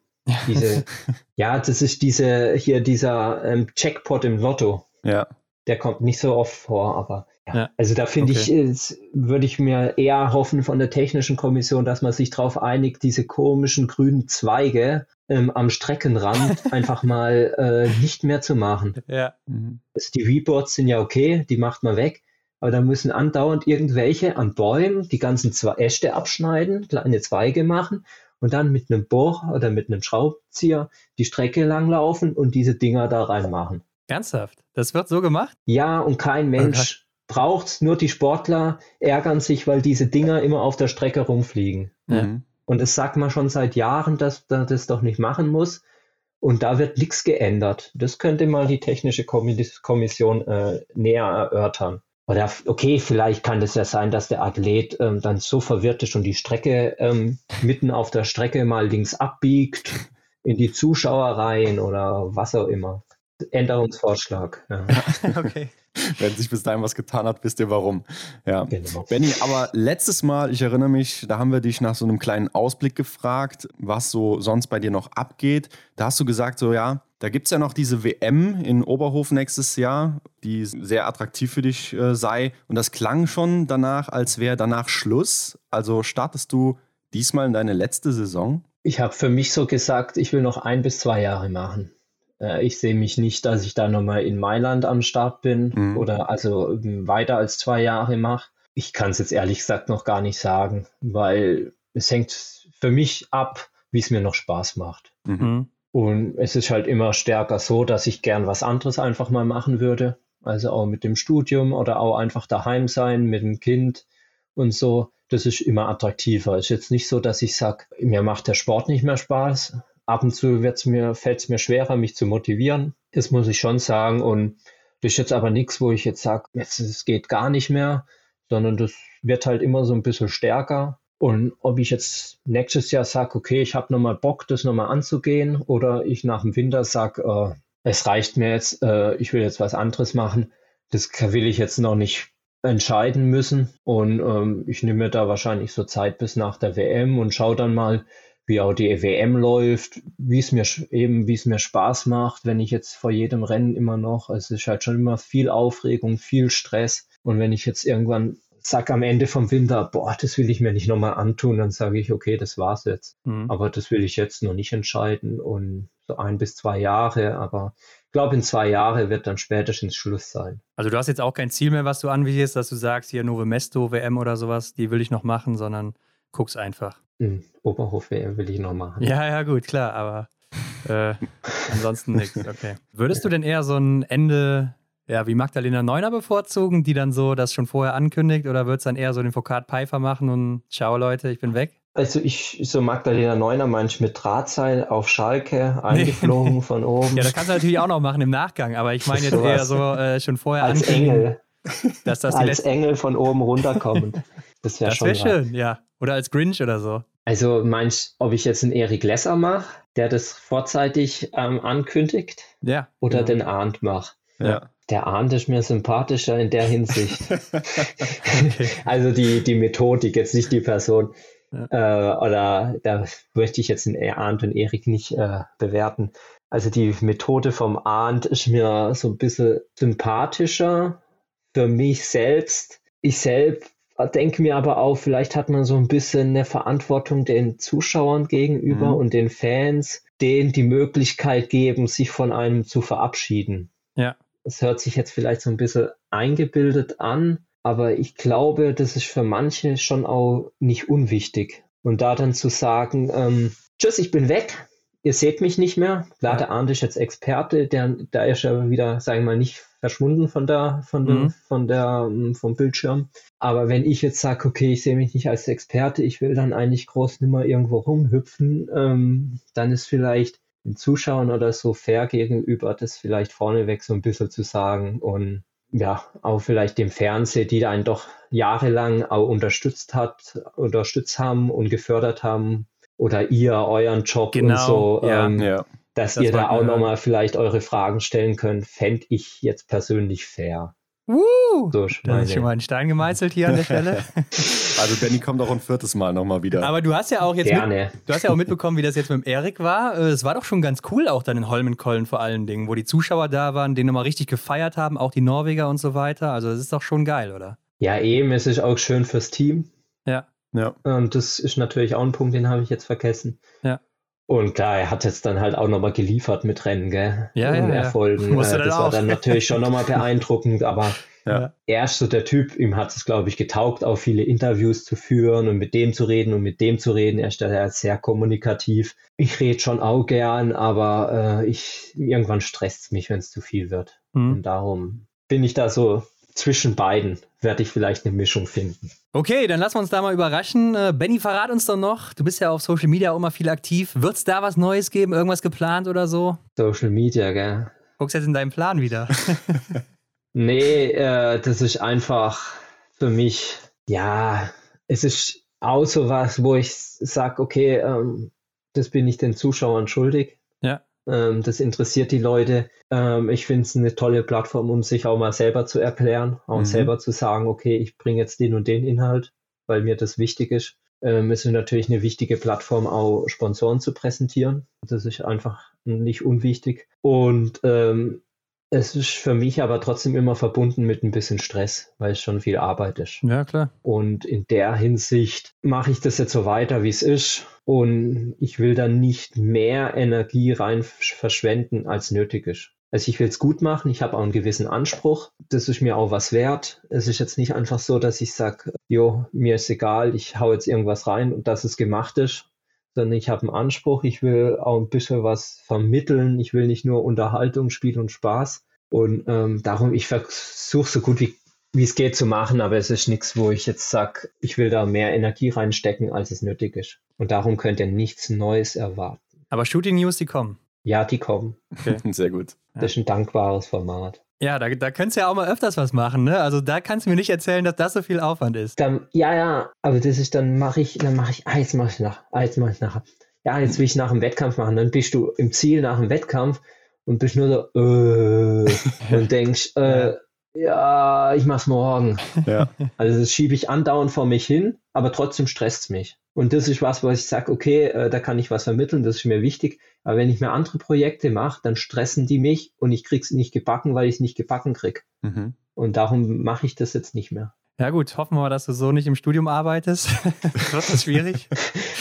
Diese, ja, das ist diese, hier dieser ähm, Jackpot im Lotto. Ja. Der kommt nicht so oft vor, aber ja. ja. Also da finde okay. ich, würde ich mir eher hoffen von der technischen Kommission, dass man sich darauf einigt, diese komischen grünen Zweige ähm, am Streckenrand einfach mal äh, nicht mehr zu machen. Ja. Mhm. Die Reboards sind ja okay, die macht man weg, aber da müssen andauernd irgendwelche an Bäumen die ganzen zwei Äste abschneiden, kleine Zweige machen und dann mit einem Bohr oder mit einem Schraubzieher die Strecke langlaufen und diese Dinger da reinmachen. Ernsthaft? Das wird so gemacht? Ja, und kein Mensch okay. braucht's, nur die Sportler ärgern sich, weil diese Dinger immer auf der Strecke rumfliegen. Mhm. Und das sagt man schon seit Jahren, dass man das doch nicht machen muss. Und da wird nichts geändert. Das könnte mal die technische Kommission äh, näher erörtern. Oder okay, vielleicht kann das ja sein, dass der Athlet ähm, dann so verwirrt ist und die Strecke ähm, mitten auf der Strecke mal links abbiegt in die Zuschauereien oder was auch immer. Änderungsvorschlag. Ja. okay. Wenn sich bis dahin was getan hat, wisst ihr warum. Ja. Genau. Benny, aber letztes Mal, ich erinnere mich, da haben wir dich nach so einem kleinen Ausblick gefragt, was so sonst bei dir noch abgeht. Da hast du gesagt, so ja, da gibt es ja noch diese WM in Oberhof nächstes Jahr, die sehr attraktiv für dich äh, sei. Und das klang schon danach, als wäre danach Schluss. Also startest du diesmal in deine letzte Saison? Ich habe für mich so gesagt, ich will noch ein bis zwei Jahre machen. Äh, ich sehe mich nicht, dass ich da nochmal in Mailand am Start bin mhm. oder also ähm, weiter als zwei Jahre mache. Ich kann es jetzt ehrlich gesagt noch gar nicht sagen, weil es hängt für mich ab, wie es mir noch Spaß macht. Mhm. Und es ist halt immer stärker so, dass ich gern was anderes einfach mal machen würde. Also auch mit dem Studium oder auch einfach daheim sein mit dem Kind und so. Das ist immer attraktiver. Es ist jetzt nicht so, dass ich sage, mir macht der Sport nicht mehr Spaß, ab und zu mir, fällt es mir schwerer, mich zu motivieren. Das muss ich schon sagen. Und das ist jetzt aber nichts, wo ich jetzt sage, es geht gar nicht mehr, sondern das wird halt immer so ein bisschen stärker. Und ob ich jetzt nächstes Jahr sage, okay, ich habe nochmal Bock, das nochmal anzugehen, oder ich nach dem Winter sage, äh, es reicht mir jetzt, äh, ich will jetzt was anderes machen, das will ich jetzt noch nicht entscheiden müssen. Und ähm, ich nehme mir da wahrscheinlich so Zeit bis nach der WM und schaue dann mal, wie auch die WM läuft, wie es mir eben, wie es mir Spaß macht, wenn ich jetzt vor jedem Rennen immer noch, es ist halt schon immer viel Aufregung, viel Stress. Und wenn ich jetzt irgendwann sag am Ende vom Winter, boah, das will ich mir nicht nochmal antun, dann sage ich, okay, das war's jetzt. Mhm. Aber das will ich jetzt noch nicht entscheiden und so ein bis zwei Jahre, aber ich glaube, in zwei Jahren wird dann spätestens Schluss sein. Also du hast jetzt auch kein Ziel mehr, was du anvisierst, dass du sagst, hier Nove Mesto, WM oder sowas, die will ich noch machen, sondern guck's einfach. Mhm. Oberhof WM will ich noch machen. Ja, ja, gut, klar, aber äh, ansonsten nichts. Okay. Würdest du denn eher so ein Ende ja, wie Magdalena Neuner bevorzugen, die dann so das schon vorher ankündigt oder wird es dann eher so den Foucault Pfeiffer machen und ciao Leute, ich bin weg? Also ich, so Magdalena Neuner manch mit Drahtseil auf Schalke eingeflogen nee. von oben. Ja, das kannst du natürlich auch noch machen im Nachgang, aber ich meine jetzt so eher so äh, schon vorher Als Engel. Dass das als Engel von oben runterkommen. Das wäre wär schön, ja. Oder als Grinch oder so. Also meinst ob ich jetzt einen Erik Lesser mache, der das vorzeitig ähm, ankündigt? Ja. Oder ja. den Arndt mache? Ja. Der Arndt ist mir sympathischer in der Hinsicht. okay. Also die, die Methodik, jetzt nicht die Person. Ja. Äh, oder da möchte ich jetzt den Arndt und Erik nicht äh, bewerten. Also die Methode vom Arndt ist mir so ein bisschen sympathischer für mich selbst. Ich selbst denke mir aber auch, vielleicht hat man so ein bisschen eine Verantwortung den Zuschauern gegenüber mhm. und den Fans, denen die Möglichkeit geben, sich von einem zu verabschieden. Ja. Es hört sich jetzt vielleicht so ein bisschen eingebildet an, aber ich glaube, das ist für manche schon auch nicht unwichtig. Und da dann zu sagen, ähm, tschüss, ich bin weg, ihr seht mich nicht mehr. Klar, der Arndt ist jetzt Experte, der, da ist er wieder, sagen wir mal, nicht verschwunden von der, von mhm. der, von der, ähm, vom Bildschirm. Aber wenn ich jetzt sage, okay, ich sehe mich nicht als Experte, ich will dann eigentlich groß nimmer irgendwo rumhüpfen, ähm, dann ist vielleicht den Zuschauern oder so fair gegenüber, das vielleicht vorneweg so ein bisschen zu sagen und ja, auch vielleicht dem Fernsehen, die einen doch jahrelang auch unterstützt hat, unterstützt haben und gefördert haben oder ihr euren Job genau, und so, ja, ähm, ja. dass das ihr da auch nochmal vielleicht eure Fragen stellen könnt, fände ich jetzt persönlich fair. Woo! So, das ist schon mal ein Stein gemeißelt hier an der Stelle. Also Benny kommt auch ein viertes Mal nochmal wieder. Aber du hast ja auch jetzt mit, du hast ja auch mitbekommen, wie das jetzt mit dem Erik war. Äh, es war doch schon ganz cool auch dann in Holmenkollen vor allen Dingen, wo die Zuschauer da waren, den nochmal richtig gefeiert haben, auch die Norweger und so weiter. Also das ist doch schon geil, oder? Ja, eben, es ist auch schön fürs Team. Ja. Ja. Und das ist natürlich auch ein Punkt, den habe ich jetzt vergessen. Ja. Und klar, er hat jetzt dann halt auch nochmal geliefert mit Rennen, gell? Ja, und ja, Erfolgen. Ja. Äh, das auch. war dann natürlich schon nochmal beeindruckend, aber ja. er ist so der Typ, ihm hat es, glaube ich, getaugt, auch viele Interviews zu führen und mit dem zu reden und mit dem zu reden. Er ist da sehr kommunikativ. Ich rede schon auch gern, aber äh, ich irgendwann stresst es mich, wenn es zu viel wird. Mhm. Und darum bin ich da so zwischen beiden werde ich vielleicht eine Mischung finden. Okay, dann lassen wir uns da mal überraschen. Äh, Benny, verrat uns doch noch. Du bist ja auf Social Media auch immer viel aktiv. Wird es da was Neues geben? Irgendwas geplant oder so? Social Media, gell? Guckst jetzt in deinen Plan wieder. nee, äh, das ist einfach für mich, ja, es ist auch so was, wo ich sage, okay, ähm, das bin ich den Zuschauern schuldig. Ja. Ähm, das interessiert die Leute. Ähm, ich finde es eine tolle Plattform, um sich auch mal selber zu erklären, auch Mhm. selber zu sagen, okay, ich bringe jetzt den und den Inhalt, weil mir das wichtig ist. Ähm, es ist natürlich eine wichtige Plattform, auch Sponsoren zu präsentieren. Das ist einfach nicht unwichtig. Und ähm, es ist für mich aber trotzdem immer verbunden mit ein bisschen Stress, weil es schon viel Arbeit ist. Ja, klar. Und in der Hinsicht mache ich das jetzt so weiter, wie es ist. Und ich will da nicht mehr Energie rein verschwenden, als nötig ist. Also ich will es gut machen, ich habe auch einen gewissen Anspruch. Das ist mir auch was wert. Es ist jetzt nicht einfach so, dass ich sage, jo, mir ist egal, ich hau jetzt irgendwas rein und dass es gemacht ist, sondern ich habe einen Anspruch, ich will auch ein bisschen was vermitteln, ich will nicht nur Unterhaltung, Spiel und Spaß. Und ähm, darum, ich versuche so gut wie wie es geht zu machen, aber es ist nichts, wo ich jetzt sage, ich will da mehr Energie reinstecken, als es nötig ist. Und darum könnt ihr nichts Neues erwarten. Aber Shooting News, die kommen. Ja, die kommen. Okay. Sehr gut. Das ist ein dankbares Format. Ja, da, da könntest du ja auch mal öfters was machen, ne? Also da kannst du mir nicht erzählen, dass das so viel Aufwand ist. Dann, ja, ja, aber das ist, dann mache ich, dann mache ich, ah, jetzt mache ich nach, ah, jetzt mache ich nachher. Ja, jetzt will ich nach dem Wettkampf machen. Dann bist du im Ziel nach dem Wettkampf und bist nur so, äh, und denkst, äh, ja, ich mach's morgen. Ja. Also das schiebe ich andauernd vor mich hin, aber trotzdem stresst es mich. Und das ist was, wo ich sage, okay, äh, da kann ich was vermitteln, das ist mir wichtig. Aber wenn ich mir andere Projekte mache, dann stressen die mich und ich krieg's nicht gebacken, weil ich es nicht gebacken krieg. Mhm. Und darum mache ich das jetzt nicht mehr. Ja gut, hoffen wir mal, dass du so nicht im Studium arbeitest. das das schwierig.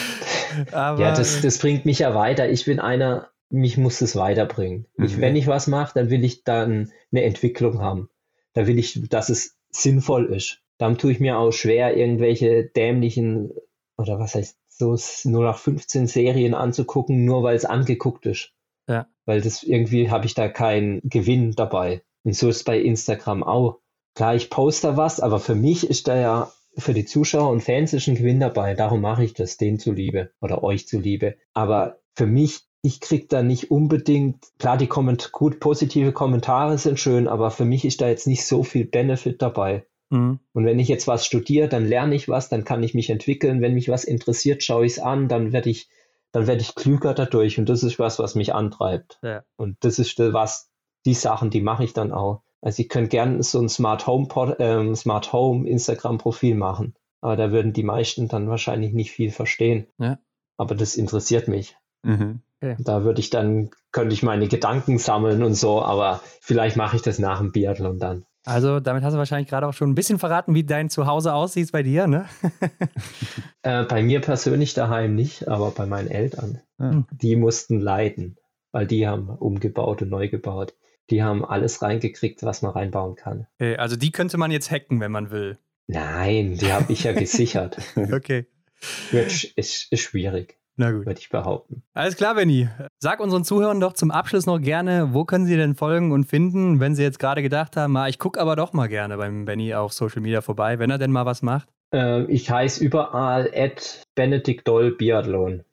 Aber ja, das, das bringt mich ja weiter. Ich bin einer, mich muss es weiterbringen. Mhm. Ich, wenn ich was mache, dann will ich dann eine Entwicklung haben. Da will ich, dass es sinnvoll ist. Dann tue ich mir auch schwer, irgendwelche dämlichen oder was heißt so nur nach 15 Serien anzugucken, nur weil es angeguckt ist. Ja. Weil das irgendwie habe ich da keinen Gewinn dabei. Und so ist es bei Instagram auch. Klar, ich poste was, aber für mich ist da ja für die Zuschauer und Fans ist ein Gewinn dabei. Darum mache ich das, denen zuliebe oder euch zuliebe. Aber für mich, ich kriege da nicht unbedingt, klar, die Komment gut positive Kommentare sind schön, aber für mich ist da jetzt nicht so viel Benefit dabei. Mhm. Und wenn ich jetzt was studiere, dann lerne ich was, dann kann ich mich entwickeln. Wenn mich was interessiert, schaue ich es an, dann werde ich, dann werde ich klüger dadurch. Und das ist was, was mich antreibt. Ja. Und das ist was, die Sachen, die mache ich dann auch. Also ich könnte gerne so ein Smart Home, äh, Smart Home Instagram Profil machen. Aber da würden die meisten dann wahrscheinlich nicht viel verstehen. Ja. Aber das interessiert mich. Mhm. Okay. Da würde ich dann, könnte ich meine Gedanken sammeln und so, aber vielleicht mache ich das nach dem Biathlon dann. Also damit hast du wahrscheinlich gerade auch schon ein bisschen verraten, wie dein Zuhause aussieht bei dir, ne? äh, bei mir persönlich daheim nicht, aber bei meinen Eltern. Ja. Die mussten leiden, weil die haben umgebaut und neu gebaut. Die haben alles reingekriegt, was man reinbauen kann. Okay, also die könnte man jetzt hacken, wenn man will. Nein, die habe ich ja gesichert. okay. Ist, ist, ist schwierig. Na gut. Würde ich behaupten. Alles klar, Benny. Sag unseren Zuhörern doch zum Abschluss noch gerne, wo können sie denn folgen und finden, wenn sie jetzt gerade gedacht haben, ah, ich gucke aber doch mal gerne beim Benny auf Social Media vorbei, wenn er denn mal was macht? Äh, ich heiße überall at Benedikt Doll Biathlon.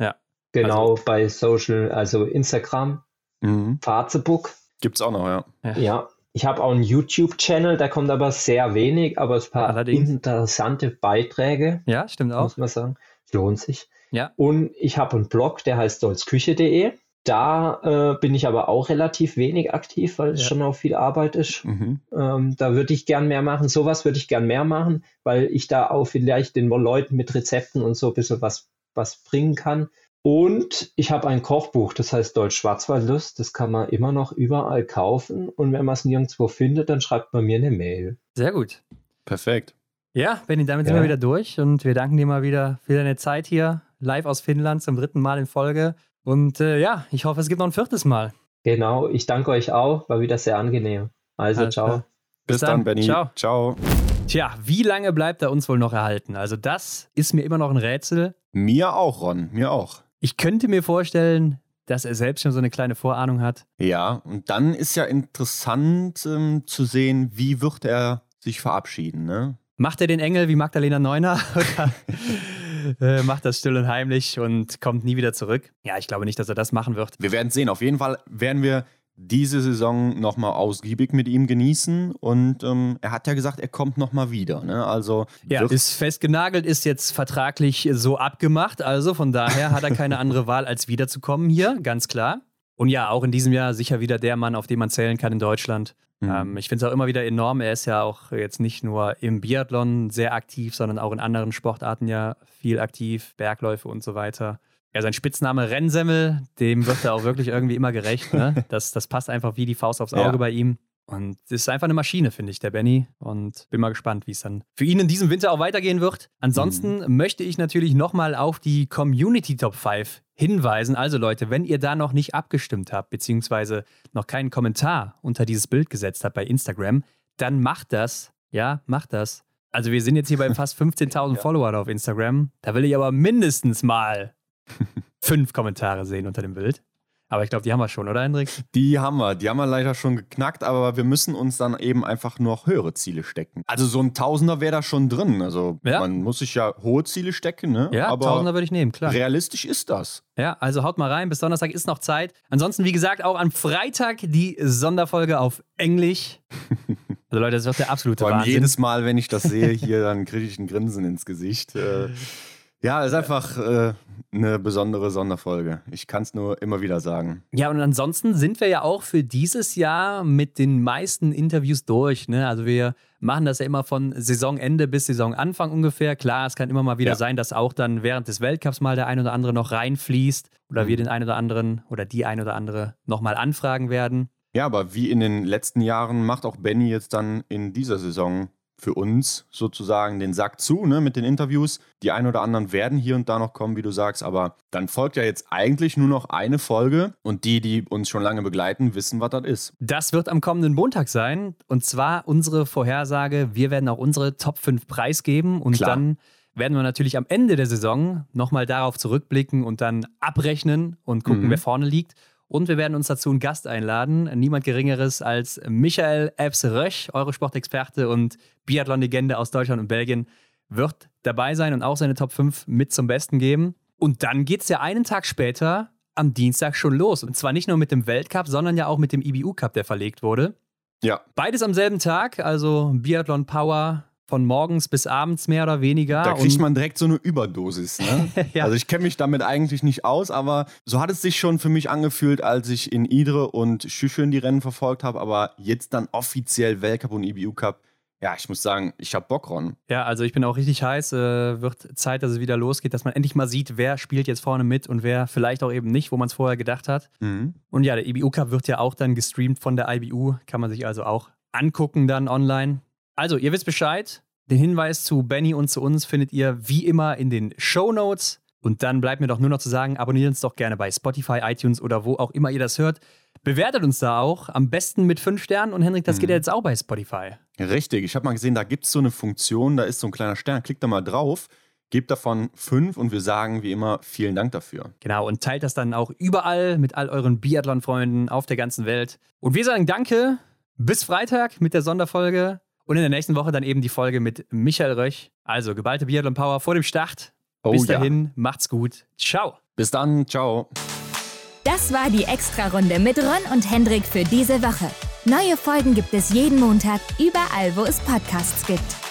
Ja. Genau, also. bei Social, also Instagram, mhm. Fazebook. Gibt's auch noch, ja. Ja. ja. Ich habe auch einen YouTube-Channel, da kommt aber sehr wenig, aber ein paar Allerdings. interessante Beiträge. Ja, stimmt auch. Muss man sagen. Lohnt sich. Ja. Und ich habe einen Blog, der heißt dolzküche.de. Da äh, bin ich aber auch relativ wenig aktiv, weil es ja. schon auch viel Arbeit ist. Mhm. Ähm, da würde ich gern mehr machen. Sowas würde ich gern mehr machen, weil ich da auch vielleicht den Leuten mit Rezepten und so ein bisschen was, was bringen kann. Und ich habe ein Kochbuch, das heißt Deutsch Schwarzwaldlust. Das kann man immer noch überall kaufen. Und wenn man es nirgendwo findet, dann schreibt man mir eine Mail. Sehr gut. Perfekt. Ja, Benny, damit ja. sind wir wieder durch und wir danken dir mal wieder für deine Zeit hier live aus Finnland zum dritten Mal in Folge. Und äh, ja, ich hoffe, es gibt noch ein viertes Mal. Genau, ich danke euch auch, war wieder sehr angenehm. Also, Alles ciao. Klar. Bis, Bis dann, dann, Benny. Ciao. ciao. Tja, wie lange bleibt er uns wohl noch erhalten? Also, das ist mir immer noch ein Rätsel. Mir auch, Ron, mir auch. Ich könnte mir vorstellen, dass er selbst schon so eine kleine Vorahnung hat. Ja, und dann ist ja interessant ähm, zu sehen, wie wird er sich verabschieden, ne? Macht er den Engel wie Magdalena Neuner oder äh, macht das still und heimlich und kommt nie wieder zurück? Ja, ich glaube nicht, dass er das machen wird. Wir werden sehen. Auf jeden Fall werden wir diese Saison nochmal ausgiebig mit ihm genießen und ähm, er hat ja gesagt, er kommt nochmal wieder. Ne? Also ja, ist festgenagelt, ist jetzt vertraglich so abgemacht, also von daher hat er keine andere Wahl, als wiederzukommen hier, ganz klar. Und ja, auch in diesem Jahr sicher wieder der Mann, auf den man zählen kann in Deutschland. Mhm. Ähm, ich finde es auch immer wieder enorm. Er ist ja auch jetzt nicht nur im Biathlon sehr aktiv, sondern auch in anderen Sportarten ja viel aktiv, Bergläufe und so weiter. Ja, sein Spitzname Rennsemmel, dem wird er auch wirklich irgendwie immer gerecht. Ne? Das, das passt einfach wie die Faust aufs Auge ja. bei ihm. Und es ist einfach eine Maschine, finde ich, der Benny. Und bin mal gespannt, wie es dann für ihn in diesem Winter auch weitergehen wird. Ansonsten mhm. möchte ich natürlich nochmal auf die Community Top 5 hinweisen. Also Leute, wenn ihr da noch nicht abgestimmt habt, beziehungsweise noch keinen Kommentar unter dieses Bild gesetzt habt bei Instagram, dann macht das. Ja, macht das. Also wir sind jetzt hier bei fast 15.000 ja. Followern auf Instagram. Da will ich aber mindestens mal fünf Kommentare sehen unter dem Bild. Aber ich glaube, die haben wir schon, oder Hendrik? Die haben wir. Die haben wir leider schon geknackt, aber wir müssen uns dann eben einfach noch höhere Ziele stecken. Also so ein Tausender wäre da schon drin. Also ja. man muss sich ja hohe Ziele stecken, ne? Ja, aber Tausender würde ich nehmen, klar. Realistisch ist das. Ja, also haut mal rein. Bis Donnerstag ist noch Zeit. Ansonsten, wie gesagt, auch am Freitag die Sonderfolge auf Englisch. Also Leute, das wird der absolute Vor allem Wahnsinn. jedes Mal, wenn ich das sehe, hier dann kriege ich ein Grinsen ins Gesicht. Ja, ist einfach äh, eine besondere Sonderfolge. Ich kann es nur immer wieder sagen. Ja, und ansonsten sind wir ja auch für dieses Jahr mit den meisten Interviews durch. Ne? Also wir machen das ja immer von Saisonende bis Saisonanfang ungefähr. Klar, es kann immer mal wieder ja. sein, dass auch dann während des Weltcups mal der ein oder andere noch reinfließt oder mhm. wir den ein oder anderen oder die ein oder andere nochmal anfragen werden. Ja, aber wie in den letzten Jahren macht auch Benny jetzt dann in dieser Saison für uns sozusagen den Sack zu ne, mit den Interviews. Die ein oder anderen werden hier und da noch kommen, wie du sagst, aber dann folgt ja jetzt eigentlich nur noch eine Folge und die, die uns schon lange begleiten, wissen, was das ist. Das wird am kommenden Montag sein und zwar unsere Vorhersage. Wir werden auch unsere Top 5 preisgeben und Klar. dann werden wir natürlich am Ende der Saison nochmal darauf zurückblicken und dann abrechnen und gucken, mhm. wer vorne liegt. Und wir werden uns dazu einen Gast einladen, niemand Geringeres als Michael Epps Röch, Eurosport-Experte und Biathlon-Legende aus Deutschland und Belgien, wird dabei sein und auch seine Top 5 mit zum Besten geben. Und dann geht es ja einen Tag später am Dienstag schon los. Und zwar nicht nur mit dem Weltcup, sondern ja auch mit dem IBU Cup, der verlegt wurde. Ja. Beides am selben Tag, also Biathlon Power von morgens bis abends mehr oder weniger. Da kriegt man direkt so eine Überdosis. Ne? ja. Also ich kenne mich damit eigentlich nicht aus, aber so hat es sich schon für mich angefühlt, als ich in Idre und Schüschön die Rennen verfolgt habe, aber jetzt dann offiziell Weltcup und IBU Cup. Ja, ich muss sagen, ich habe Bock, Ron. Ja, also ich bin auch richtig heiß. Äh, wird Zeit, dass es wieder losgeht, dass man endlich mal sieht, wer spielt jetzt vorne mit und wer vielleicht auch eben nicht, wo man es vorher gedacht hat. Mhm. Und ja, der IBU Cup wird ja auch dann gestreamt von der IBU. Kann man sich also auch angucken dann online. Also, ihr wisst Bescheid. Den Hinweis zu Benny und zu uns findet ihr wie immer in den Show Notes. Und dann bleibt mir doch nur noch zu sagen, abonniert uns doch gerne bei Spotify, iTunes oder wo auch immer ihr das hört. Bewertet uns da auch, am besten mit fünf Sternen. Und Henrik, das mhm. geht ja jetzt auch bei Spotify. Richtig, ich habe mal gesehen, da gibt es so eine Funktion, da ist so ein kleiner Stern. Klickt da mal drauf, gebt davon fünf und wir sagen wie immer vielen Dank dafür. Genau, und teilt das dann auch überall mit all euren Biathlon-Freunden auf der ganzen Welt. Und wir sagen Danke, bis Freitag mit der Sonderfolge. Und in der nächsten Woche dann eben die Folge mit Michael Röch. Also geballte Biathlon Power vor dem Start. Oh, Bis dahin, ja. macht's gut. Ciao. Bis dann, ciao. Das war die Extra-Runde mit Ron und Hendrik für diese Woche. Neue Folgen gibt es jeden Montag, überall, wo es Podcasts gibt.